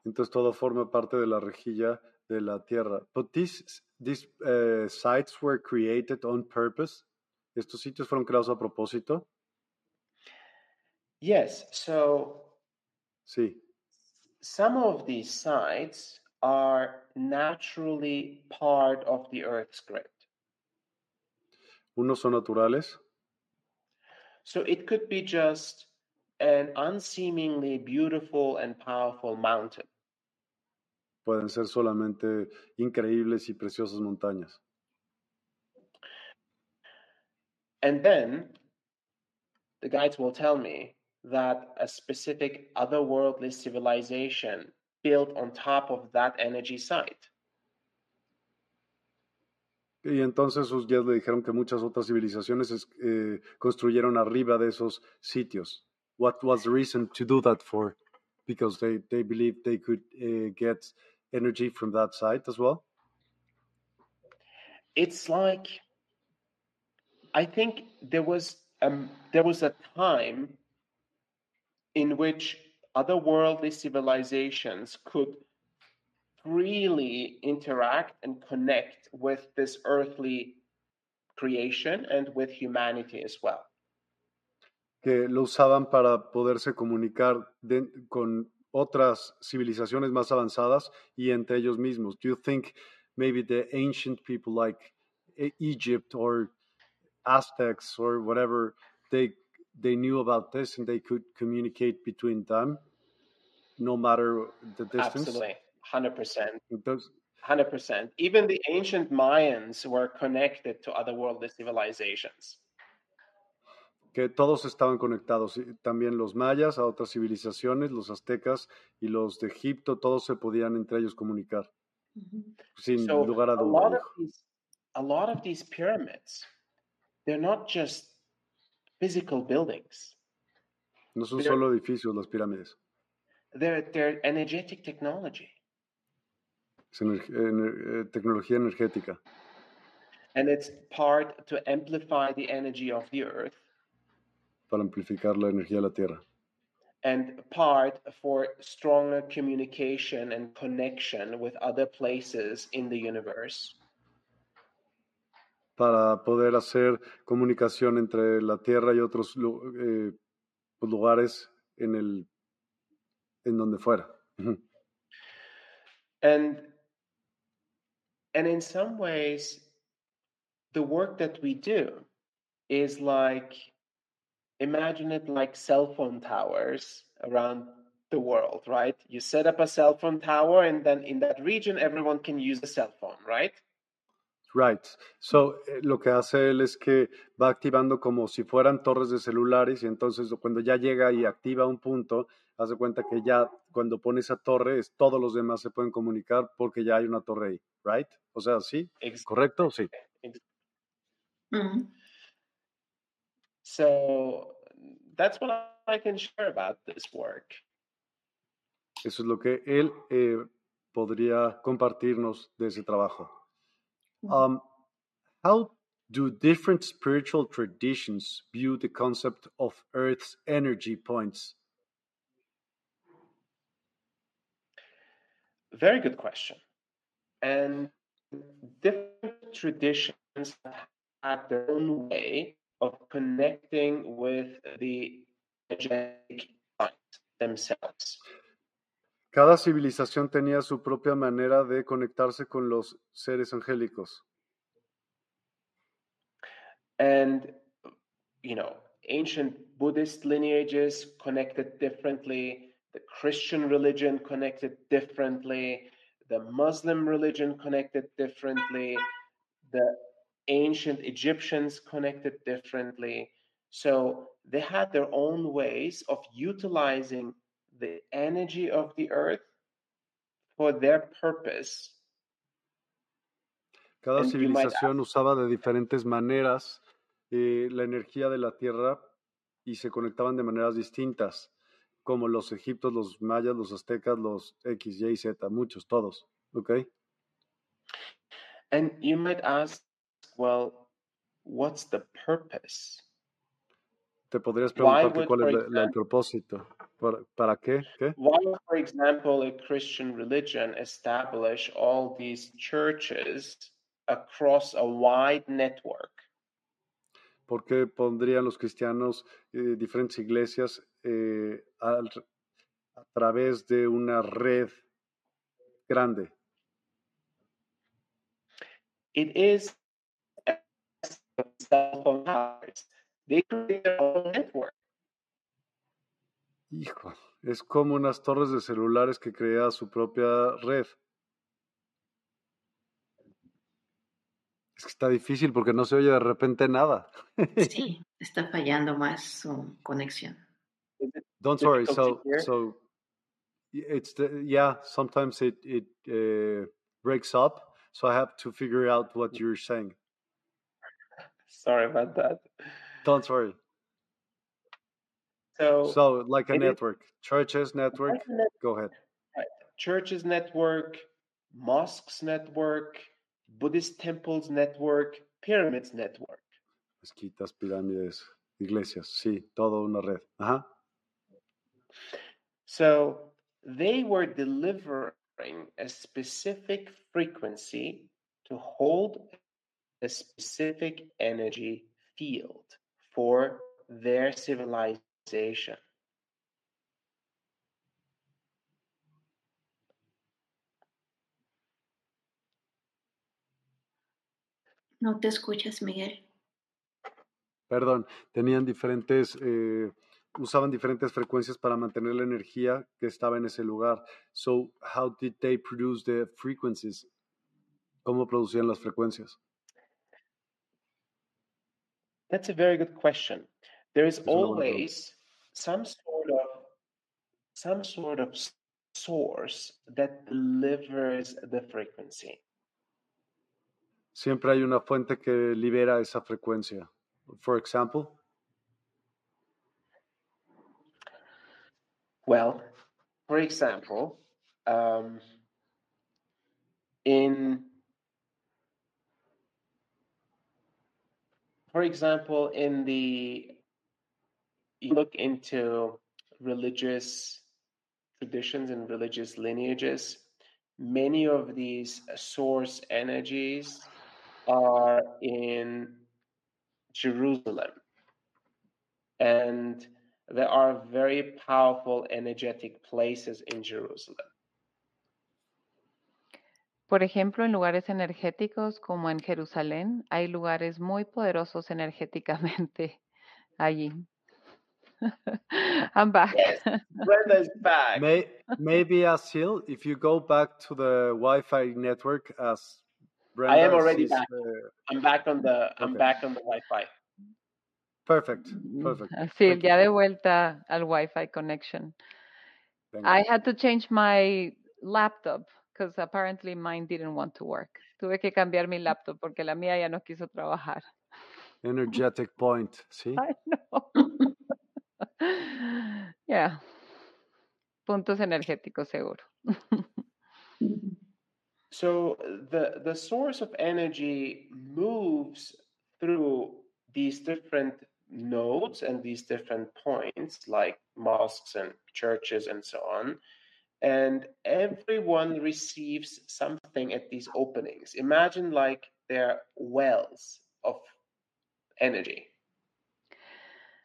Entonces todo forma parte de la rejilla de la Tierra. But these, these uh, sites were created on purpose. Estos sitios fueron creados a propósito. Yes, so Sí. some of these sites are naturally part of the earth's grid. Unos son naturales, So it could be just an unseemingly beautiful and powerful mountain. pueden ser solamente increíbles y preciosas montañas. And then the guides will tell me that a specific otherworldly civilization built on top of that energy site. Y entonces sus guías le dijeron que muchas otras civilizaciones eh, construyeron arriba de esos sitios. What was the reason to do that for? Because they, they believed they could uh, get energy from that site as well? It's like I think there was um, there was a time in which otherworldly civilizations could freely interact and connect with this earthly creation and with humanity as well. Que lo usaban para poderse comunicar de, con otras civilizaciones más avanzadas y entre ellos mismos. Do you think maybe the ancient people like Egypt or Aztecs or whatever they they knew about this and they could communicate between them no matter the distance? Absolutely. 100%. Entonces, 100%. Even the ancient Mayans were connected to otherworldly civilizations. que todos estaban conectados, también los mayas a otras civilizaciones, los aztecas y los de Egipto, todos se podían entre ellos comunicar, sin lugar a dudas. A lot of these pyramids, they're not just physical buildings. No son solo edificios las pirámides. They're, they're energetic technology. Es eh, tecnología energética. And it's part to amplify the energy of the earth para amplificar la energía de la Tierra. And part for stronger communication and connection with other places in the universe. Para poder hacer comunicación entre la Tierra y otros eh, lugares en el en donde fuera. and and in some ways the work that we do is like imagine it like cell phone towers around the world, right? You set up a cell phone tower, and then in that region, everyone can use a cell phone, right? Right. So, eh, lo que hace él es que va activando como si fueran torres de celulares y entonces cuando ya llega y activa un punto, hace cuenta que ya cuando pone esa torre, es, todos los demás se pueden comunicar porque ya hay una torre ahí, right? O sea, ¿sí? ¿Correcto? Sí. Mm -hmm. So that's what I can share about this work. Eso es lo que él eh, podría compartirnos de ese trabajo. Um, how do different spiritual traditions view the concept of Earth's energy points? Very good question. And different traditions have their own way of connecting with the energetic themselves. Cada civilización tenía su propia manera de conectarse con los seres angélicos. And, you know, ancient Buddhist lineages connected differently, the Christian religion connected differently, the Muslim religion connected differently, the ancient Egyptians connected differently. So they had their own ways of utilizing the energy of the earth for their purpose. Cada and civilización usaba de diferentes maneras eh, la energía de la tierra y se conectaban de maneras distintas, como los egiptos, los mayas, los aztecas, los X, Y, Z, muchos, todos. ¿Ok? And you might ask, well, what's the purpose? Te podrías preguntar would, cuál es example, el propósito. ¿Para, ¿Para qué? ¿Qué? Why, for example, a Christian religion establish all these churches across a wide network? ¿Por qué pondrían los cristianos eh, diferentes iglesias eh, al, a través de una red grande? It is towers. They create their own network. Hijo, es como unas torres de celulares que crea su propia red. Es que está difícil porque no se oye de repente nada. sí, está fallando más su conexión. Don't worry. So, so it's the, yeah. Sometimes it it uh, breaks up, so I have to figure out what mm. you're saying. Sorry about that. Don't worry. So, So like a it is- network, churches network. net- Go ahead. Uh, churches network, mosques network, Buddhist temples network, pyramids network. Mezquitas, pirámides, iglesias. Sí, todo una red. Ajá. So they were delivering a specific frequency to hold a specific energy field for their civilization. No te escuchas, Miguel. Perdón, tenían diferentes, eh, usaban diferentes frecuencias para mantener la energía que estaba en ese lugar. So, how did they produce the frequencies? ¿Cómo producían las frecuencias? That's a very good question. There is Es una buena pregunta. always some sort of some sort of source that delivers the frequency. Siempre hay una fuente que libera esa frecuencia. For example, Well, for example, um, in for example, in the you look into religious traditions and religious lineages, many of these source energies are in Jerusalem. And there are very powerful energetic places in Jerusalem. Por ejemplo, en lugares energéticos como en Jerusalén, hay lugares muy poderosos energéticamente allí. I'm back. Yes, Brenda's back. may, maybe Asil, if you go back to the Wi-Fi network as Brenda I am already back. uh, I'm back on the I'm Okay. back on the Wi-Fi. perfect, perfect. Sí, Thank ya de vuelta al Wi-Fi connection. Thank I you. had to change my laptop because apparently mine didn't want to work. Tuve que cambiar mi laptop porque la mía ya no quiso trabajar. Energetic point, ¿sí? I know. yeah. Puntos energéticos, seguro. So the the source of energy moves through these different nodes and these different points like mosques and churches and so on and everyone receives something at these openings. Imagine like they're wells of energy.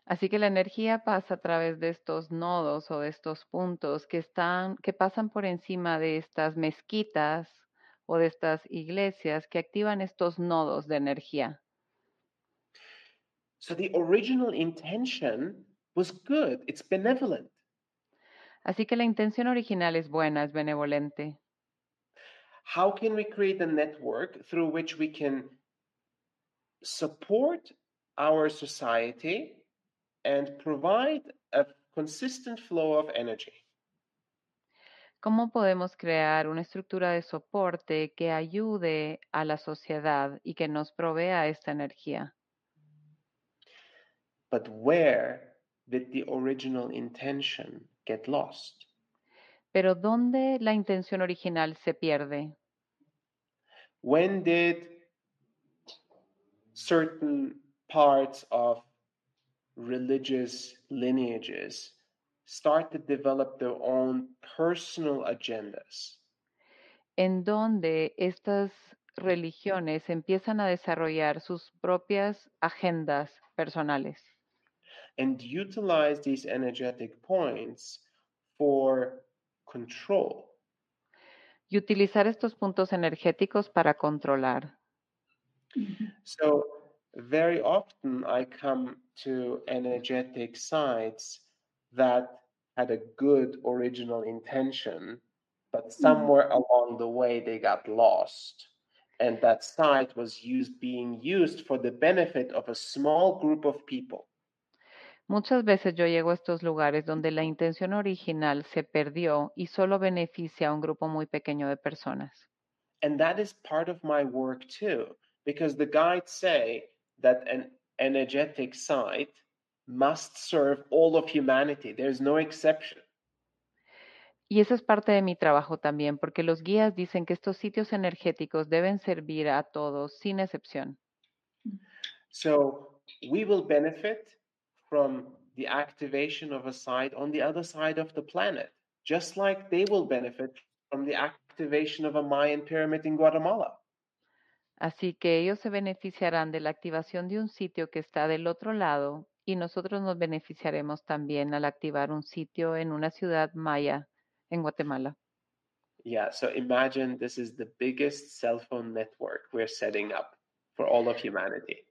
Así que la energía pasa a través de estos nodos o de estos puntos que están, que pasan por encima de estas mezquitas o de estas iglesias que activan estos nodos de energía. so the original intention was good. It's benevolent Así que la intención original es buena, es benevolente. how can we create a network through which we can support our society and provide a consistent flow of energy? ¿Cómo podemos crear una estructura de soporte que ayude a la sociedad y que nos provea esta energía? But where did the original intention get lost? Pero ¿dónde la intención original se pierde? When did certain parts of religious lineages start to develop their own personal agendas? en donde estas religiones empiezan a desarrollar sus propias agendas personales and utilize these energetic points for control. y utilizar estos puntos energéticos para controlar. Mm-hmm. So, very often I come to energetic sites that had a good original intention, but mm-hmm. somewhere along the way they got lost. and that site was used being used for the benefit of a small group of people. Muchas veces yo llego a estos lugares donde la intención original se perdió y solo beneficia a un grupo muy pequeño de personas. And that is part of my work too, because the guides say that an energetic site must serve all of humanity. There's no exception. Y eso es parte de mi trabajo también, porque los guías dicen que estos sitios energéticos deben servir a todos sin excepción. So we will benefit from the activation of a site on the other side of the planet, just like they will benefit from the activation of a Mayan pyramid in Guatemala. Así que ellos se beneficiarán de la activación de un sitio que está del otro lado y nosotros nos beneficiaremos también al activar un sitio en una ciudad maya en Guatemala. Yeah, so imagine this is the biggest cell phone network we're setting up for all of humanity.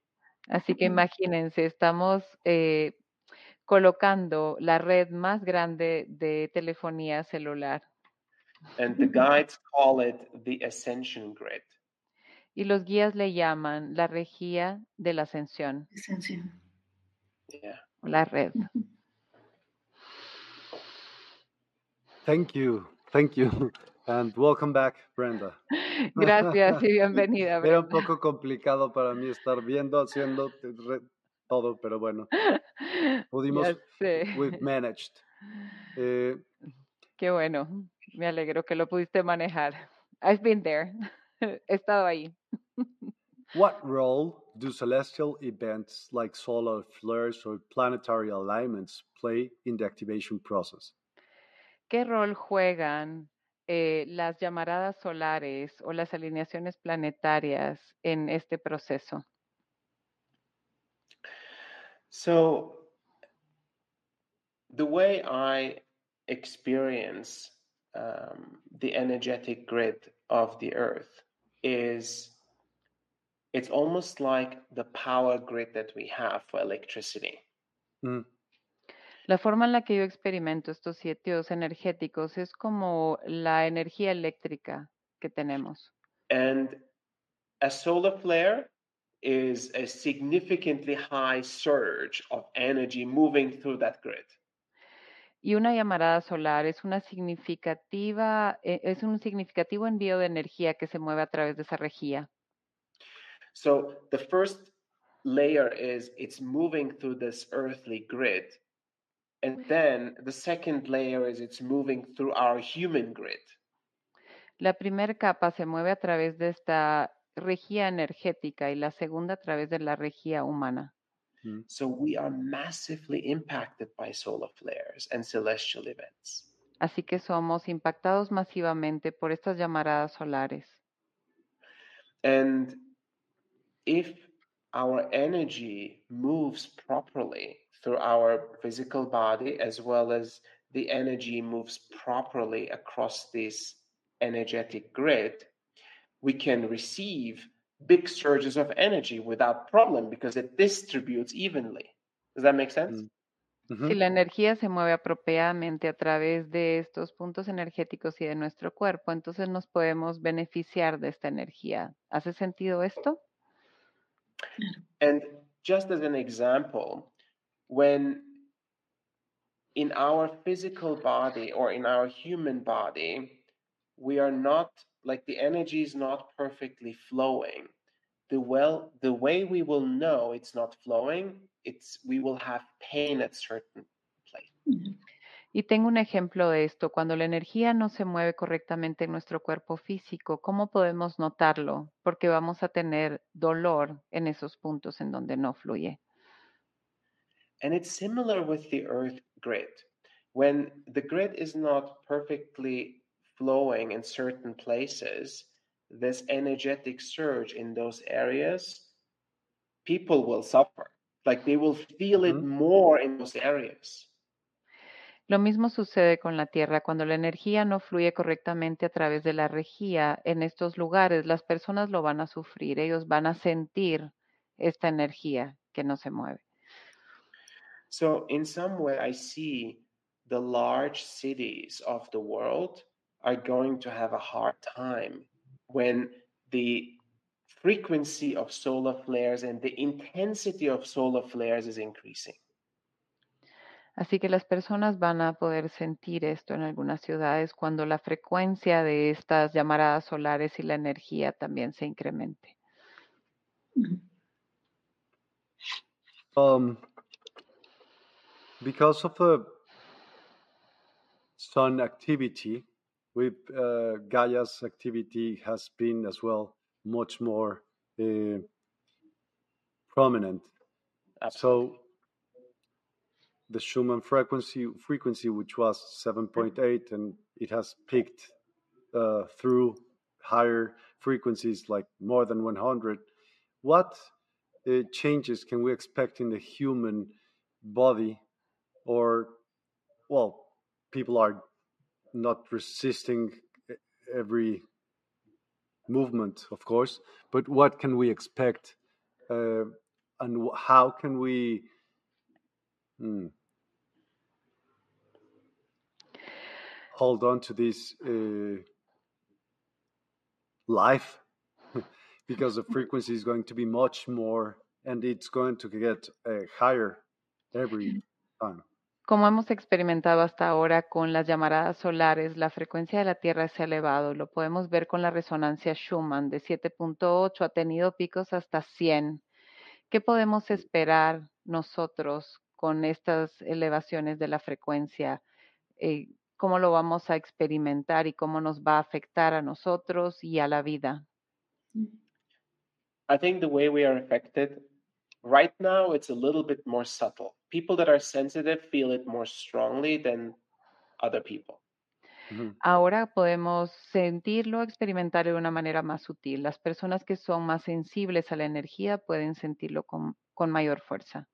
Así que imagínense, estamos eh, colocando la red más grande de telefonía celular. And the guides call it the ascension grid. Y los guías le llaman la regía de la ascensión, Ascensión. Yeah. la red. Thank you, thank you, and welcome back, Brenda. Gracias y bienvenida. Era un poco complicado para mí estar viendo, haciendo todo, pero bueno, pudimos, we've managed. Eh, Qué bueno. Me alegro que lo pudiste manejar. I've been there. He estado ahí. what role do celestial events like solar flares or planetary alignments play in the activation process? ¿Qué rol juegan eh, las llamaradas solares o las alineaciones planetarias en este proceso? So, the way I experience um, the energetic grid of the earth is it's almost like the power grid that we have for electricity. Mm, La forma en la que yo experimento estos sitios energéticos es como la energía eléctrica que tenemos. And a solar flare is a significantly high surge of energy moving through that grid. Y una llamarada solar es una significativa, eh, es un significativo envío de energía que se mueve a través de esa regía. So the first layer is it's moving through this earthly grid. And then the second layer is it's moving through our human grid. La primera capa se mueve a través de esta regía energética y la segunda a través de la regía humana. mm. So we are massively impacted by solar flares and celestial events. Así que somos impactados masivamente por estas llamaradas solares. And if our energy moves properly through our physical body, as well as the energy moves properly across this energetic grid, we can receive big surges of energy without problem because it distributes evenly. Does that make sense? Mm. Si la energía se mueve apropiadamente a través de estos puntos energéticos y de nuestro cuerpo, entonces nos podemos beneficiar de esta energía. ¿Hace sentido esto? And just as an example, when in our physical body or in our human body, we are not like the energy is not perfectly flowing. The well the way we will know it's not flowing, it's we will have pain at certain place. Y tengo un ejemplo de esto. Cuando la energía no se mueve correctamente en nuestro cuerpo físico, ¿cómo podemos notarlo? Porque vamos a tener dolor en esos puntos en donde no fluye. And it's similar with the earth grid. When the grid is not perfectly flowing in certain places, this energetic surge in those areas, people will suffer. Like they will feel it more in those areas. Lo mismo sucede con la Tierra. Cuando la energía no fluye correctamente a través de la regía en estos lugares, las personas lo van a sufrir. Ellos van a sentir esta energía que no se mueve. So, in some way, I see the large cities of the world are going to have a hard time when the frequency of solar flares and the intensity of solar flares is increasing. Así que las personas van a poder sentir esto en algunas ciudades cuando la frecuencia de estas llamaradas solares y la energía también se incremente. Um, because of the sun activity, with uh, Gaia's activity has been as well much more uh, prominent. So the Schumann frequency frequency, which was 7.8, and it has peaked uh, through higher frequencies like more than 100. What uh, changes can we expect in the human body, or well, people are not resisting every movement, of course, but what can we expect, uh, and how can we? Hmm, hold on to this uh, life because the frequency is going to be much more and it's going to get uh, higher every time. Como hemos experimentado hasta ahora con las llamaradas solares, la frecuencia de la Tierra se ha elevado. Lo podemos ver con la resonancia Schumann de 7.8, ha tenido picos hasta 100. ¿Qué podemos esperar nosotros con estas elevaciones de la frecuencia? Eh, cómo lo vamos a experimentar y cómo nos va a afectar a nosotros y a la vida. I think the way we are affected right now it's a little bit more subtle. People that are sensitive feel it more strongly than other people. Ahora podemos sentirlo, experimentarlo de una manera más sutil. Las personas que son más sensibles a la energía pueden sentirlo con, con mayor fuerza.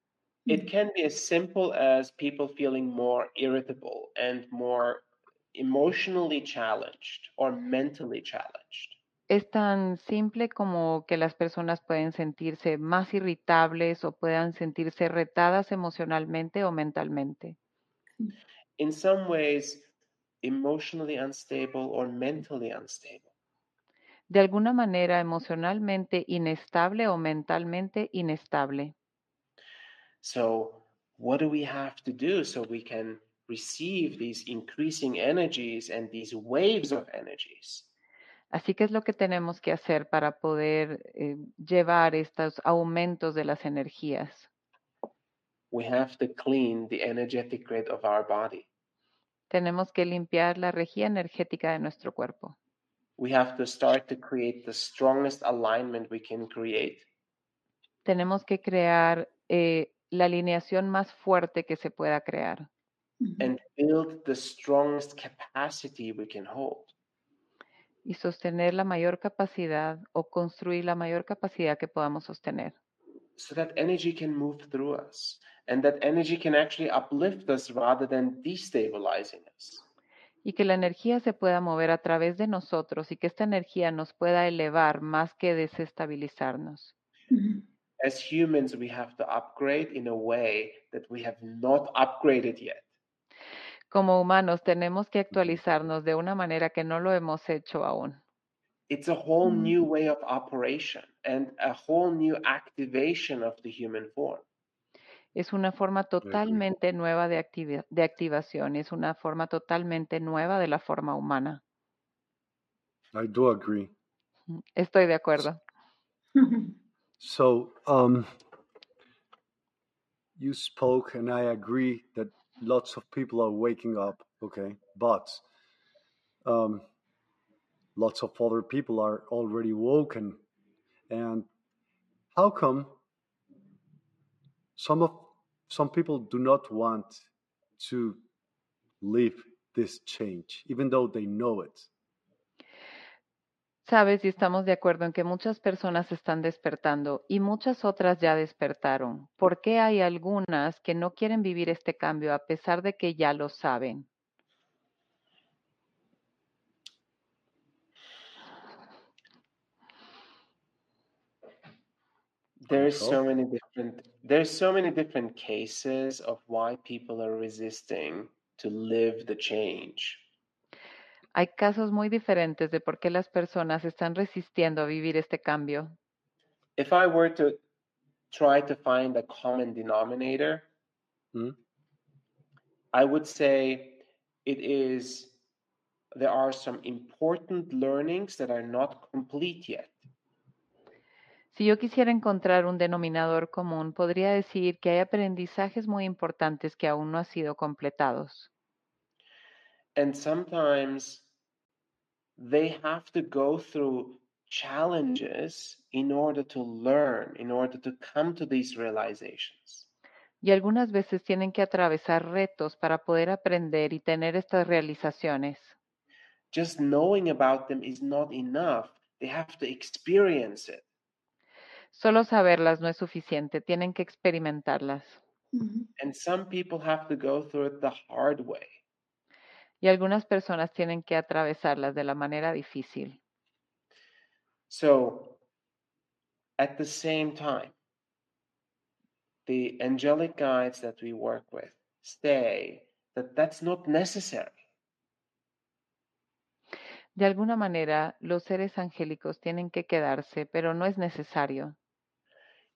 It can be as simple as people feeling more irritable and more emotionally challenged or mentally challenged. Es tan simple como que las personas pueden sentirse más irritables o puedan sentirse retadas emocionalmente o mentalmente. In some ways, emotionally unstable or mentally unstable. De alguna manera emocionalmente inestable o mentalmente inestable. So, what do we have to do so we can receive these increasing energies and these waves of energies? Así que es lo que tenemos que hacer para poder eh, llevar estos aumentos de las energías. We have to clean the energetic grid of our body. Tenemos que limpiar la regía energética de nuestro cuerpo. We have to start to create the strongest alignment we can create. Tenemos que crear eh, la alineación más fuerte que se pueda crear and build the strongest capacity we can hold. Y sostener la mayor capacidad o construir la mayor capacidad que podamos sostener. so that energy can move through us and that energy can actually uplift us rather than destabilizing us. Y que la energía se pueda mover a través de nosotros y que esta energía nos pueda elevar más que desestabilizarnos. As humans, we have to upgrade in a way that we have not upgraded yet. Como humanos tenemos que actualizarnos de una manera que no lo hemos hecho aún. It's a whole new way of operation and a whole new activation of the human form. Es una forma totalmente nueva de, activi- de activación, es una forma totalmente nueva de la forma humana. I do agree. Estoy de acuerdo. So, um, you spoke, and I agree that lots of people are waking up, okay, but um, lots of other people are already woken. And how come some of some people do not want to live this change, even though they know it? Sabes, y estamos de acuerdo en que muchas personas están despertando y muchas otras ya despertaron. ¿Por qué hay algunas que no quieren vivir este cambio a pesar de que ya lo saben? There's so. so many different there's so many different cases of why people are resisting to live the change. Hay casos muy diferentes de por qué las personas están resistiendo a vivir este cambio. if I were to try to find a common denominator, Mm. I would say it is there are some important learnings that are not complete yet. Si yo quisiera encontrar un denominador común, podría decir que hay aprendizajes muy importantes que aún no han sido completados. And sometimes they have to go through mm-hmm. challenges in order to learn, in order to come to these realizations. Y algunas veces tienen que atravesar retos para poder aprender y tener estas realizaciones. Just knowing about them is not enough. They have to experience it. Solo saberlas no es suficiente, tienen que experimentarlas. Ujú. And some people have to go through it the hard way. Y algunas personas tienen que atravesarlas de la manera difícil. So, at the same time, the angelic guides that we work with say that that's not necessary. De alguna manera, los seres angélicos tienen que quedarse, pero no es necesario.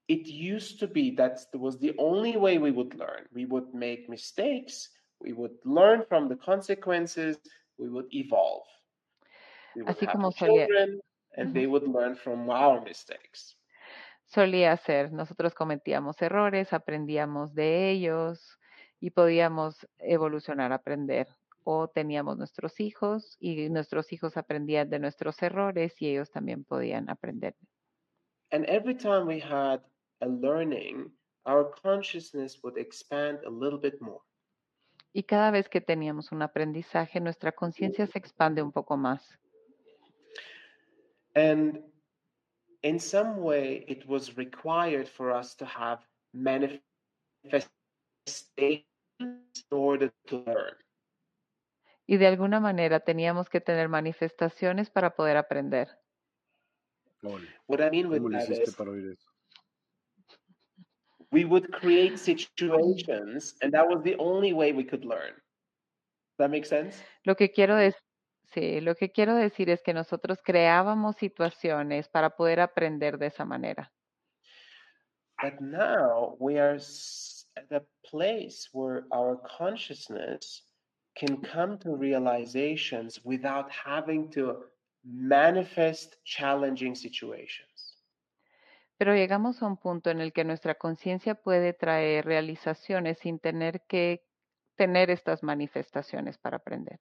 It used to be that was the only way we would learn. We would make mistakes, we would learn from the consequences, we would evolve. We would Así have como solía- children, and they would learn from our mistakes. Solía ser, nosotros cometíamos errores, aprendíamos de ellos y podíamos evolucionar, aprender. O teníamos nuestros hijos y nuestros hijos aprendían de nuestros errores y ellos también podían aprender. And every time we had a learning, our consciousness would expand a little bit more. Y cada vez que teníamos un aprendizaje, nuestra conciencia se expande un poco más. And in some way, it was required for us to have manifestations in order to learn. Y de alguna manera teníamos que tener manifestaciones para poder aprender. Ole, What I mean with ¿Cómo le that hiciste is, para oír eso? We would create situations, and that was the only way we could learn. Does that make sense? Lo que quiero decir, sí, lo que quiero decir es que nosotros creábamos situaciones para poder aprender de esa manera. But now we are at a place where our consciousness can come to realizations without having to manifest challenging situations. Pero llegamos a un punto en el que nuestra conciencia puede traer realizaciones sin tener que tener estas manifestaciones para aprender.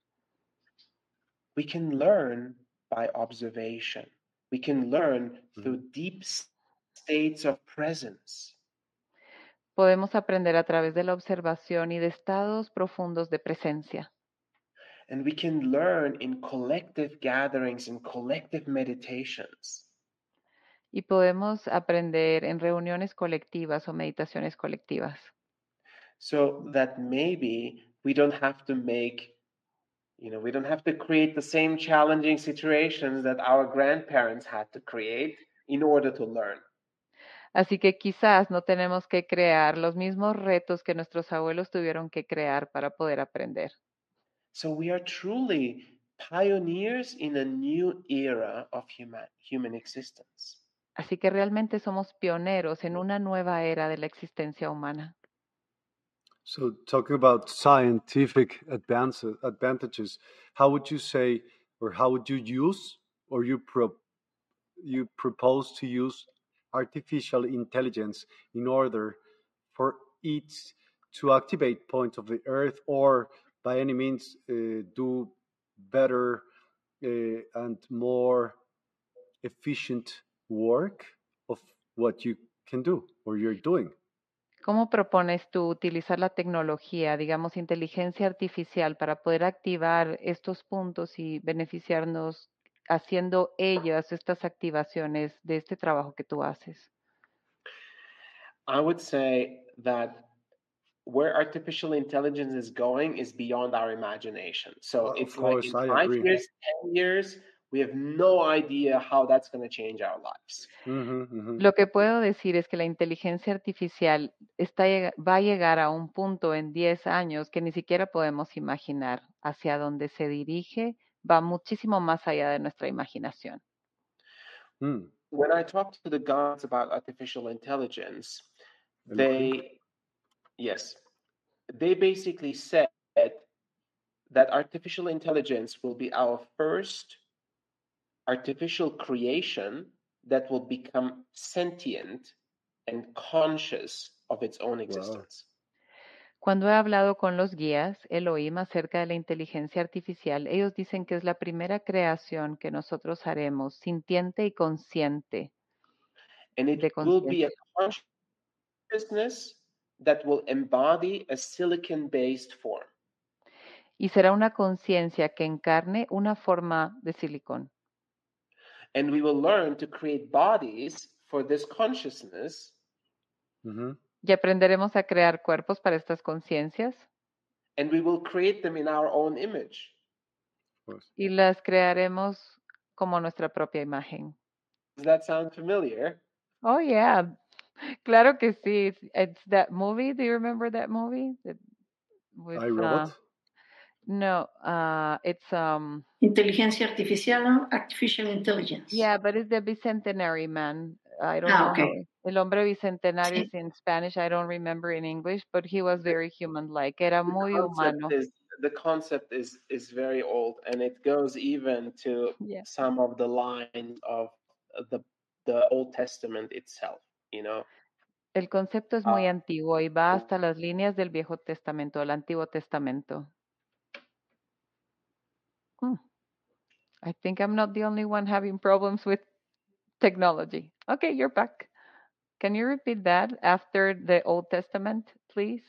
We can learn by observation. We can learn through deep s- states of presence. Podemos aprender a través de la observación y de estados profundos de presencia. And we can learn in collective gatherings and collective meditations. Y podemos aprender en reuniones colectivas o meditaciones colectivas. so that maybe we don't have to make you know we don't have to create the same challenging situations that our grandparents had to create in order to learn Así que quizás no tenemos que crear los mismos retos que nuestros abuelos tuvieron que crear para poder aprender. so we are truly pioneers in a new era of human human existence Así que realmente somos pioneros en una nueva era de la existencia humana. So, talking about scientific advances, advantages, how would you say, or how would you use, or you pro, you propose to use artificial intelligence in order for it to activate points of the Earth, or by any means uh, do better uh, and more efficient work of what you can do or you're doing? ¿Cómo propones tú utilizar la tecnología, digamos, inteligencia artificial, para poder activar estos puntos y beneficiarnos haciendo ellas estas activaciones de este trabajo que tú haces? i would say that where artificial intelligence is going is beyond our imagination so Of it's course, like in I five agree. years ten years we have no idea how that's going to change our lives Mhm, mhm. Lo que puedo decir es que la inteligencia artificial está, llega- va a llegar a un punto en 10 años que ni siquiera podemos imaginar. Hacia dónde se dirige va muchísimo más allá de nuestra imaginación. Mm. when I talked to the gods about artificial intelligence, Elohim. they, yes, they basically said that artificial intelligence will be our first artificial creation that will become sentient and conscious of its own existence. Cuando he hablado con los guías Elohim acerca de la inteligencia artificial, ellos dicen que es la primera creación que nosotros haremos sintiente y consciente. And it will be a consciousness that will embody a silicon based form. Y será una conciencia que encarne una forma de silicón. And we will learn to create bodies for this consciousness Ujú. Y aprenderemos a crear cuerpos para estas conciencias and we will create them in our own image. Y las crearemos como nuestra propia imagen. Does that sound familiar? Oh, yeah. Claro que sí. It's, it's that movie. Do you remember that movie? That- with, I, uh, Robot. No, uh, it's um Inteligencia artificial, ¿no? artificial intelligence. yeah, but it's the bicentenary man. I don't Ah, know. okay. El hombre bicentenario Sí. is in Spanish. I don't remember in English, but he was very human-like. Era The muy concept humano. is the concept is is very old and it goes even to Yeah. some of the lines of the the Old Testament itself, you know. El concepto es muy Ah. antiguo y va hasta las líneas del Viejo Testamento, el Antiguo Testamento. Hmm. I think I'm not the only one having problems with technology. Okay, you're back. Can you repeat that after the Old Testament, please?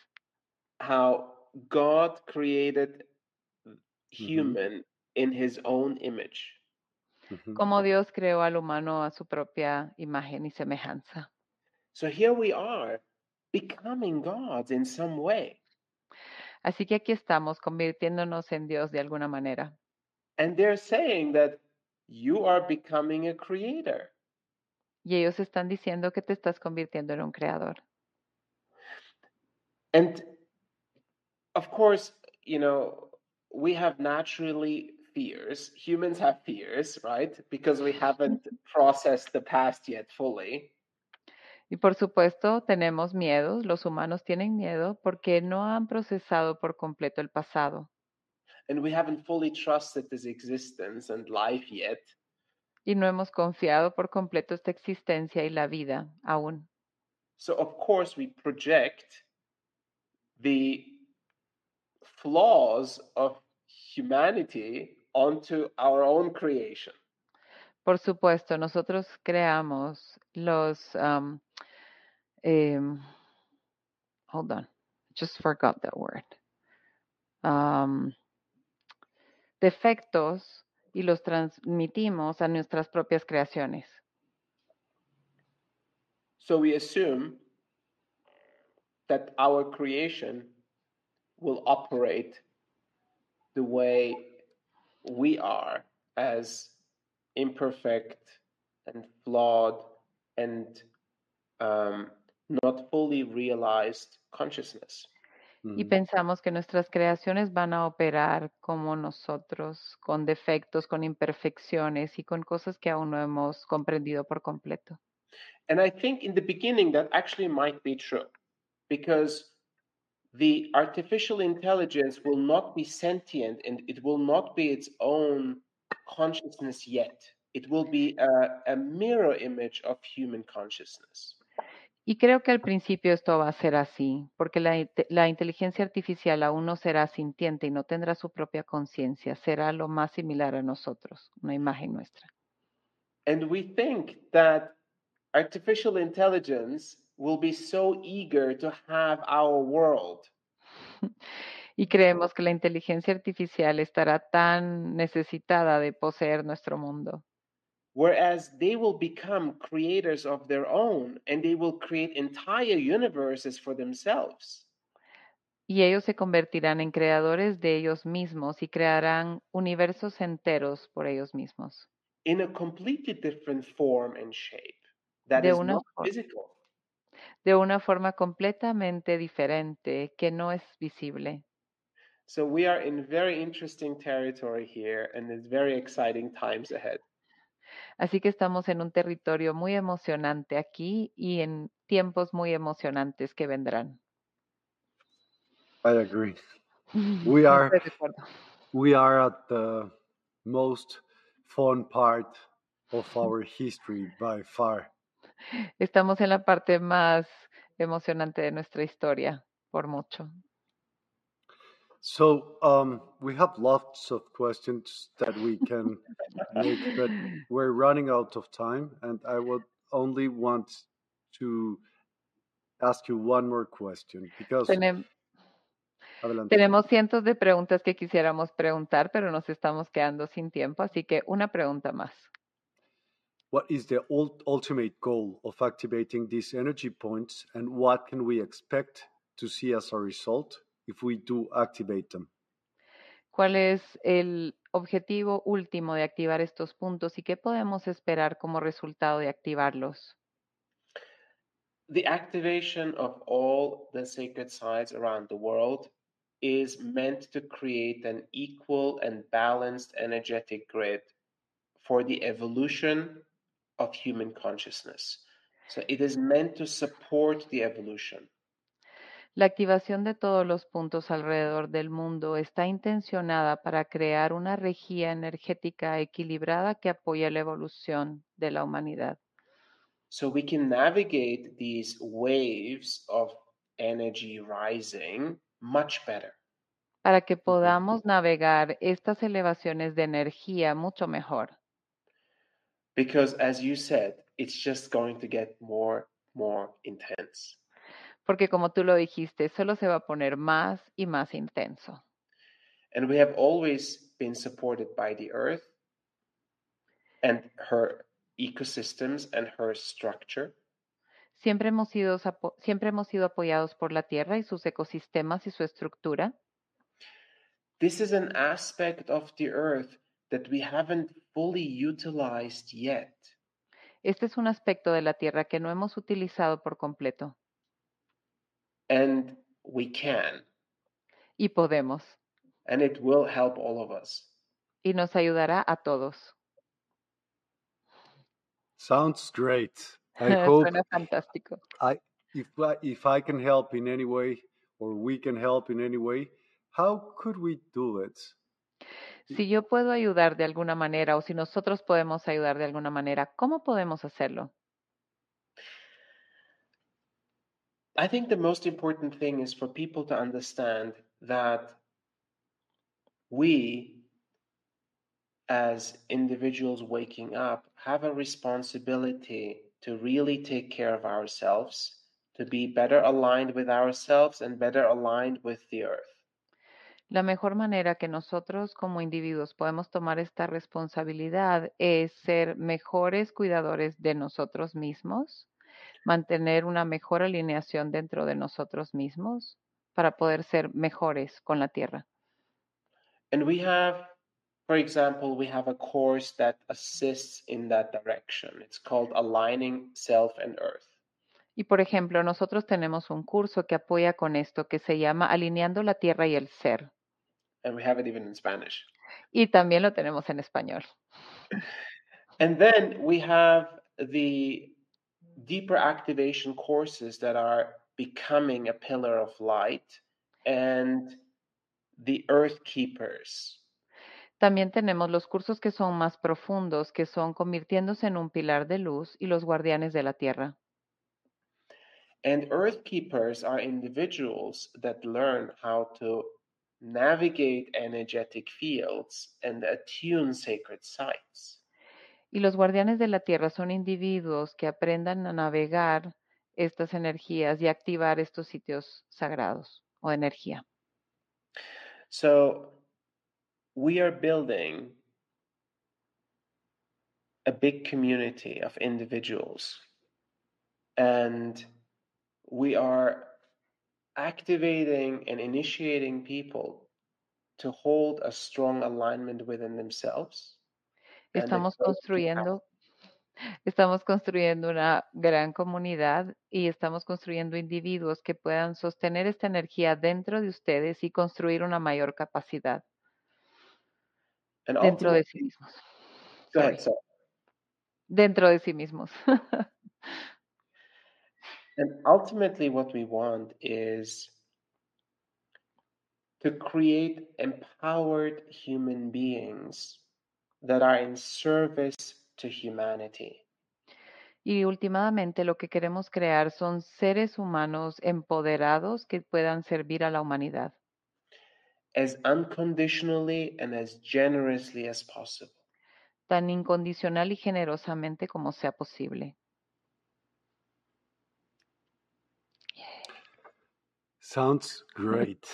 how God created Mm-hmm. human in his own image. Como Dios creó al humano a su propia imagen y semejanza. So here we are becoming gods in some way. Así que aquí estamos convirtiéndonos en Dios de alguna manera. And they're saying that you are becoming a creator. Y ellos están diciendo que te estás convirtiendo en un creador. And of course, you know, we have naturally fears. Humans have fears, right? Because we haven't processed the past yet fully. Y por supuesto, tenemos miedos, los humanos tienen miedo porque no han procesado por completo el pasado And we haven't fully trusted this existence and life yet. y no hemos confiado por completo esta existencia y la vida aún. So, of course, we project the flaws of humanity onto our own creation. Por supuesto, nosotros creamos los, um, em, hold on, just forgot that word. Um, defectos y los transmitimos a nuestras propias creaciones. So, we assume that our creation will operate the way we are as imperfect and flawed and um, not fully realized consciousness. Y pensamos que nuestras creaciones van a operar como nosotros, con defectos, con imperfecciones y con cosas que aún no hemos comprendido por completo. And I think in the beginning that actually might be true because the artificial intelligence will not be sentient and it will not be its own consciousness yet. It will be a, a mirror image of human consciousness. Y creo que al principio esto va a ser así, porque la, inte- la inteligencia artificial aún no será sintiente y no tendrá su propia conciencia, será lo más similar a nosotros, una imagen nuestra. And we think that artificial intelligence will be so eager to have our world. Y creemos que la inteligencia artificial estará tan necesitada de poseer nuestro mundo, Whereas they will become creators of their own and they will create entire universes for themselves. y ellos se convertirán en creadores de ellos mismos y crearán universos enteros por ellos mismos, in a completely different form and shape that De is not physical. de una forma completamente diferente que no es visible. So we are in very interesting territory here and it's very exciting times ahead. Así que estamos en un territorio muy emocionante aquí y en tiempos muy emocionantes que vendrán. I agree. We are Estoy de acuerdo. we are at the most fun part of our history by far. Estamos en la parte más emocionante de nuestra historia, por mucho. So um, we have lots of questions that we can make, but we're running out of time, and I would only want to ask you one more question because Tenem- adelante. tenemos cientos de preguntas que quisiéramos preguntar, pero nos estamos quedando sin tiempo, así que una pregunta más. What is the ultimate goal of activating these energy points, and what can we expect to see as a result if we do activate them? ¿Cuál es el objetivo último de activar estos puntos y qué podemos esperar como resultado de activarlos? The activation of all the sacred sites around the world is meant to create an equal and balanced energetic grid for the evolution of human consciousness. So it is meant to support the evolution. La activación de todos los puntos alrededor del mundo está intencionada para crear una regía energética equilibrada que apoya la evolución de la humanidad. So we can navigate these waves of energy rising much better. para que podamos navegar estas elevaciones de energía mucho mejor. Because as you said, it's just going to get more, more intense. Porque como tú lo dijiste, solo se va a poner más y más intenso. And we have always been supported by the earth and her ecosystems and her structure. Siempre hemos, sido, siempre hemos sido apoyados por la Tierra y sus ecosistemas y su estructura. This is an aspect of the earth that we haven't fully utilized yet. Este es un aspecto de la Tierra que no hemos utilizado por completo And we can. y podemos. And it will help all of us. Y nos ayudará a todos. Sounds great. I hope Suena fantástico. if I, if I can help in any way or we can help in any way, how could we do it? Si yo puedo ayudar de alguna manera o si nosotros podemos ayudar de alguna manera, ¿cómo podemos hacerlo? I think the most important thing is for people to understand that we, as individuals waking up, have a responsibility to really take care of ourselves, to be better aligned with ourselves and better aligned with the earth. La mejor manera que nosotros como individuos podemos tomar esta responsabilidad es ser mejores cuidadores de nosotros mismos, mantener una mejor alineación dentro de nosotros mismos para poder ser mejores con la tierra. And we have, for example, we have a course that assists in that direction. It's called Aligning Self and Earth. Y por ejemplo, nosotros tenemos un curso que apoya con esto que se llama Alineando la Tierra y el Ser. And we have it even in Spanish. Y también lo tenemos en español. And then we have the deeper activation courses that are becoming a pillar of light and the earth keepers. También tenemos los cursos que son más profundos, que son convirtiéndose en un pilar de luz y los guardianes de la Tierra. And earth keepers are individuals that learn how to navigate energetic fields and attune sacred sites. Y los guardianes de la Tierra son individuos que aprendan a navegar estas energías y activar estos sitios sagrados o energía. So we are building a big community of individuals and we are activating and initiating people to hold a strong alignment within themselves. Estamos construyendo, estamos construyendo una gran comunidad y estamos construyendo individuos que puedan sostener esta energía dentro de ustedes y construir una mayor capacidad dentro de sí mismos. Ahead, dentro de sí mismos. And ultimately, what we want is to create empowered human beings that are in service to humanity. Y últimamente lo que queremos crear son seres humanos empoderados que puedan servir a la humanidad as unconditionally and as generously as possible. tan incondicional y generosamente como sea posible. Sounds great.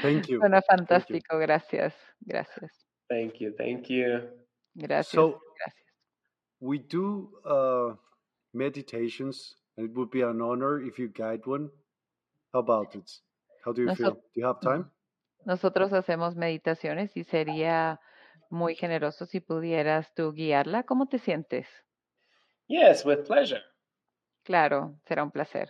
Thank you. Suena Thank you. fantástico, gracias, gracias, Thank you. Thank you. gracias, So- gracias. We do uh, meditations, and it would be an honor if you guide one. How about it? How do you Noso- feel? Do you have time? Nosotros hacemos meditaciones y sería muy generoso si pudieras tú guiarla. ¿Cómo te sientes? Yes, with pleasure. Claro, será un placer.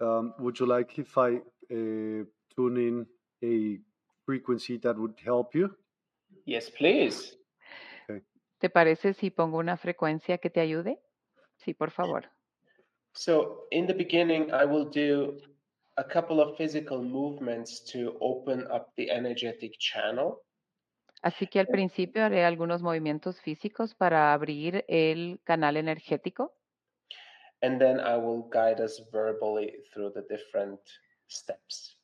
Um, would you like if I uh, tune in a frequency that would help you? Yes, please. ¿Te parece si pongo una frecuencia que te ayude? Sí, por favor. So, in the beginning, I will do a couple of physical movements to open up the energetic channel. Así que al principio haré algunos movimientos físicos para abrir el canal energético And then I will guide us verbally through the different steps.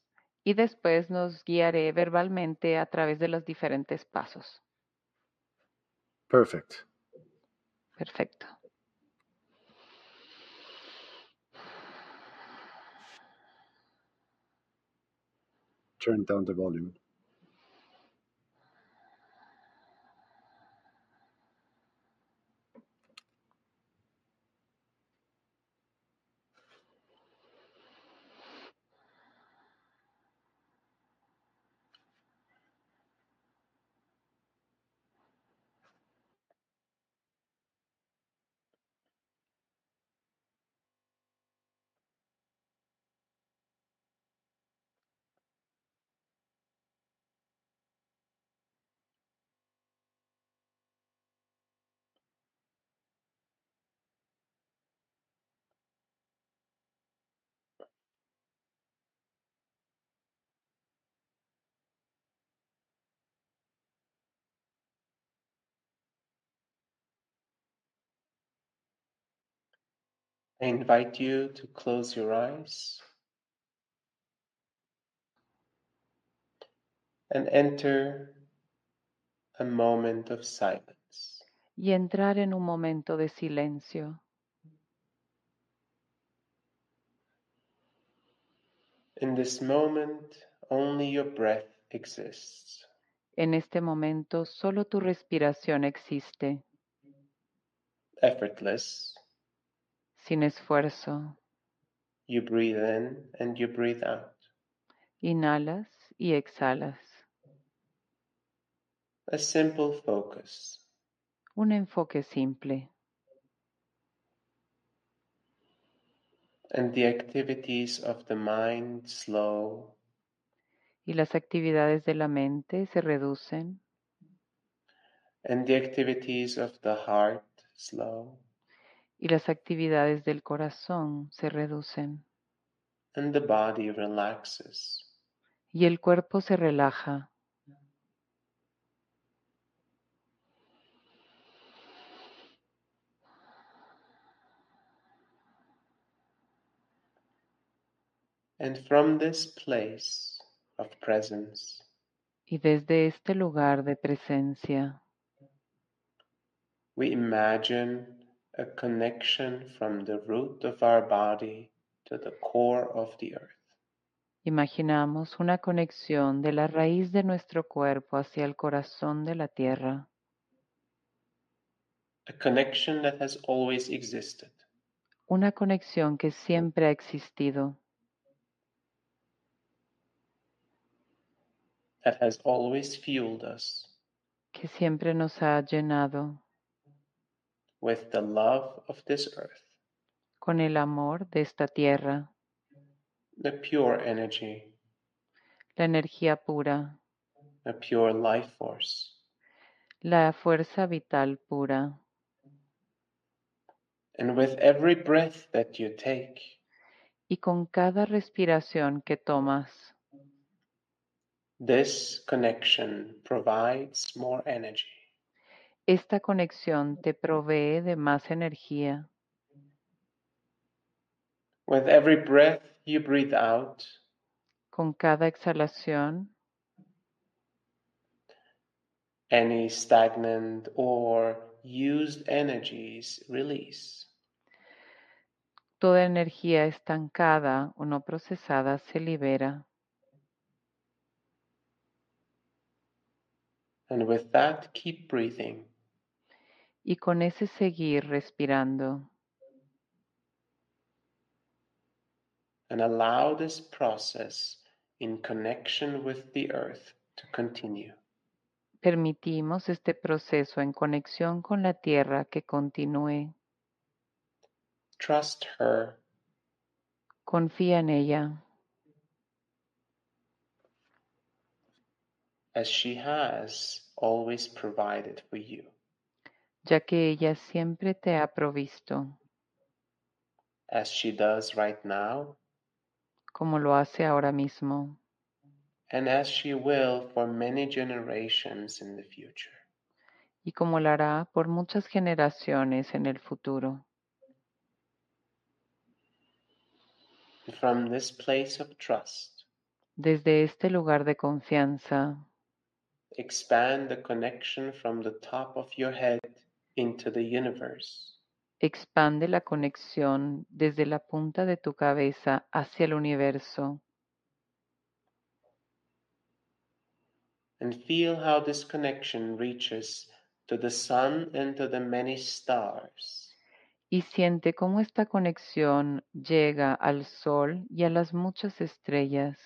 Y después nos guiaré verbalmente a través de los diferentes pasos. Perfect. Perfecto. Turn down the volume. I invite you to close your eyes and enter a moment of silence. Y entrar en un momento de silencio. In this moment, only your breath exists. En este momento solo tu respiración existe, effortless. Sin esfuerzo. You breathe in and you breathe out. Inhalas y exhalas. A simple focus. Un enfoque simple. And the activities of the mind slow Y las actividades de la mente se reducen and the activities of the heart slow y las actividades del corazón se reducen and the body relaxes. y el cuerpo se relaja. And from this place of presence, Y desde este lugar de presencia we imagine a connection from the root of our body to the core of the earth. imaginamos una conexión de la raíz de nuestro cuerpo hacia el corazón de la tierra, A connection that has always existed, una conexión que siempre ha existido, that has always fueled us. Que siempre nos ha llenado with the love of this earth, con el amor de esta tierra, the pure energy, la energía pura, the pure life force. la fuerza vital pura. And with every breath that you take, Y con cada respiración que tomas, this connection provides more energy. Esta conexión te provee de más energía. With every breath you breathe out, Con cada exhalación, any stagnant or used energies release. toda energía estancada o no procesada se libera. And with that, keep breathing. Y con ese seguir respirando. and allow this process in connection with the earth to continue. Permitimos este proceso en conexión con la tierra que continúe. Trust her Confía en ella, as she has always provided for you. Ya que ella siempre te ha provisto, as she does right now, como lo hace ahora mismo, and as she will for many generations in the future. y como lo hará por muchas generaciones en el futuro. From this place of trust, Desde este lugar de confianza, expand the connection from the top of your head into the universe. expande la conexión desde la punta de tu cabeza hacia el universo and feel how this connection reaches to the sun and to the many stars. y siente cómo esta conexión llega al sol y a las muchas estrellas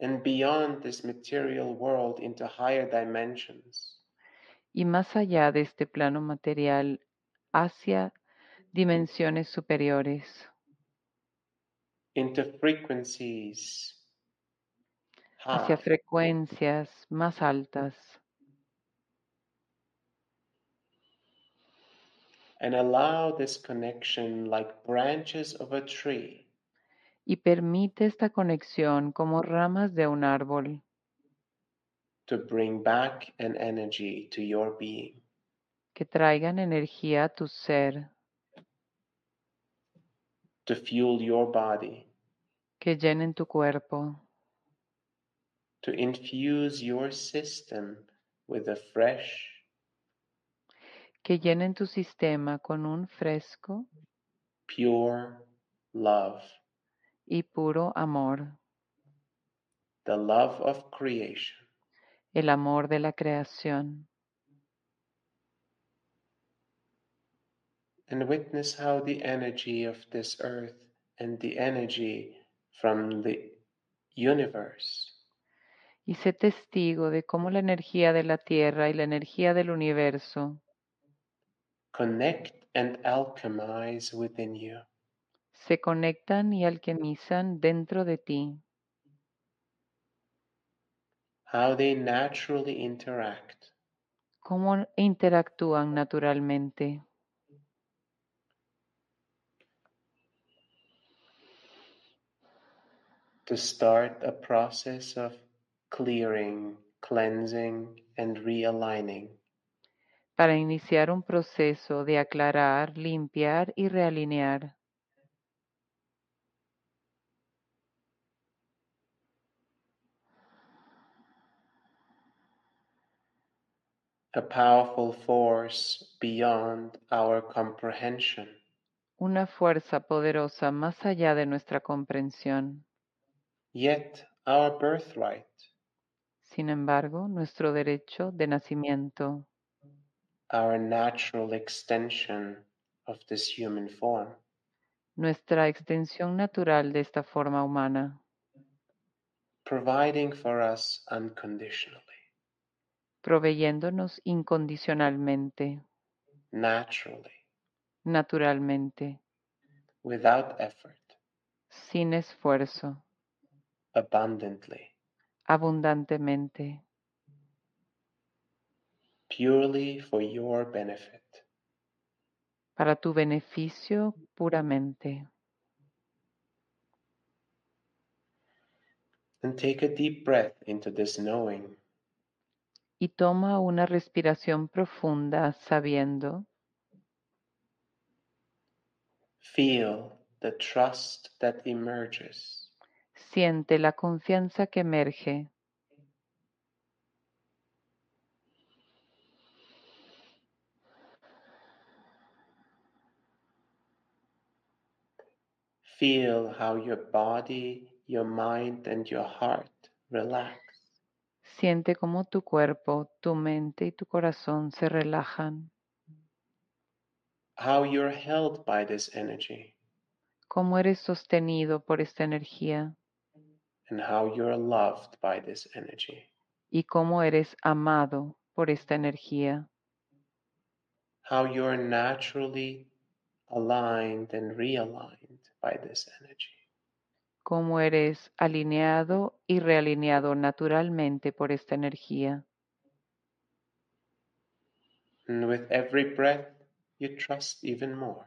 and beyond this material world into higher dimensions. Y más allá de este plano material hacia dimensiones superiores, into frequencies. Hacia high, frecuencias más altas. And allow this connection like branches of a tree. Y permite esta conexión como ramas de un árbol to bring back an energy to your being. que traigan energía a tu ser, to fuel your body, que llenen tu cuerpo, to infuse your system with a fresh, que llenen tu sistema con un fresco pure love, y puro amor, the love of creation. El amor de la creación. and witness how the energy of this earth and the energy from the universe Y sé testigo de cómo la energía de la tierra y la energía del universo connect and alchemize within you. se conectan y alquimizan dentro de ti, How they naturally interact cómo interactúan naturalmente. to start a process of clearing, cleansing, and realigning. para iniciar un proceso de aclarar, limpiar y realinear. A powerful force beyond our comprehension. Una fuerza poderosa más allá de nuestra comprensión. Yet our birthright, Sin embargo, nuestro derecho de nacimiento, our natural extension of this human form, nuestra extensión natural de esta forma humana, providing for us unconditionally, proveyéndonos incondicionalmente, naturally, naturalmente, without effort, sin esfuerzo, abundantly, abundantemente, purely for your benefit. para tu beneficio puramente. And take a deep breath into this knowing. Y toma una respiración profunda sabiendo, Feel the trust that emerges. siente la confianza que emerge. Feel how your body, your mind, and your heart relax. Siente cómo tu cuerpo, tu mente y tu corazón se relajan, How you're held by this energy, cómo eres sostenido por esta energía and how you're loved by this energy. y cómo eres amado por esta energía, How you're naturally aligned and realigned by this energy. Cómo eres alineado y realineado naturalmente por esta energía. And with every breath, you trust even more.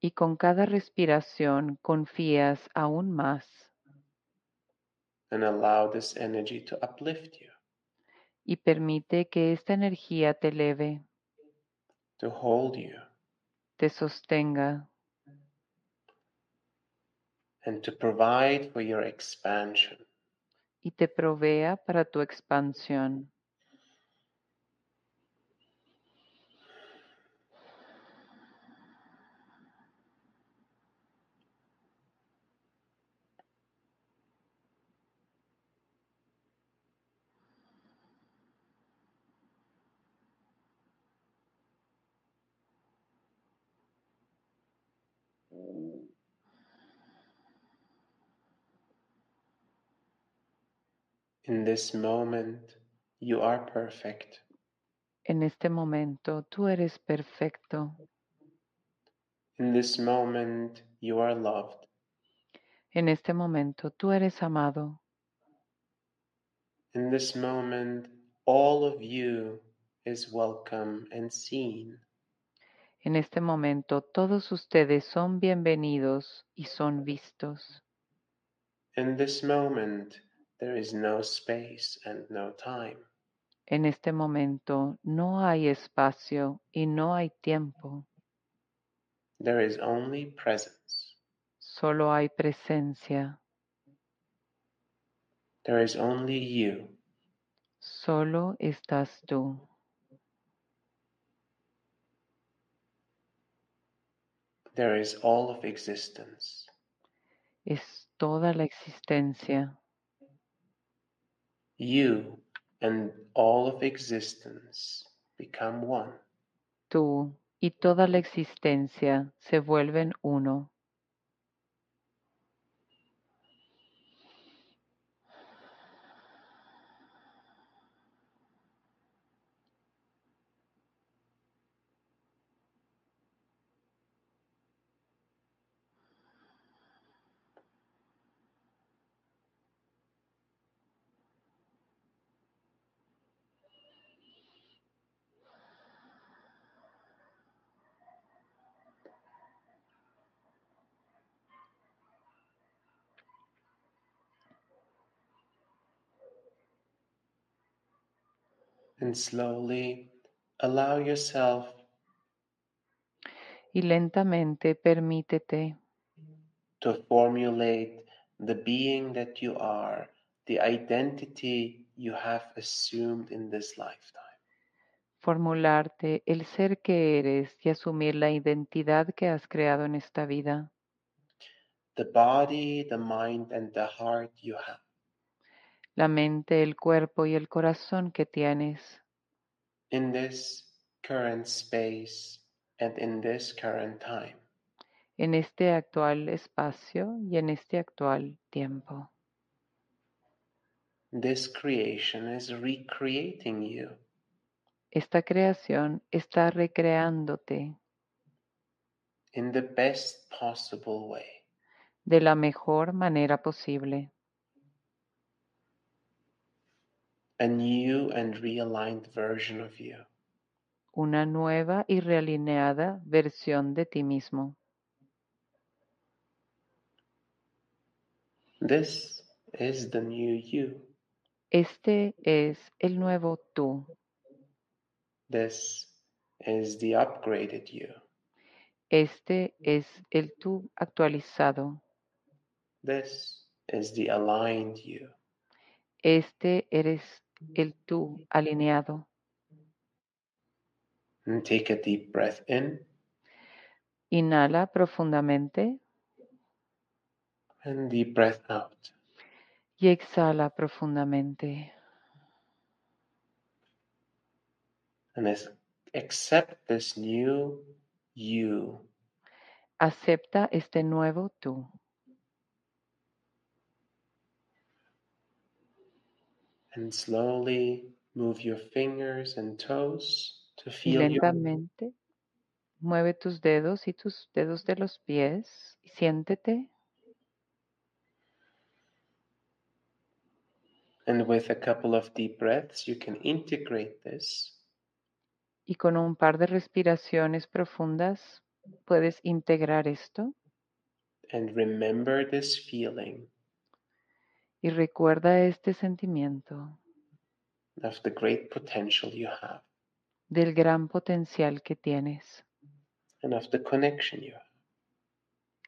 Y con cada respiración confías aún más And allow this energy to uplift you, y permite que esta energía te eleve, to hold you, te sostenga and to provide for your expansion. y te provea para tu expansión. In this moment, you are perfect. En este momento tú eres perfecto. In this moment, you are loved. En este momento tú eres amado. In this moment, all of you is welcome and seen. En este momento todos ustedes son bienvenidos y son vistos. In this moment, there is no space and no time. En este momento no hay espacio y no hay tiempo. There is only presence. Solo hay presencia. There is only you. Solo estás tú. There is all of existence. Es toda la existencia. You and all of existence become one. Tú y toda la existencia se vuelven uno. Slowly allow yourself Y lentamente permítete to formulate the being that you are, the identity you have assumed in this lifetime. formularte el ser que eres y asumir la identidad que has creado en esta vida. The body, the mind, and the heart you have. La mente, el cuerpo y el corazón que tienes in this current space and in this current time. en este actual espacio y en este actual tiempo. This creation is recreating you. Esta creación está recreándote in the best possible way. de la mejor manera posible. A new and realigned version of you. una nueva y realineada versión de ti mismo. This is the new you. Este es el nuevo tú. This is the upgraded you. Este es el tú actualizado. This is the aligned you. Este eres el tú alineado. And take a deep breath in Inhala profundamente and deep breath out. y exhala profundamente. And as, accept this new you. Acepta este nuevo tú. And slowly move your fingers and toes to feel your lentamente. Mueve tus dedos y tus dedos de los pies y siéntete. And with a couple of deep breaths, you can integrate this. Y con un par de respiraciones profundas puedes integrar esto. And remember this feeling y recuerda este sentimiento of the great potential you have del gran potencial que tienes and of the connection you have.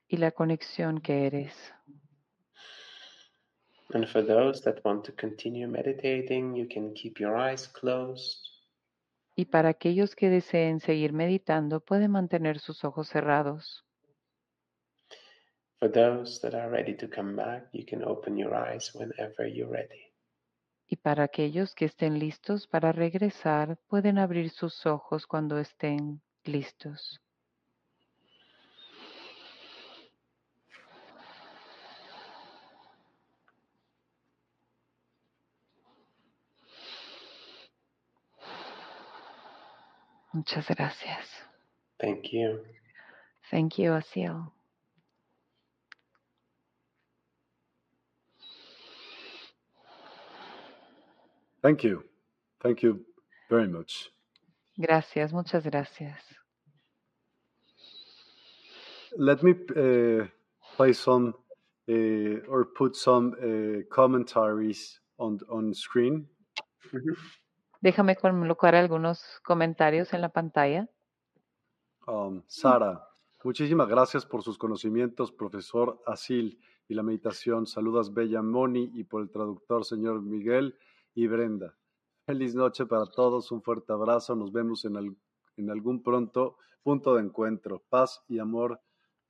y la conexión que eres. And for those that want to continue meditating, you can keep your eyes closed Y para aquellos que deseen seguir meditando, pueden mantener sus ojos cerrados. For those that are ready to come back, you can open your eyes whenever you're ready. Y para aquellos que estén listos para regresar, pueden abrir sus ojos cuando estén listos. Muchas gracias. Thank you. Thank you, Asiel. Thank you. Thank you very much. Gracias, muchas gracias. Let me uh, play some uh, or put some uh, commentaries on on screen. Déjame colocar algunos comentarios en la pantalla. Um, Sara, muchísimas gracias por sus conocimientos, profesor Asil, y la meditación. Saludas, Bella Moni, y por el traductor, señor Miguel y Brenda. Feliz noche para todos, un fuerte abrazo. Nos vemos en, al- en algún pronto punto de encuentro. Paz y amor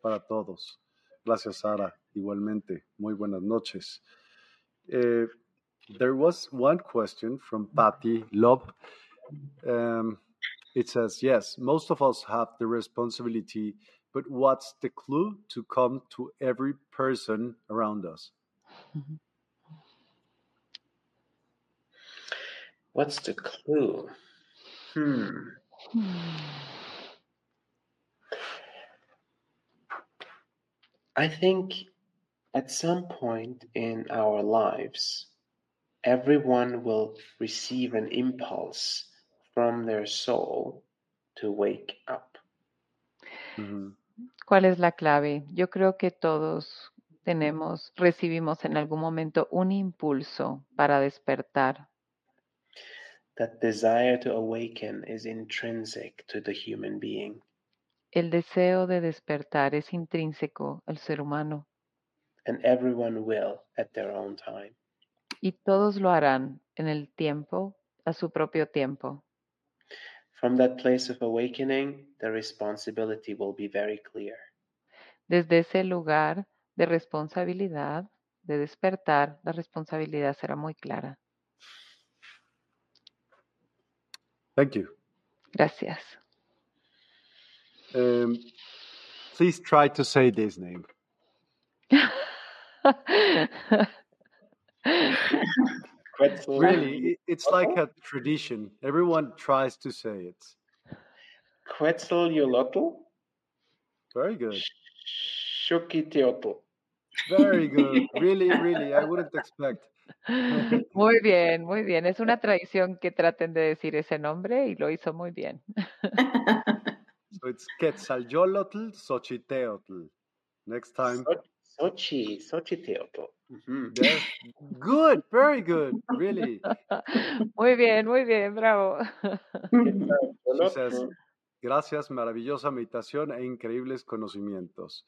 para todos. Gracias, Sara. Igualmente, muy buenas noches. Eh, there was one question from Patty Love. Um, it says, Yes, most of us have the responsibility, but what's the clue to come to every person around us? What's the clue? Hmm. I think at some point in our lives, everyone will receive an impulse from their soul to wake up. Mhm. ¿Cuál es la clave? Yo creo que todos tenemos, recibimos en algún momento un impulso para despertar. That desire to awaken is intrinsic to the human being, El deseo de despertar es intrínseco al ser humano and everyone will at their own time. y todos lo harán en el tiempo, a su propio tiempo. From that place of awakening, the responsibility will be very clear. Desde ese lugar de responsabilidad, de despertar, la responsabilidad será muy clara. Thank you. Gracias. Um, please try to say this name. Really, it's like a tradition. Everyone tries to say it. Quetzalcoatl, Very good. Xukiteotl. Very good. really, really. I wouldn't expect. Muy bien, muy bien. Es una tradición que traten de decir ese nombre y lo hizo muy bien. So it's Quetzalcoatl, Xochiteotl. Next time. Sochi, Xochiteotl. Mhm. Yes. Good, very good, really. Muy bien, muy bien, bravo. Says, gracias, maravillosa meditación e increíbles conocimientos.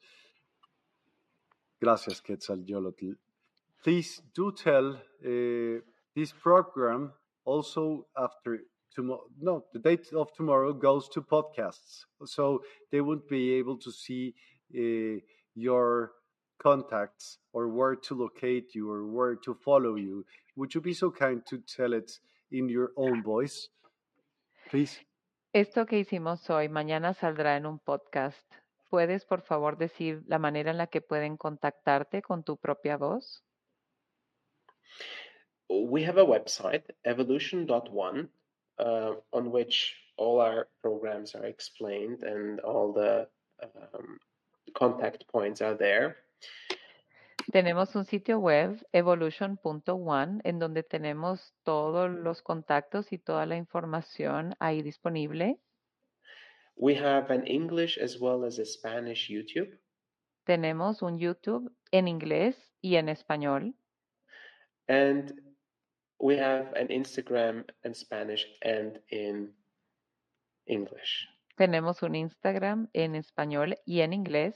Gracias, Quetzalcoatl. Please do tell uh, this program also after tomorrow. No, the date of tomorrow goes to podcasts, so they won't be able to see uh, your contacts or where to locate you or where to follow you. Would you be so kind to tell it in your own voice, please? Esto que hicimos hoy, mañana saldrá en un podcast. ¿Puedes, por favor, decir la manera en la que pueden contactarte con tu propia voz? We have a website, evolution.one, uh, on which all our programs are explained and all the um, contact points are there. Tenemos un sitio web, evolution.one, en donde tenemos todos los contactos y toda la información ahí disponible. We have an English as well as a Spanish YouTube. Tenemos un YouTube en inglés y en español. And we have an Instagram in Spanish and in English. Tenemos un Instagram en español y en inglés.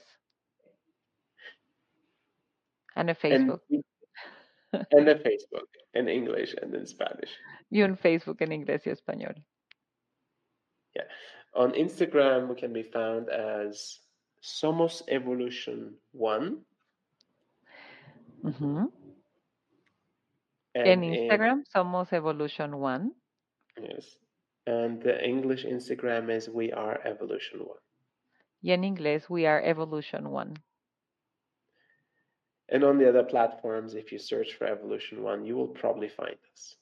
And a And, Facebook. and a Facebook in English and in Spanish. Y un Facebook en inglés y español. Yeah. On Instagram, we can be found as Somos Evolution One. Ujú. And En in- Instagram somos Evolution One. yes. And the English Instagram is We Are Evolution One. Y en inglés we are Evolution One. And on the other platforms, if you search for Evolution One, you will probably find us.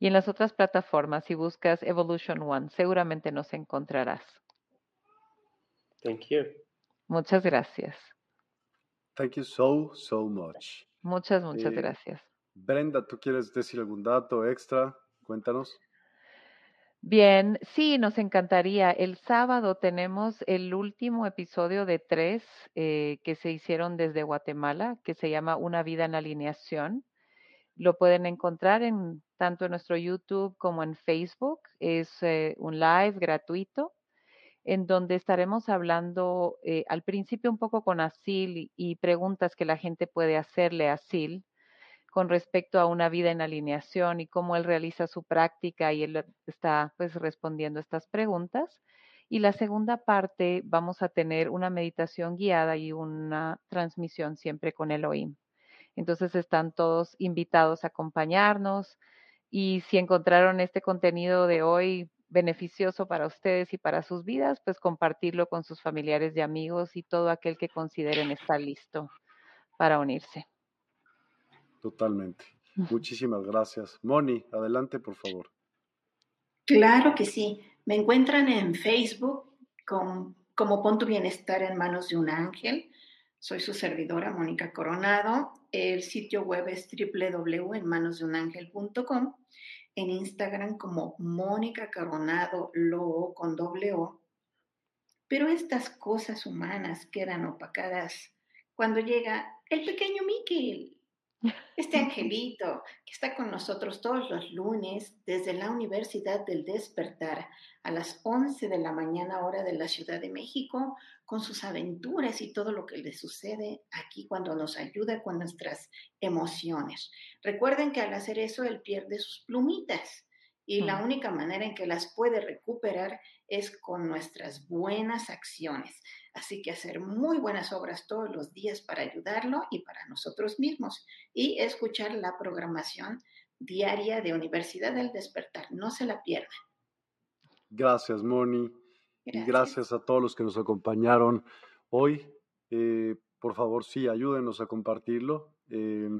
Y en las otras plataformas, si buscas Evolution One, seguramente nos encontrarás. Thank you. Muchas gracias. Thank you so, so much. Muchas, muchas Eh, gracias. Brenda, ¿tú quieres decir algún dato extra? Cuéntanos. Bien, sí, nos encantaría. El sábado tenemos el último episodio de tres eh, que se hicieron desde Guatemala, que se llama Una vida en alineación. Lo pueden encontrar en tanto en nuestro YouTube como en Facebook. Es eh, un live gratuito en donde estaremos hablando eh, al principio un poco con Asil y, preguntas que la gente puede hacerle a Asil con respecto a una vida en alineación y cómo él realiza su práctica y él está pues respondiendo estas preguntas. Y la segunda parte vamos a tener una meditación guiada y una transmisión siempre con Elohim. Entonces están todos invitados a acompañarnos y si encontraron este contenido de hoy beneficioso para ustedes y para sus vidas, pues compartirlo con sus familiares y amigos y todo aquel que consideren estar listo para unirse. Totalmente. Muchísimas gracias. Moni, adelante, por favor. Claro que sí. Me encuentran en Facebook con- como Pon tu bienestar en manos de un ángel. Soy su servidora, Mónica Coronado. El sitio web es www.enmanosdeunangel.com. En Instagram como Mónica Coronado Lo con doble O. Pero estas cosas humanas quedan opacadas cuando llega el pequeño Miquel, este angelito que está con nosotros todos los lunes desde la Universidad del Despertar a las 11 de la mañana hora de la Ciudad de México con sus aventuras y todo lo que le sucede aquí cuando nos ayuda con nuestras emociones. Recuerden que al hacer eso él pierde sus plumitas y la Mm. única manera en que las puede recuperar es con nuestras buenas acciones. Así que hacer muy buenas obras todos los días para ayudarlo y para nosotros mismos y escuchar la programación diaria de Universidad del Despertar. No se la pierdan. Gracias, Moni. Y gracias a todos los que nos acompañaron hoy. Eh, por favor, sí, ayúdenos a compartirlo. Eh,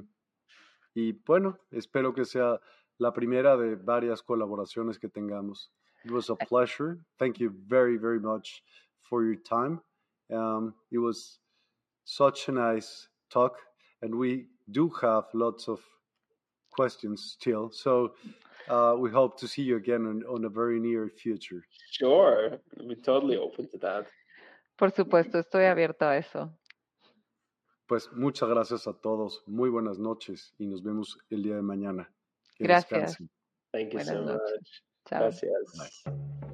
y bueno, espero que sea la primera de varias colaboraciones que tengamos. It was a pleasure. Thank you very, very much for your time. Um, it was such a nice talk, and we do have lots of questions still. So uh, we hope to see you again on, on a very near future. Sure, we're totally open to that. Por supuesto, estoy abierto a eso. Pues muchas gracias a todos. Muy buenas noches y nos vemos el día de mañana. Que Gracias. descansen. Thank you Buenas so noches. much. Chao. Gracias.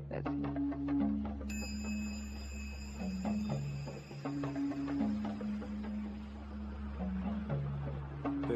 Gracias.